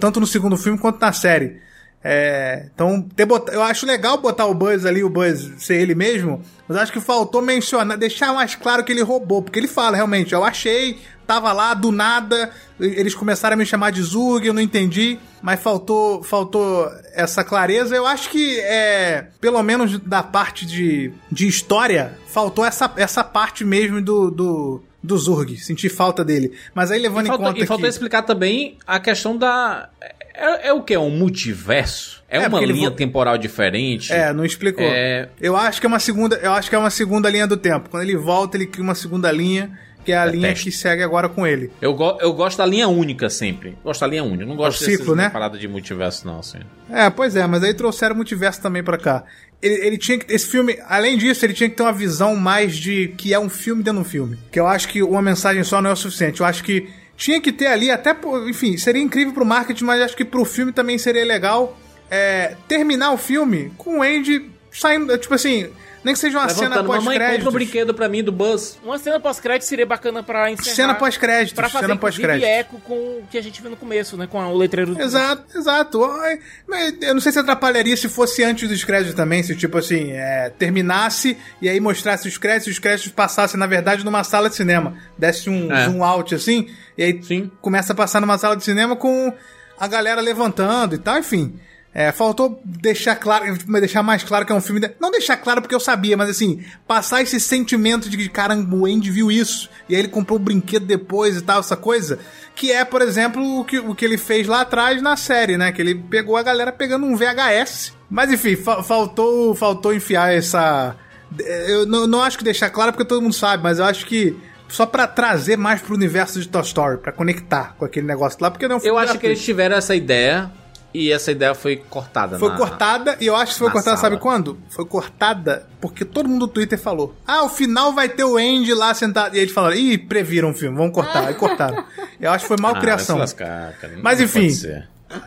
tanto no segundo filme quanto na série. É, então, bot- eu acho legal botar o Buzz ali, o Buzz ser ele mesmo, mas acho que faltou mencionar, deixar mais claro que ele roubou, porque ele fala realmente, eu achei, tava lá do nada, eles começaram a me chamar de Zug, eu não entendi, mas faltou, faltou essa clareza. Eu acho que é, pelo menos da parte de, de história, faltou essa, essa parte mesmo do, do do Zurg, senti falta dele. Mas aí levando em conta
e faltou
que
explicar também a questão da. É, é o que? É um multiverso? É,
É,
uma linha
vo-
temporal diferente?
É, não explicou.
É.
Eu acho que é uma segunda, eu acho que é uma segunda linha do tempo. Quando ele volta, ele cria uma segunda linha, que é a linha
Detesto.
que segue agora com ele.
Eu, go- eu gosto da linha única sempre. Gosto da linha única. Não gosto
É ciclo, né?
parada de multiverso, não, assim.
É, pois é, mas aí trouxeram o multiverso também pra cá. Ele, ele tinha que. Esse filme, além disso, ele tinha que ter uma visão mais de que é um filme dentro de um filme. Que eu acho que uma mensagem só não é o suficiente. Eu acho que tinha que ter ali, até, enfim, seria incrível pro marketing, mas acho que pro filme também seria legal é, terminar o filme com o Andy saindo, tipo assim, nem que seja uma cena
mamãe, compra um brinquedo pra mim do Buzz.
Uma cena pós-crédito seria bacana pra encerrar.
Cena pós-créditos,
Pra fazer,
cena pós-créditos.
eco com o que a gente viu no começo, né? Com o letreiro.
Exato, exato. Ai, mas Eu não sei se atrapalharia se fosse antes dos créditos também, se tipo assim, é, terminasse e aí mostrasse os créditos e os créditos passassem, na verdade, numa sala de cinema. Desse um
É.
zoom out assim, e aí
Sim.
começa a passar numa sala de cinema com a galera levantando e tal, enfim. É, faltou deixar claro, deixar mais claro que é um filme. de- Não deixar claro porque eu sabia, mas assim, passar esse sentimento de que, caramba, o Andy viu isso, e aí ele comprou o brinquedo depois e tal, essa coisa. Que é, por exemplo, o que, o que ele fez lá atrás na série, né? Que ele pegou a galera pegando um VHS. Mas enfim, fa- faltou, faltou enfiar essa. Eu não, não acho que deixar claro porque todo mundo sabe, mas eu acho que. Só pra trazer mais pro universo de Toy Story, pra conectar com aquele negócio lá, porque não é um
Eu acho que eles tiveram essa ideia e essa ideia foi cortada.
Foi
na-
cortada, e eu acho que foi cortada,
sala.
sabe quando? Foi cortada porque todo mundo do Twitter falou: Ah, o final vai ter o Andy lá sentado. E eles falaram: Ih, previram o filme, vamos cortar. Aí cortaram. Eu acho que foi
Ah,
malcriação.
vai se lascar, cara.
Mas enfim.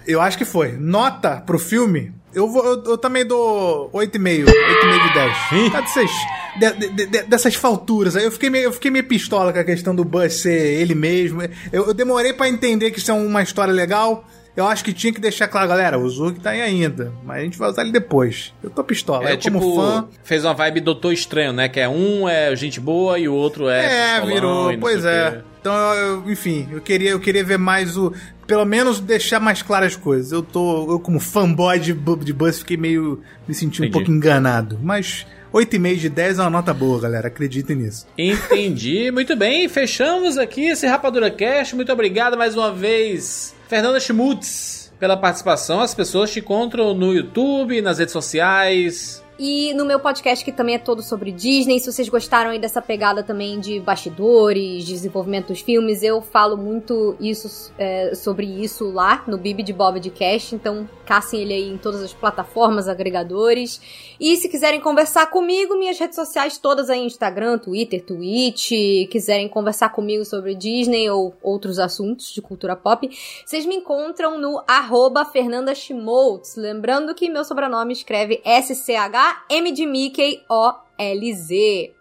eu acho que foi. Nota pro filme. Eu, vou, eu, eu também dou 8,5. 8,5 de 10. Tá dessas, de- de- de- dessas falturas. Eu fiquei, meio, eu fiquei meio pistola com a questão do Buzz ser ele mesmo. Eu, eu demorei pra entender que isso é uma história legal. Eu acho que tinha que deixar claro, galera, o Zurg tá aí ainda. Mas a gente vai usar ele depois. Eu tô pistola.
É
eu
tipo,
como fã.
fez uma vibe Doutor Estranho, né? Que é um é gente boa e o outro é.
É, virou. Pois é. Então, eu, eu- enfim, eu queria, eu queria ver mais o. Pelo menos deixar mais claras as coisas. Eu tô. Eu, como fanboy de, de Buzz, fiquei meio. Me senti um pouco enganado. Mas 8,5 de 10 é uma nota boa, galera. Acreditem nisso.
Entendi. Muito bem, fechamos aqui esse Rapadura Cast. Muito obrigado mais uma vez, Fernanda Schmutz, pela participação. As pessoas te encontram no YouTube, nas redes sociais.
E no meu podcast, que também é todo sobre Disney, se vocês gostaram aí dessa pegada também de bastidores, desenvolvimento dos filmes, eu falo muito isso é, sobre isso lá no Bibi de Bob de Cast, então caçem ele aí em todas as plataformas, agregadores. E se quiserem conversar comigo, minhas redes sociais todas aí, Instagram, Twitter, Twitch, quiserem conversar comigo sobre Disney ou outros assuntos de cultura pop, vocês me encontram no arroba Fernanda Schmoltz. Lembrando que meu sobrenome escreve S-C-H-M de Mickey O-L-Z.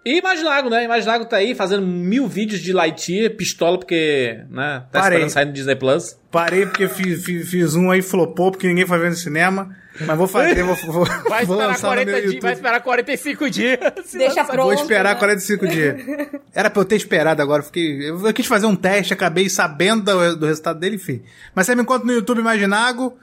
E Imaginago, né? Imaginago tá aí fazendo mil vídeos de Lightyear, pistola, porque, né? Tá
Parei.
esperando sair no Disney Plus.
Parei porque fiz, fiz, fiz um aí, flopou, porque ninguém foi ver no cinema. Mas vou fazer, vou, vou,
Vai
vou
esperar,
lançar no meu
40 dias, vai esperar 45 dias. se
Deixa
lança-
pronto.
Vou esperar
né?
45 dias. Era pra eu ter esperado agora. Fiquei, eu quis fazer um teste, acabei sabendo do, do resultado dele, enfim. Mas você me encontra no YouTube Imaginago.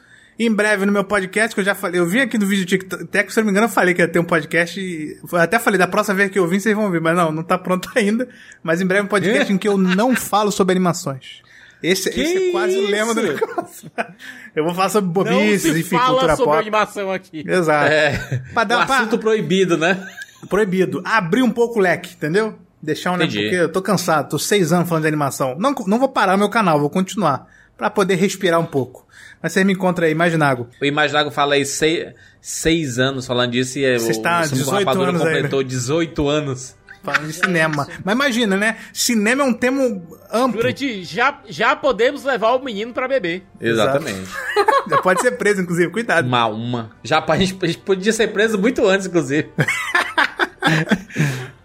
Em breve no meu podcast, que eu já falei. Eu vim aqui no vídeo TikTok, se eu não me engano, eu falei que ia ter um podcast. E, eu até falei, da próxima vez que eu vim, vocês vão ver. Mas não, não tá pronto ainda. Mas em breve um podcast em que eu não falo sobre animações. Esse, esse é quase o lema do
isso?
negócio. Eu vou falar sobre
Não
bobices,
se
enfim,
fala
cultura
sobre
pop.
animação aqui.
Exato.
É.
Pra dar-
um assunto
pra-
proibido, né?
Proibido. Abrir um pouco o leque, entendeu? Deixar um?
Entendi.
Porque eu tô cansado, tô seis anos falando de animação. Não, não vou parar meu canal, vou continuar. Pra poder respirar um pouco. Mas você me encontra aí, Imaginago.
O Imaginago fala aí seis, seis anos falando disso e
Você
o,
está
o Sumo
18
Rapadura
anos aí, né?
completou 18 anos.
Falando de cinema. Mas imagina, né? Cinema é um tema amplo.
Durante já, já podemos levar o menino pra beber.
Exatamente.
Já pode ser preso, inclusive. Cuidado.
Uma uma. Já a gente, a gente podia ser preso muito antes, inclusive.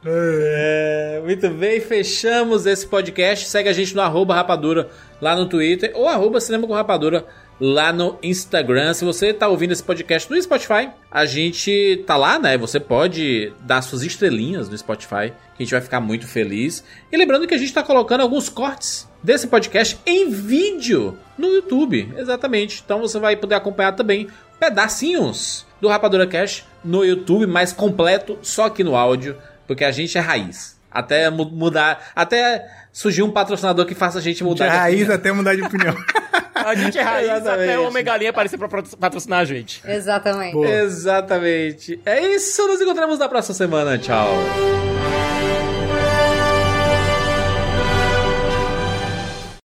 É, muito bem, fechamos esse podcast. Segue a gente no arroba rapadura lá no Twitter ou arroba cinema com rapadura lá no Instagram. Se você tá ouvindo esse podcast no Spotify, a gente tá lá, né? Você pode dar suas estrelinhas no Spotify, que a gente vai ficar muito feliz. E lembrando que a gente tá colocando alguns cortes desse podcast em vídeo no YouTube. Exatamente. Então você vai poder acompanhar também pedacinhos do Rapadura Cash no YouTube, mais completo, só aqui no áudio, porque a gente é raiz. Até mu- mudar, até surgir um patrocinador que faça a gente
De
mudar de
raiz
opinião.
até mudar de opinião.
A gente é raiz
Exatamente.
até o Omegalinha aparecer pra patro- patrocinar a gente.
Exatamente.
Boa.
Exatamente. É isso, nos encontramos na próxima semana. Tchau.